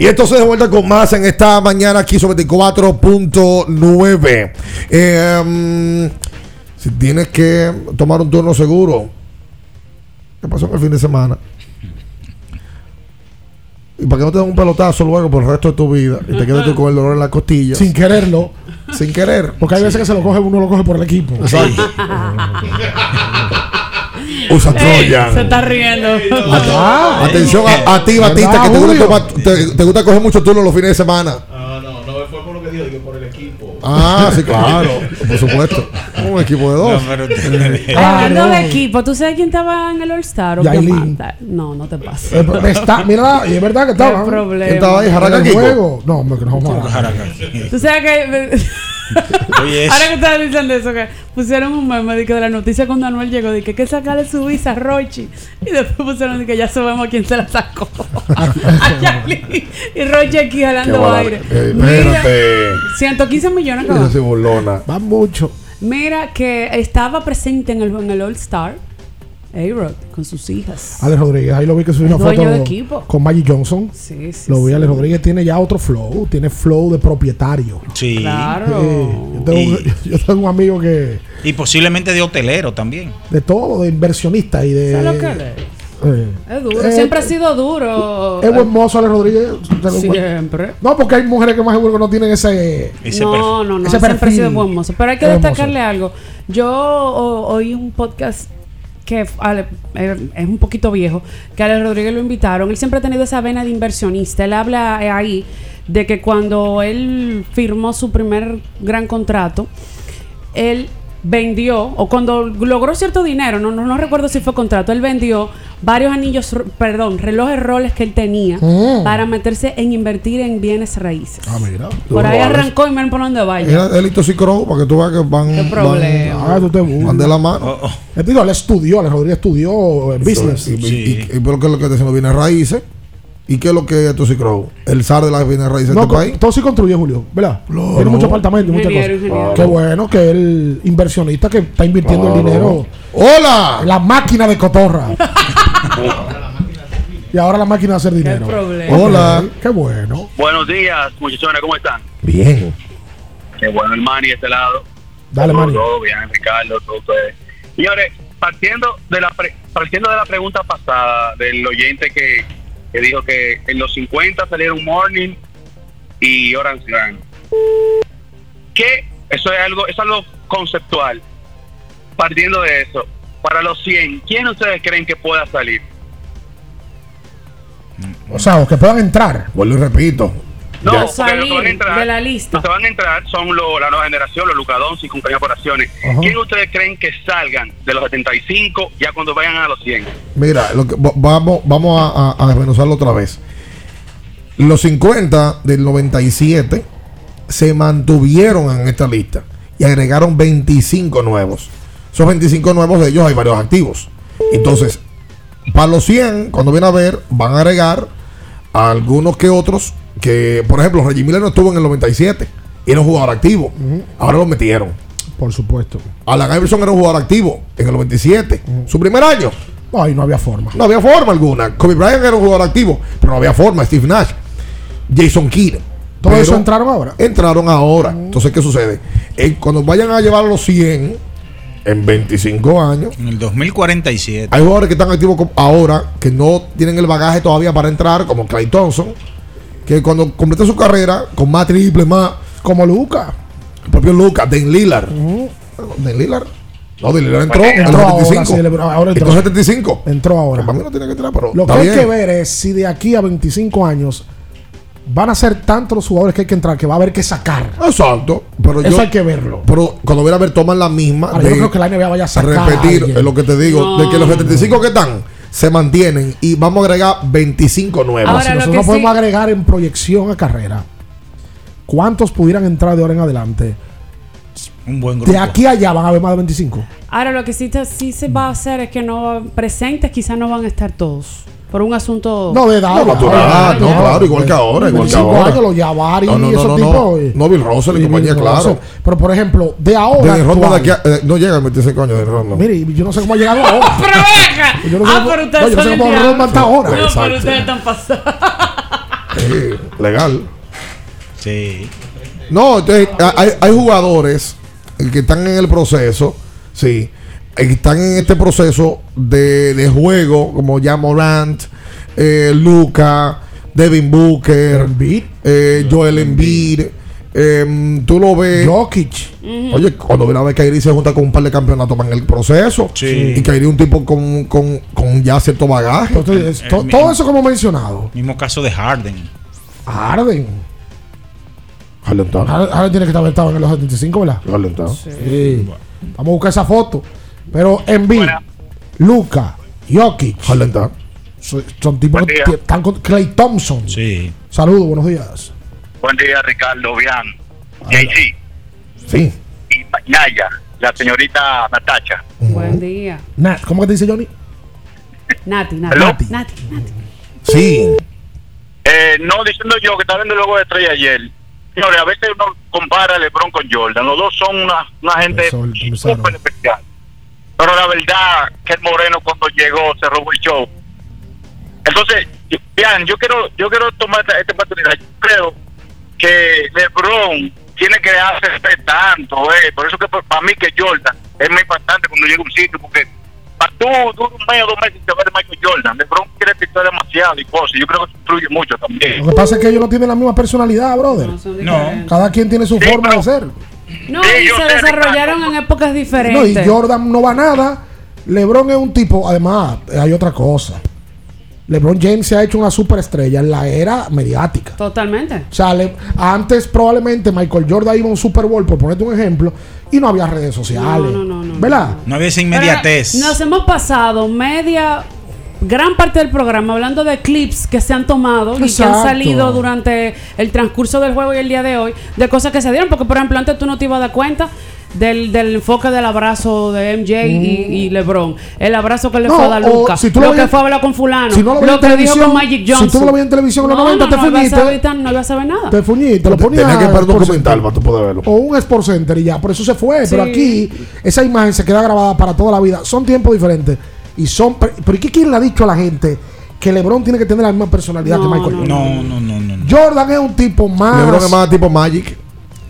Speaker 6: Y esto se de vuelta con más en esta mañana aquí sobre 24.9. Eh, mm, si tienes que tomar un turno seguro, ¿qué pasó en el fin de semana? Y para que no te den un pelotazo luego por el resto de tu vida y te quedes tú con el dolor en la costilla.
Speaker 5: Sin quererlo.
Speaker 6: Sin querer.
Speaker 5: Porque hay veces que se lo coge, uno lo coge por el equipo.
Speaker 6: Exacto. Usa Troya.
Speaker 7: Se está riendo.
Speaker 6: Ah, Atención a, a ti, Batista, que te gusta, tomar- te, te gusta coger mucho turno los fines de semana.
Speaker 30: Ah, no, no fue por lo que dijo, digo por el equipo.
Speaker 6: Ah, sí, claro. Por supuesto. Un equipo de dos.
Speaker 7: Hablando de equipo, ¿tú sabes quién estaba en el All-Star? No, no te pases.
Speaker 5: Eh, está, mira, y es verdad que estaba.
Speaker 7: Qué problema.
Speaker 5: ¿Quién estaba ahí? Jaraca
Speaker 6: el juego.
Speaker 5: No, hombre, que no vamos a
Speaker 7: Tú sabes que.
Speaker 1: Oye,
Speaker 7: Ahora que estabas diciendo eso, que pusieron un meme de, que de la noticia cuando Anuel llegó, de que hay que sacarle su visa a Rochi. Y después pusieron de que ya sabemos quién se la sacó. a. Y Rochi aquí jalando aire.
Speaker 6: Eh,
Speaker 7: Mira,
Speaker 6: espérate.
Speaker 7: 115 millones
Speaker 6: burlona.
Speaker 5: Va mucho.
Speaker 7: Mira que estaba presente en el, en el All Star. A-Rod con sus hijas.
Speaker 5: Alex Rodríguez, ahí lo vi que subió una foto
Speaker 7: de equipo.
Speaker 5: con Maggie Johnson.
Speaker 7: Sí, sí.
Speaker 5: Lo vi,
Speaker 7: sí.
Speaker 5: Alex Rodríguez tiene ya otro flow, tiene flow de propietario.
Speaker 1: Sí.
Speaker 7: Claro.
Speaker 5: Sí, yo, tengo,
Speaker 1: Y-
Speaker 5: yo tengo un amigo que
Speaker 1: Y posiblemente de hotelero también.
Speaker 5: de todo, de inversionista y de.
Speaker 7: ¿Sabes lo que él es?
Speaker 5: eh,
Speaker 7: Es duro.
Speaker 5: Eh,
Speaker 7: Siempre ha sido duro.
Speaker 5: es buen mozo Alex Rodríguez.
Speaker 7: Siempre.
Speaker 5: No, porque hay mujeres que más seguro que no tienen ese.
Speaker 7: no, no, no.
Speaker 5: ese
Speaker 7: Siempre ha sido buen mozo. Pero hay que destacarle algo. Yo o- oí un podcast que Ale- eh, es un poquito viejo, que Ale Rodríguez lo invitaron. Él siempre ha tenido esa vena de inversionista. Él habla eh, ahí de que cuando él firmó su primer gran contrato, él vendió, o cuando logró cierto dinero, no, no, no recuerdo si fue contrato, él vendió varios anillos, perdón, relojes roles que él tenía
Speaker 6: Mm.
Speaker 7: para meterse en invertir en bienes raíces.
Speaker 6: Ah, mira.
Speaker 7: Por ahí arrancó y miren por dónde vaya.
Speaker 6: Era el Cicro para que tú veas que van.
Speaker 7: Qué problema.
Speaker 6: Van, ah, tú te van de la mano.
Speaker 5: Él, digo, él estudió, Ale Rodríguez estudió business.
Speaker 6: Y, y, y- pero ¿qué es lo que está haciendo? Bienes raíces. ¿Y qué es lo que es Tosi Crow? El zar de las bienes raíces
Speaker 5: No,
Speaker 6: de este país.
Speaker 5: todo sí construye, Julio, ¿verdad? Tiene
Speaker 6: no.
Speaker 5: muchos apartamentos y muchas cosas.
Speaker 7: ingeniero.
Speaker 5: Qué bueno que el inversionista que está invirtiendo el
Speaker 6: Claro.
Speaker 5: dinero.
Speaker 6: ¡Hola!
Speaker 5: La máquina de cotorra. y ahora la máquina de hacer dinero.
Speaker 7: problema.
Speaker 6: Hola.
Speaker 5: Qué bueno.
Speaker 18: Buenos días, muchachones, ¿cómo están?
Speaker 6: Bien.
Speaker 18: Qué bueno, el Manny de este lado.
Speaker 5: Dale, Manny.
Speaker 18: Todo bien, Ricardo, todo ustedes. Señores, partiendo de la pre- partiendo de la pregunta pasada del oyente que, que dijo que en los 50 salieron Morning y Orange Grand. ¿Qué? Eso es algo, es algo conceptual. Partiendo de eso, para los 100, ¿quién ustedes creen que pueda salir?
Speaker 5: O sea, o que puedan entrar.
Speaker 6: Vuelvo y repito.
Speaker 18: No,
Speaker 7: Ya.
Speaker 18: que van a
Speaker 7: Salir
Speaker 18: entrar,
Speaker 7: de la lista.
Speaker 18: Los que van a entrar son lo- la nueva generación, los Lucadons y compañía por acciones.
Speaker 5: Ajá.
Speaker 18: ¿Quién ustedes creen que salgan de los 75 ya cuando vayan a los 100?
Speaker 6: Mira, lo que, va- vamos, vamos a, a- a desmenuzarlo otra vez. Los 50 del 97 se mantuvieron en esta lista y agregaron 25 nuevos. Esos 25 nuevos de ellos hay varios activos. Entonces, para los 100, cuando viene a ver, van a agregar a algunos que otros que, por ejemplo, Reggie Miller no estuvo en el 97 y era un jugador activo. Ahora lo metieron.
Speaker 5: Por supuesto.
Speaker 6: Alan Iverson era un jugador activo en el 97. Su primer año.
Speaker 5: Ay, no había forma.
Speaker 6: No había forma alguna. Kobe Bryant era un jugador activo, pero no había forma. Steve Nash, Jason Kidd.
Speaker 5: Todo
Speaker 6: Pero
Speaker 5: eso entraron ahora.
Speaker 6: Entraron ahora. Entonces, ¿qué sucede? Eh, cuando vayan a llevar a los 100 en 25 años,
Speaker 1: En el 2047.
Speaker 6: hay jugadores que están activos ahora que no tienen el bagaje todavía para entrar, como Clay Thompson, que cuando complete su carrera con más triple, más.
Speaker 5: Como Luca.
Speaker 6: El propio Lucas, Den Lillard. Den Lillard. No, Den Lillard entró, en
Speaker 5: Entró
Speaker 6: los
Speaker 5: ahora,
Speaker 6: 75.
Speaker 5: sí, LeBron, ahora entró.
Speaker 6: En 75.
Speaker 5: Entró ahora.
Speaker 6: Para mí no tiene que entrar, pero
Speaker 5: Lo que hay
Speaker 6: bien.
Speaker 5: que ver es si de aquí a 25 años van a ser tantos los jugadores que hay que entrar que va a haber que sacar.
Speaker 6: Exacto. Pero
Speaker 5: Eso
Speaker 6: yo-
Speaker 5: hay que verlo.
Speaker 6: Pero cuando viene a ver, toman la misma.
Speaker 5: Ahora, yo no creo que la NBA vaya a sacar
Speaker 6: repetir es lo que te digo.
Speaker 7: No.
Speaker 6: De que los 75 que están se mantienen y vamos a agregar 25 nuevos.
Speaker 7: Ahora,
Speaker 5: si nosotros no podemos
Speaker 7: sí-
Speaker 5: agregar en proyección a carrera, ¿cuántos pudieran entrar de ahora en adelante?
Speaker 1: Un buen grupo.
Speaker 5: De aquí a allá van a haber más de 25.
Speaker 7: Ahora lo que sí, te- sí se va a hacer es que no presentes quizás no van a estar todos. Por un asunto...
Speaker 5: No, de edad.
Speaker 6: No,
Speaker 5: ya,
Speaker 6: natural,
Speaker 5: ya,
Speaker 6: no,
Speaker 5: ya.
Speaker 6: claro, igual que ahora, igual que
Speaker 5: 25
Speaker 6: ahora.
Speaker 5: años, los Jabari
Speaker 6: No, no,
Speaker 5: y
Speaker 6: no,
Speaker 5: esos
Speaker 6: no,
Speaker 5: tipos.
Speaker 6: no.
Speaker 5: eh.
Speaker 6: No, Bill Russell y
Speaker 5: Y
Speaker 6: compañía, claro.
Speaker 5: Pero por ejemplo, de ahora.
Speaker 6: Rodman
Speaker 5: actual-
Speaker 6: de aquí a- eh, no llega a 25 años de Rodman.
Speaker 5: Mire, yo no sé cómo ha llegado ahora.
Speaker 7: ¡Pero venga!
Speaker 5: Yo no sé
Speaker 7: ah,
Speaker 5: cómo-
Speaker 7: pero ustedes
Speaker 5: no, yo no
Speaker 7: son
Speaker 5: sé cómo. Rodman está ahora.
Speaker 7: No, pero ustedes están pasados.
Speaker 6: Legal.
Speaker 1: Sí.
Speaker 6: No, entonces hay, hay jugadores que están en el proceso, sí, están en este proceso de, de juego, como ya Morant, eh, Luca, Devin Booker, eh, Joel Embiid. eh, tú lo ves.
Speaker 5: Jokic.
Speaker 6: Oye, cuando viene a ver Kyrie se junta con un par de campeonatos en el proceso.
Speaker 1: Sí.
Speaker 6: Y es un tipo con, con, con ya cierto bagaje.
Speaker 5: Entonces, to-
Speaker 1: Eh,
Speaker 5: todo eso como mencionado.
Speaker 1: Mismo caso de Harden.
Speaker 5: Harden.
Speaker 6: Está.
Speaker 5: Harden Harden tiene que estar aventado en los 75, ¿verdad?
Speaker 6: Está.
Speaker 5: Sí. Vamos a buscar esa foto. Pero Embiid, Luca, Jokic.
Speaker 6: Está.
Speaker 5: Son, son tipos que están con Clay Thompson.
Speaker 1: Sí.
Speaker 5: Saludos, buenos días.
Speaker 18: Buen día, Ricardo, Bian, JC
Speaker 6: Sí.
Speaker 18: y Naya, la señorita Natacha.
Speaker 7: Buen día.
Speaker 5: Nat, ¿Cómo que te dice Johnny?
Speaker 7: Nati, Nati. Nati, Nati, Nati.
Speaker 6: Sí.
Speaker 18: Eh, no diciendo yo que estaba viendo el juego de estrella ayer. Señores, a veces uno compara a LeBron con Jordan. Los dos son una, una gente súper especial. Pero la verdad que el Moreno cuando llegó se robó el show. Entonces, vean, yo quiero yo quiero tomar esta, esta oportunidad. Yo creo que LeBron tiene que hacer tanto, eh. Por eso que pa- para mí que Jordan es muy importante cuando llega a un sitio, porque tú, tú un mes o dos meses te vas de Michael Jordan. LeBron quiere pitar demasiado y cosas. Yo creo que eso influye mucho también.
Speaker 5: Lo que pasa es que ellos no tienen la misma personalidad, brother.
Speaker 7: No, diferentes.
Speaker 5: Cada quien tiene su
Speaker 18: Sí,
Speaker 5: forma
Speaker 18: pero-
Speaker 5: de ser.
Speaker 7: No,
Speaker 18: Sí,
Speaker 7: y se
Speaker 18: sé,
Speaker 7: desarrollaron en épocas
Speaker 5: No, y
Speaker 7: diferentes.
Speaker 5: Jordan no va a nada LeBron es un tipo, además, hay otra cosa. LeBron James se ha hecho una superestrella en la era mediática.
Speaker 7: Totalmente.
Speaker 5: O sea, le- antes probablemente Michael Jordan iba a un Super Bowl, por ponerte un ejemplo, y no había redes sociales.
Speaker 7: No, no, no, no.
Speaker 5: ¿Verdad?
Speaker 1: No había esa inmediatez.
Speaker 7: Nos hemos pasado media, gran parte del programa hablando de clips que se han tomado y que han salido durante el transcurso del juego y el día de hoy, de cosas que se dieron, porque por ejemplo antes tú no te ibas a dar cuenta. Del, del enfoque del abrazo de MJ y, y LeBron. El abrazo que le
Speaker 5: No,
Speaker 7: fue a dar
Speaker 5: o
Speaker 7: Lucas.
Speaker 5: si tú
Speaker 7: lo,
Speaker 5: lo
Speaker 7: que
Speaker 5: veías-
Speaker 7: fue a hablar con Fulano.
Speaker 5: si no lo
Speaker 7: lo, que dijo con Magic
Speaker 5: si
Speaker 7: Johnson.
Speaker 5: tú no lo veías en televisión en los
Speaker 7: No,
Speaker 5: 90,
Speaker 7: no,
Speaker 5: te
Speaker 7: no ibas a
Speaker 5: fuñiste.
Speaker 7: saber- no ibas a saber nada.
Speaker 5: Te fuñiste, lo ponías.
Speaker 6: Tenía que ver un
Speaker 5: Sport
Speaker 6: documental para tú poder verlo.
Speaker 5: O un Sport Center y ya, por eso se fue. Pero aquí, esa imagen se queda grabada para toda la vida. Son tiempos diferentes. Y son. Pero ¿y qué quién le ha dicho a la gente que LeBron tiene que tener la misma personalidad que Michael Jordan?
Speaker 1: No, no, no, no. no.
Speaker 5: Jordan es un tipo más.
Speaker 6: LeBron es más tipo Magic,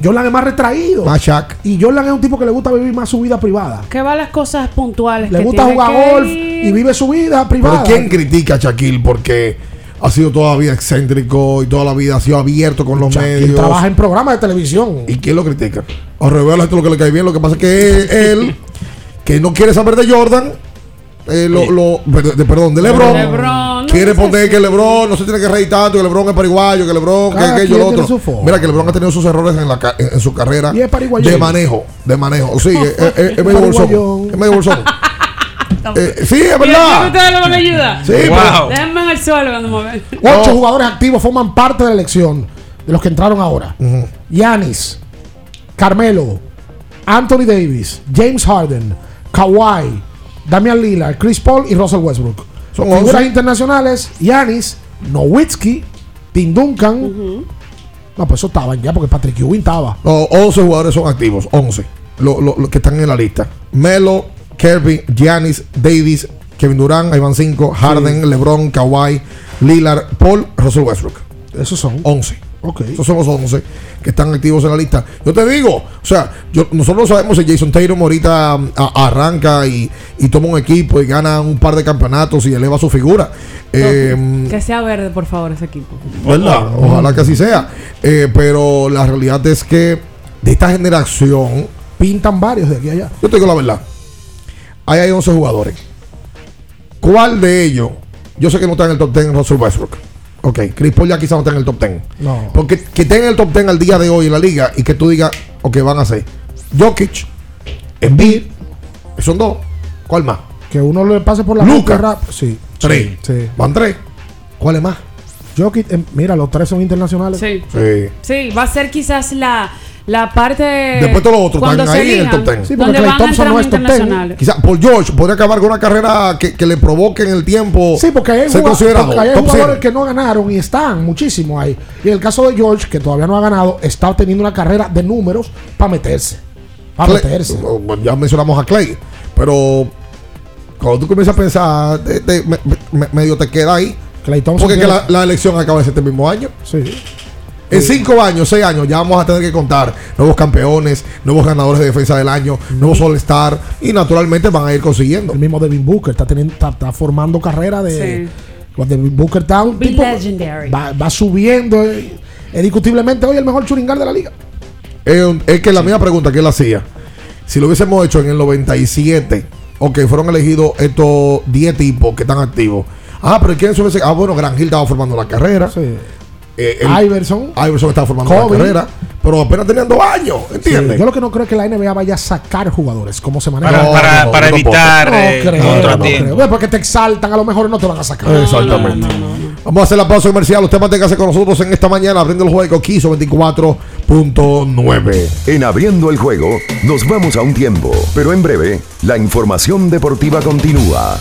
Speaker 5: Jordan es más retraído.
Speaker 6: más Shaq.
Speaker 5: Y Jordan es un tipo que le gusta vivir más su vida privada.
Speaker 7: Que va a las cosas puntuales.
Speaker 5: Le
Speaker 7: que
Speaker 5: gusta
Speaker 7: tiene
Speaker 5: jugar
Speaker 7: que
Speaker 5: golf
Speaker 7: ir.
Speaker 5: y vive su vida
Speaker 6: Pero
Speaker 5: privada.
Speaker 6: ¿quién critica a Shaquille? Porque ha sido toda la vida excéntrico y toda la vida ha sido abierto con los
Speaker 5: Shaquille
Speaker 6: medios.
Speaker 5: trabaja en programas de televisión.
Speaker 6: ¿Y quién lo critica? O revela gente lo que le cae bien. Lo que pasa es que él, que no quiere saber de Jordan, eh, lo, lo- de- de- perdón, de LeBron,
Speaker 7: LeBron, no
Speaker 6: quiere poner que LeBron no se tiene que reír tanto, que LeBron es pariguayo, que LeBron, que aquello, lo otro. Mira que LeBron ha tenido sus errores en, la, en, en su carrera
Speaker 5: Y es pariguayo.
Speaker 6: de manejo, de manejo. Sí, es, es- es medio bolsón. Es medio bolsón. Eh, sí, es
Speaker 7: ¿Quieren que
Speaker 6: verdad.
Speaker 7: ustedes lo van a ayudar?
Speaker 6: Sí,
Speaker 1: Wow.
Speaker 7: Déjenme en el suelo cuando me ven.
Speaker 5: Ocho jugadores activos forman parte de la elección de los que entraron ahora. Giannis, Carmelo, Anthony Davis, James Harden, Kawhi, Damian Lillard, Chris Paul y Russell Westbrook.
Speaker 6: Son
Speaker 5: Figuras
Speaker 6: 11.
Speaker 5: internacionales, Giannis, Nowitzki, Tim Duncan. No, pues eso estaban ya porque Patrick Ewing estaba.
Speaker 6: No, 11 jugadores son activos, 11. Lo, lo- lo que están en la lista. Melo, Kirby, Giannis, Davis, Kevin Durant, Ivan 5, Harden, LeBron, Kawhi, Lillard, Paul, Russell Westbrook.
Speaker 5: Esos son.
Speaker 6: 11.
Speaker 5: Ok.
Speaker 6: Esos son los 11 que están activos en la lista. Yo te digo, o sea, yo- nosotros no sabemos si Jason Tatum ahorita um, a- arranca y, y toma un equipo y gana un par de campeonatos y eleva su figura. Eh,
Speaker 7: Que sea verde, por favor, ese equipo.
Speaker 6: ¿Verdad? Ojalá que así sea. Eh, pero la realidad es que de esta generación,
Speaker 5: Pintan varios de aquí a allá.
Speaker 6: yo te digo la verdad. Ahí hay 11 jugadores. ¿Cuál de ellos? Yo sé que no está en el top 10 Russell Westbrook. Ok, Chris Paul ya quizás no está en el top 10.
Speaker 5: No.
Speaker 6: Porque que esté en el top 10 al día de hoy en la liga y que tú digas, ok, van a ser Jokic, Embiid, son dos. ¿Cuál más?
Speaker 5: Que uno le pase por la
Speaker 6: Luka.
Speaker 5: boca rap- Sí.
Speaker 6: Tres.
Speaker 5: Sí.
Speaker 6: Van tres. ¿Cuál es más?
Speaker 5: Jokic, em, mira, los tres son internacionales.
Speaker 7: Sí.
Speaker 6: Sí.
Speaker 7: Sí, va a ser quizás la, la parte.
Speaker 6: Después todos los otros
Speaker 7: cuando
Speaker 6: están
Speaker 7: se
Speaker 6: ahí en el top ten. Sí,
Speaker 5: porque
Speaker 7: a
Speaker 5: Thompson no es top ten.
Speaker 6: Quizás Paul George podría acabar con una carrera que, que le provoque en el tiempo
Speaker 5: Sí, porque hay, porque jugadores
Speaker 6: 100.
Speaker 5: que no ganaron y están muchísimo ahí. Y en el caso de George, que todavía no ha ganado, está teniendo una carrera de números para meterse. Para
Speaker 6: Clay-
Speaker 5: meterse.
Speaker 6: oh, ya mencionamos a Clay, pero cuando tú comienzas a pensar, te- te- me- me- medio te queda ahí.
Speaker 5: Clay Thompson
Speaker 6: Porque que la, la elección acaba este mismo año.
Speaker 5: Sí.
Speaker 6: En cinco años, seis años, ya vamos a tener que contar nuevos campeones, nuevos ganadores de defensa del año, nuevos All-Star, y naturalmente van a ir consiguiendo.
Speaker 5: El mismo Devin Booker está, teniendo, está, está formando carrera de. Pues Devin Booker está un tipo.
Speaker 7: legendary.
Speaker 5: Va, va subiendo. eh, Es discutiblemente hoy el mejor churingar de la liga.
Speaker 6: Es, que la misma pregunta que él hacía, si lo hubiésemos hecho en el 97, ok, fueron elegidos estos 10 tipos que están activos. Ah, pero ¿quién suele ser? Ah, bueno, Gran Hill estaba formando la carrera. Eh, el-
Speaker 5: Iverson.
Speaker 6: Iverson estaba formando
Speaker 5: Kobe.
Speaker 6: la carrera. Pero apenas tenían dos años, ¿entiendes?
Speaker 5: Sí, yo lo que no creo es que la NBA vaya a sacar jugadores como se maneja.
Speaker 1: Para-
Speaker 5: No,
Speaker 1: para-
Speaker 5: no,
Speaker 1: para
Speaker 5: no,
Speaker 1: evitar,
Speaker 5: no
Speaker 1: eh,
Speaker 5: creo, creo. Porque te exaltan, a lo mejor no te van a sacar.
Speaker 6: Exactamente. Vamos a hacer la pausa comercial. Usted manténgase con nosotros en esta mañana abriendo el juego Quiso 24.9.
Speaker 2: En abriendo el juego, nos vamos a un tiempo, pero en breve, la información deportiva continúa.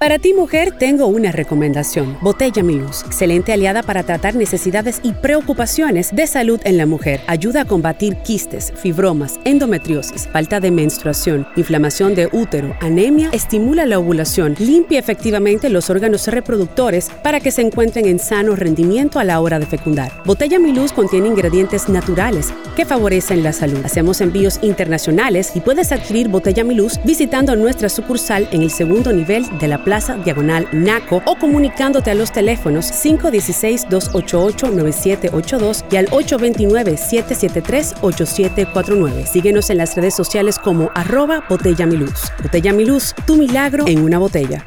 Speaker 31: Para ti mujer tengo una recomendación. Botella Milus, excelente aliada para tratar necesidades y preocupaciones de salud en la mujer. Ayuda a combatir quistes, fibromas, endometriosis, falta de menstruación, inflamación de útero, anemia, estimula la ovulación, limpia efectivamente los órganos reproductores para que se encuentren en sano rendimiento a la hora de fecundar. Botella Milus contiene ingredientes naturales que favorecen la salud. Hacemos envíos internacionales y puedes adquirir Botella Milus visitando nuestra sucursal en el segundo nivel de la Plaza Diagonal Naco o comunicándote a los teléfonos 516-288-9782 y al 829-773-8749. Síguenos en las redes sociales como arroba Botella Miluz. Botella Miluz, tu milagro en una botella.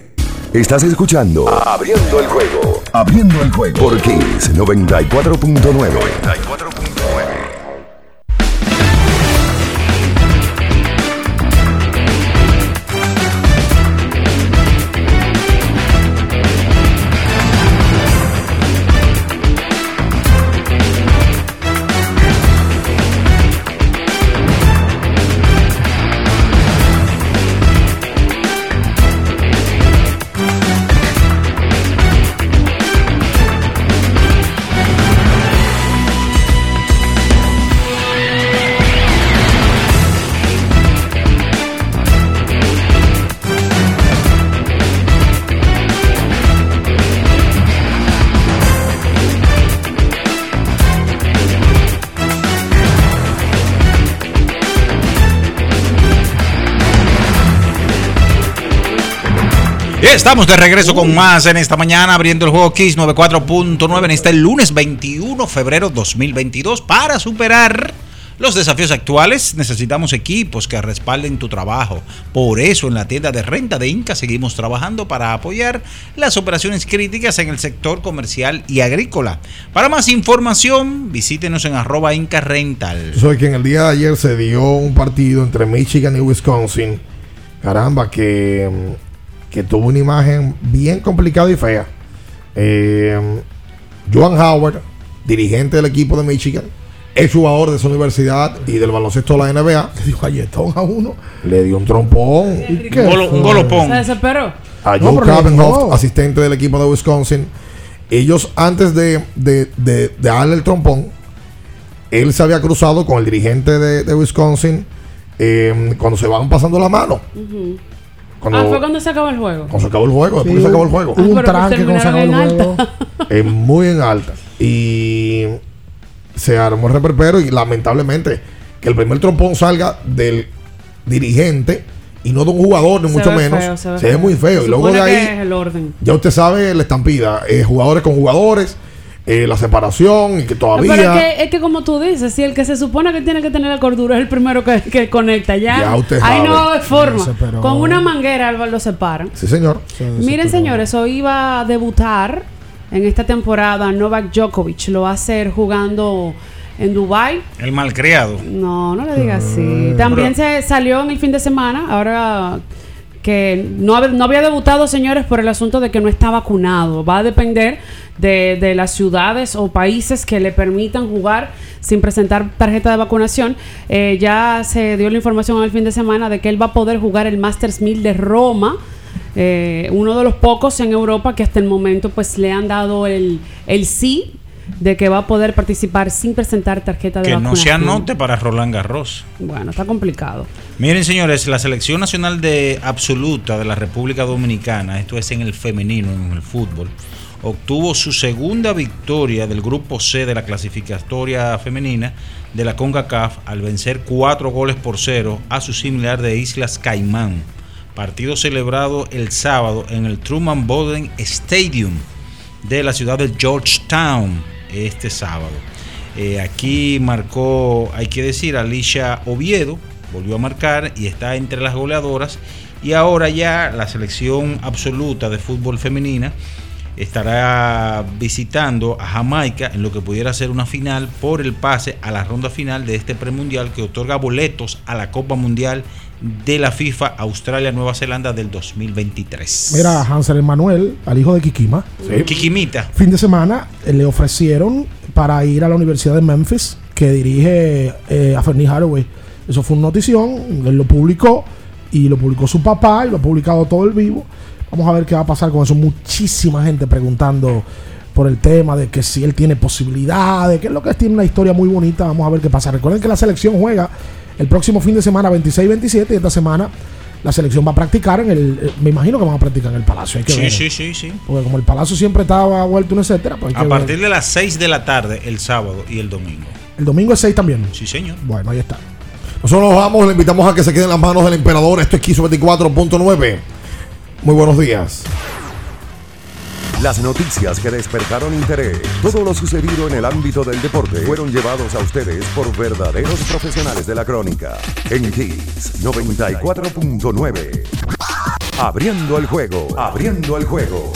Speaker 2: Estás escuchando Abriendo el juego. Abriendo el juego por Kiss 94.9.
Speaker 1: Estamos de regreso con más en esta mañana, abriendo el juego Kiss 94.9 en este lunes 21 de febrero 2022. Para superar los desafíos actuales, necesitamos equipos que respalden tu trabajo. Por eso, en la tienda de renta de Inca seguimos trabajando para apoyar las operaciones críticas en el sector comercial y agrícola. Para más información, visítenos en arroba Inca Rental.
Speaker 6: Soy que en el día de ayer se dio un partido entre Michigan y Wisconsin. Caramba, que, que tuvo una imagen bien complicada y fea. Eh, Joan Howard, dirigente del equipo de Michigan, es jugador de esa universidad y del baloncesto de la NBA. Le dijo galletón a uno. Le dio un trompón.
Speaker 1: Un golo- un golopón.
Speaker 7: Se desesperó.
Speaker 6: A
Speaker 7: No,
Speaker 6: Joe Kavenhoff,
Speaker 7: dio.
Speaker 6: asistente del equipo de Wisconsin. Ellos, antes de, de- de- de darle el trompón, él se había cruzado con el dirigente de, de Wisconsin eh, cuando se van pasando la mano. Cuando,
Speaker 7: ah, fue cuando se acabó el juego.
Speaker 6: cuando se acabó el juego, después que se acabó el juego.
Speaker 7: Ah, pero pues terminaron en alta.
Speaker 6: Eh, muy en alta. Y se armó el reperpero y lamentablemente que el primer trompón salga del dirigente y no de un jugador, ni
Speaker 7: Se
Speaker 6: mucho
Speaker 7: ve
Speaker 6: menos.
Speaker 7: feo, se ve
Speaker 6: se muy feo.
Speaker 7: Se
Speaker 6: Y luego de ahí,
Speaker 7: que es el orden.
Speaker 6: ya usted sabe la estampida. eh, jugadores con jugadores, eh, la separación y que todavía...
Speaker 7: Pero es que, es que como tú dices, si el que se supone que tiene que tener la cordura es el primero que, que conecta, ya,
Speaker 6: Ya usted
Speaker 7: ahí
Speaker 6: sabe.
Speaker 7: no hay forma.
Speaker 6: Se desesperó.
Speaker 7: Con una manguera lo separan.
Speaker 6: Sí, señor.
Speaker 7: Miren, señores, hoy iba a debutar en esta temporada Novak Djokovic. Lo va a hacer jugando en Dubai.
Speaker 1: El malcriado.
Speaker 7: No, no le digas así.
Speaker 1: Mm.
Speaker 7: También
Speaker 1: Pero-
Speaker 7: se salió en el fin de semana, ahora que no, no había debutado, señores, por el asunto de que no está vacunado. Va a depender de, las ciudades o países que le permitan jugar sin presentar tarjeta de vacunación. Eh, ya se dio la información el fin de semana de que él va a poder jugar el Masters 1000 de Roma. eh, uno de los pocos en Europa que hasta el momento pues le han dado el, el sí de que va a poder participar sin presentar tarjeta de
Speaker 1: Que no
Speaker 7: vacunación.
Speaker 1: se anote para Roland Garros.
Speaker 7: Bueno, está complicado.
Speaker 1: Miren, señores, la selección nacional de absoluta de la República Dominicana, esto es en el femenino, en el fútbol, obtuvo su segunda victoria del grupo C de la clasificatoria femenina de la CONCACAF al vencer cuatro goles por cero a su similar de Islas Caimán. Partido celebrado el sábado en el Truman Bodden Stadium de la ciudad de Georgetown este sábado. Eh, aquí marcó, hay que decir, Alicia Oviedo, volvió a marcar y está entre las goleadoras. Y ahora ya la selección absoluta de fútbol femenina estará visitando a Jamaica en lo que pudiera ser una final por el pase a la ronda final de este premundial que otorga boletos a la Copa Mundial de la FIFA Australia-Nueva Zelanda del 2023.
Speaker 5: Mira, Hansel Emanuel, al hijo de Kikima.
Speaker 1: Kikimita.
Speaker 5: Fin de semana eh, le ofrecieron para ir a la Universidad de Memphis, que dirige eh, a Fernie Hathaway. Eso fue una notición, él lo publicó y lo publicó su papá y lo ha publicado todo el vivo. Vamos a ver qué va a pasar con eso. Muchísima gente preguntando por el tema de que si él tiene posibilidades, que es lo que es, tiene una historia muy bonita. Vamos a ver qué pasa. Recuerden que la selección juega el próximo fin de semana 26-27 y esta semana la selección va a practicar en el, eh, me imagino que van a practicar en el Palacio. Hay que
Speaker 1: Sí,
Speaker 5: ver.
Speaker 1: sí, sí, sí.
Speaker 5: Porque como el Palacio siempre estaba vuelto, etcétera, pues
Speaker 1: A partir
Speaker 5: ver.
Speaker 1: de las 6 de la tarde, el sábado y el domingo.
Speaker 5: El domingo es 6 también.
Speaker 1: Sí, señor.
Speaker 5: Bueno, ahí está.
Speaker 6: Nosotros nos vamos, le invitamos a que se quede en las manos del emperador. Esto es Quiso 24.9. Muy buenos días.
Speaker 2: Las noticias que despertaron interés, todo lo sucedido en el ámbito del deporte, fueron llevados a ustedes por verdaderos profesionales de la crónica. En Kiss 94.9. Abriendo el juego, abriendo el juego.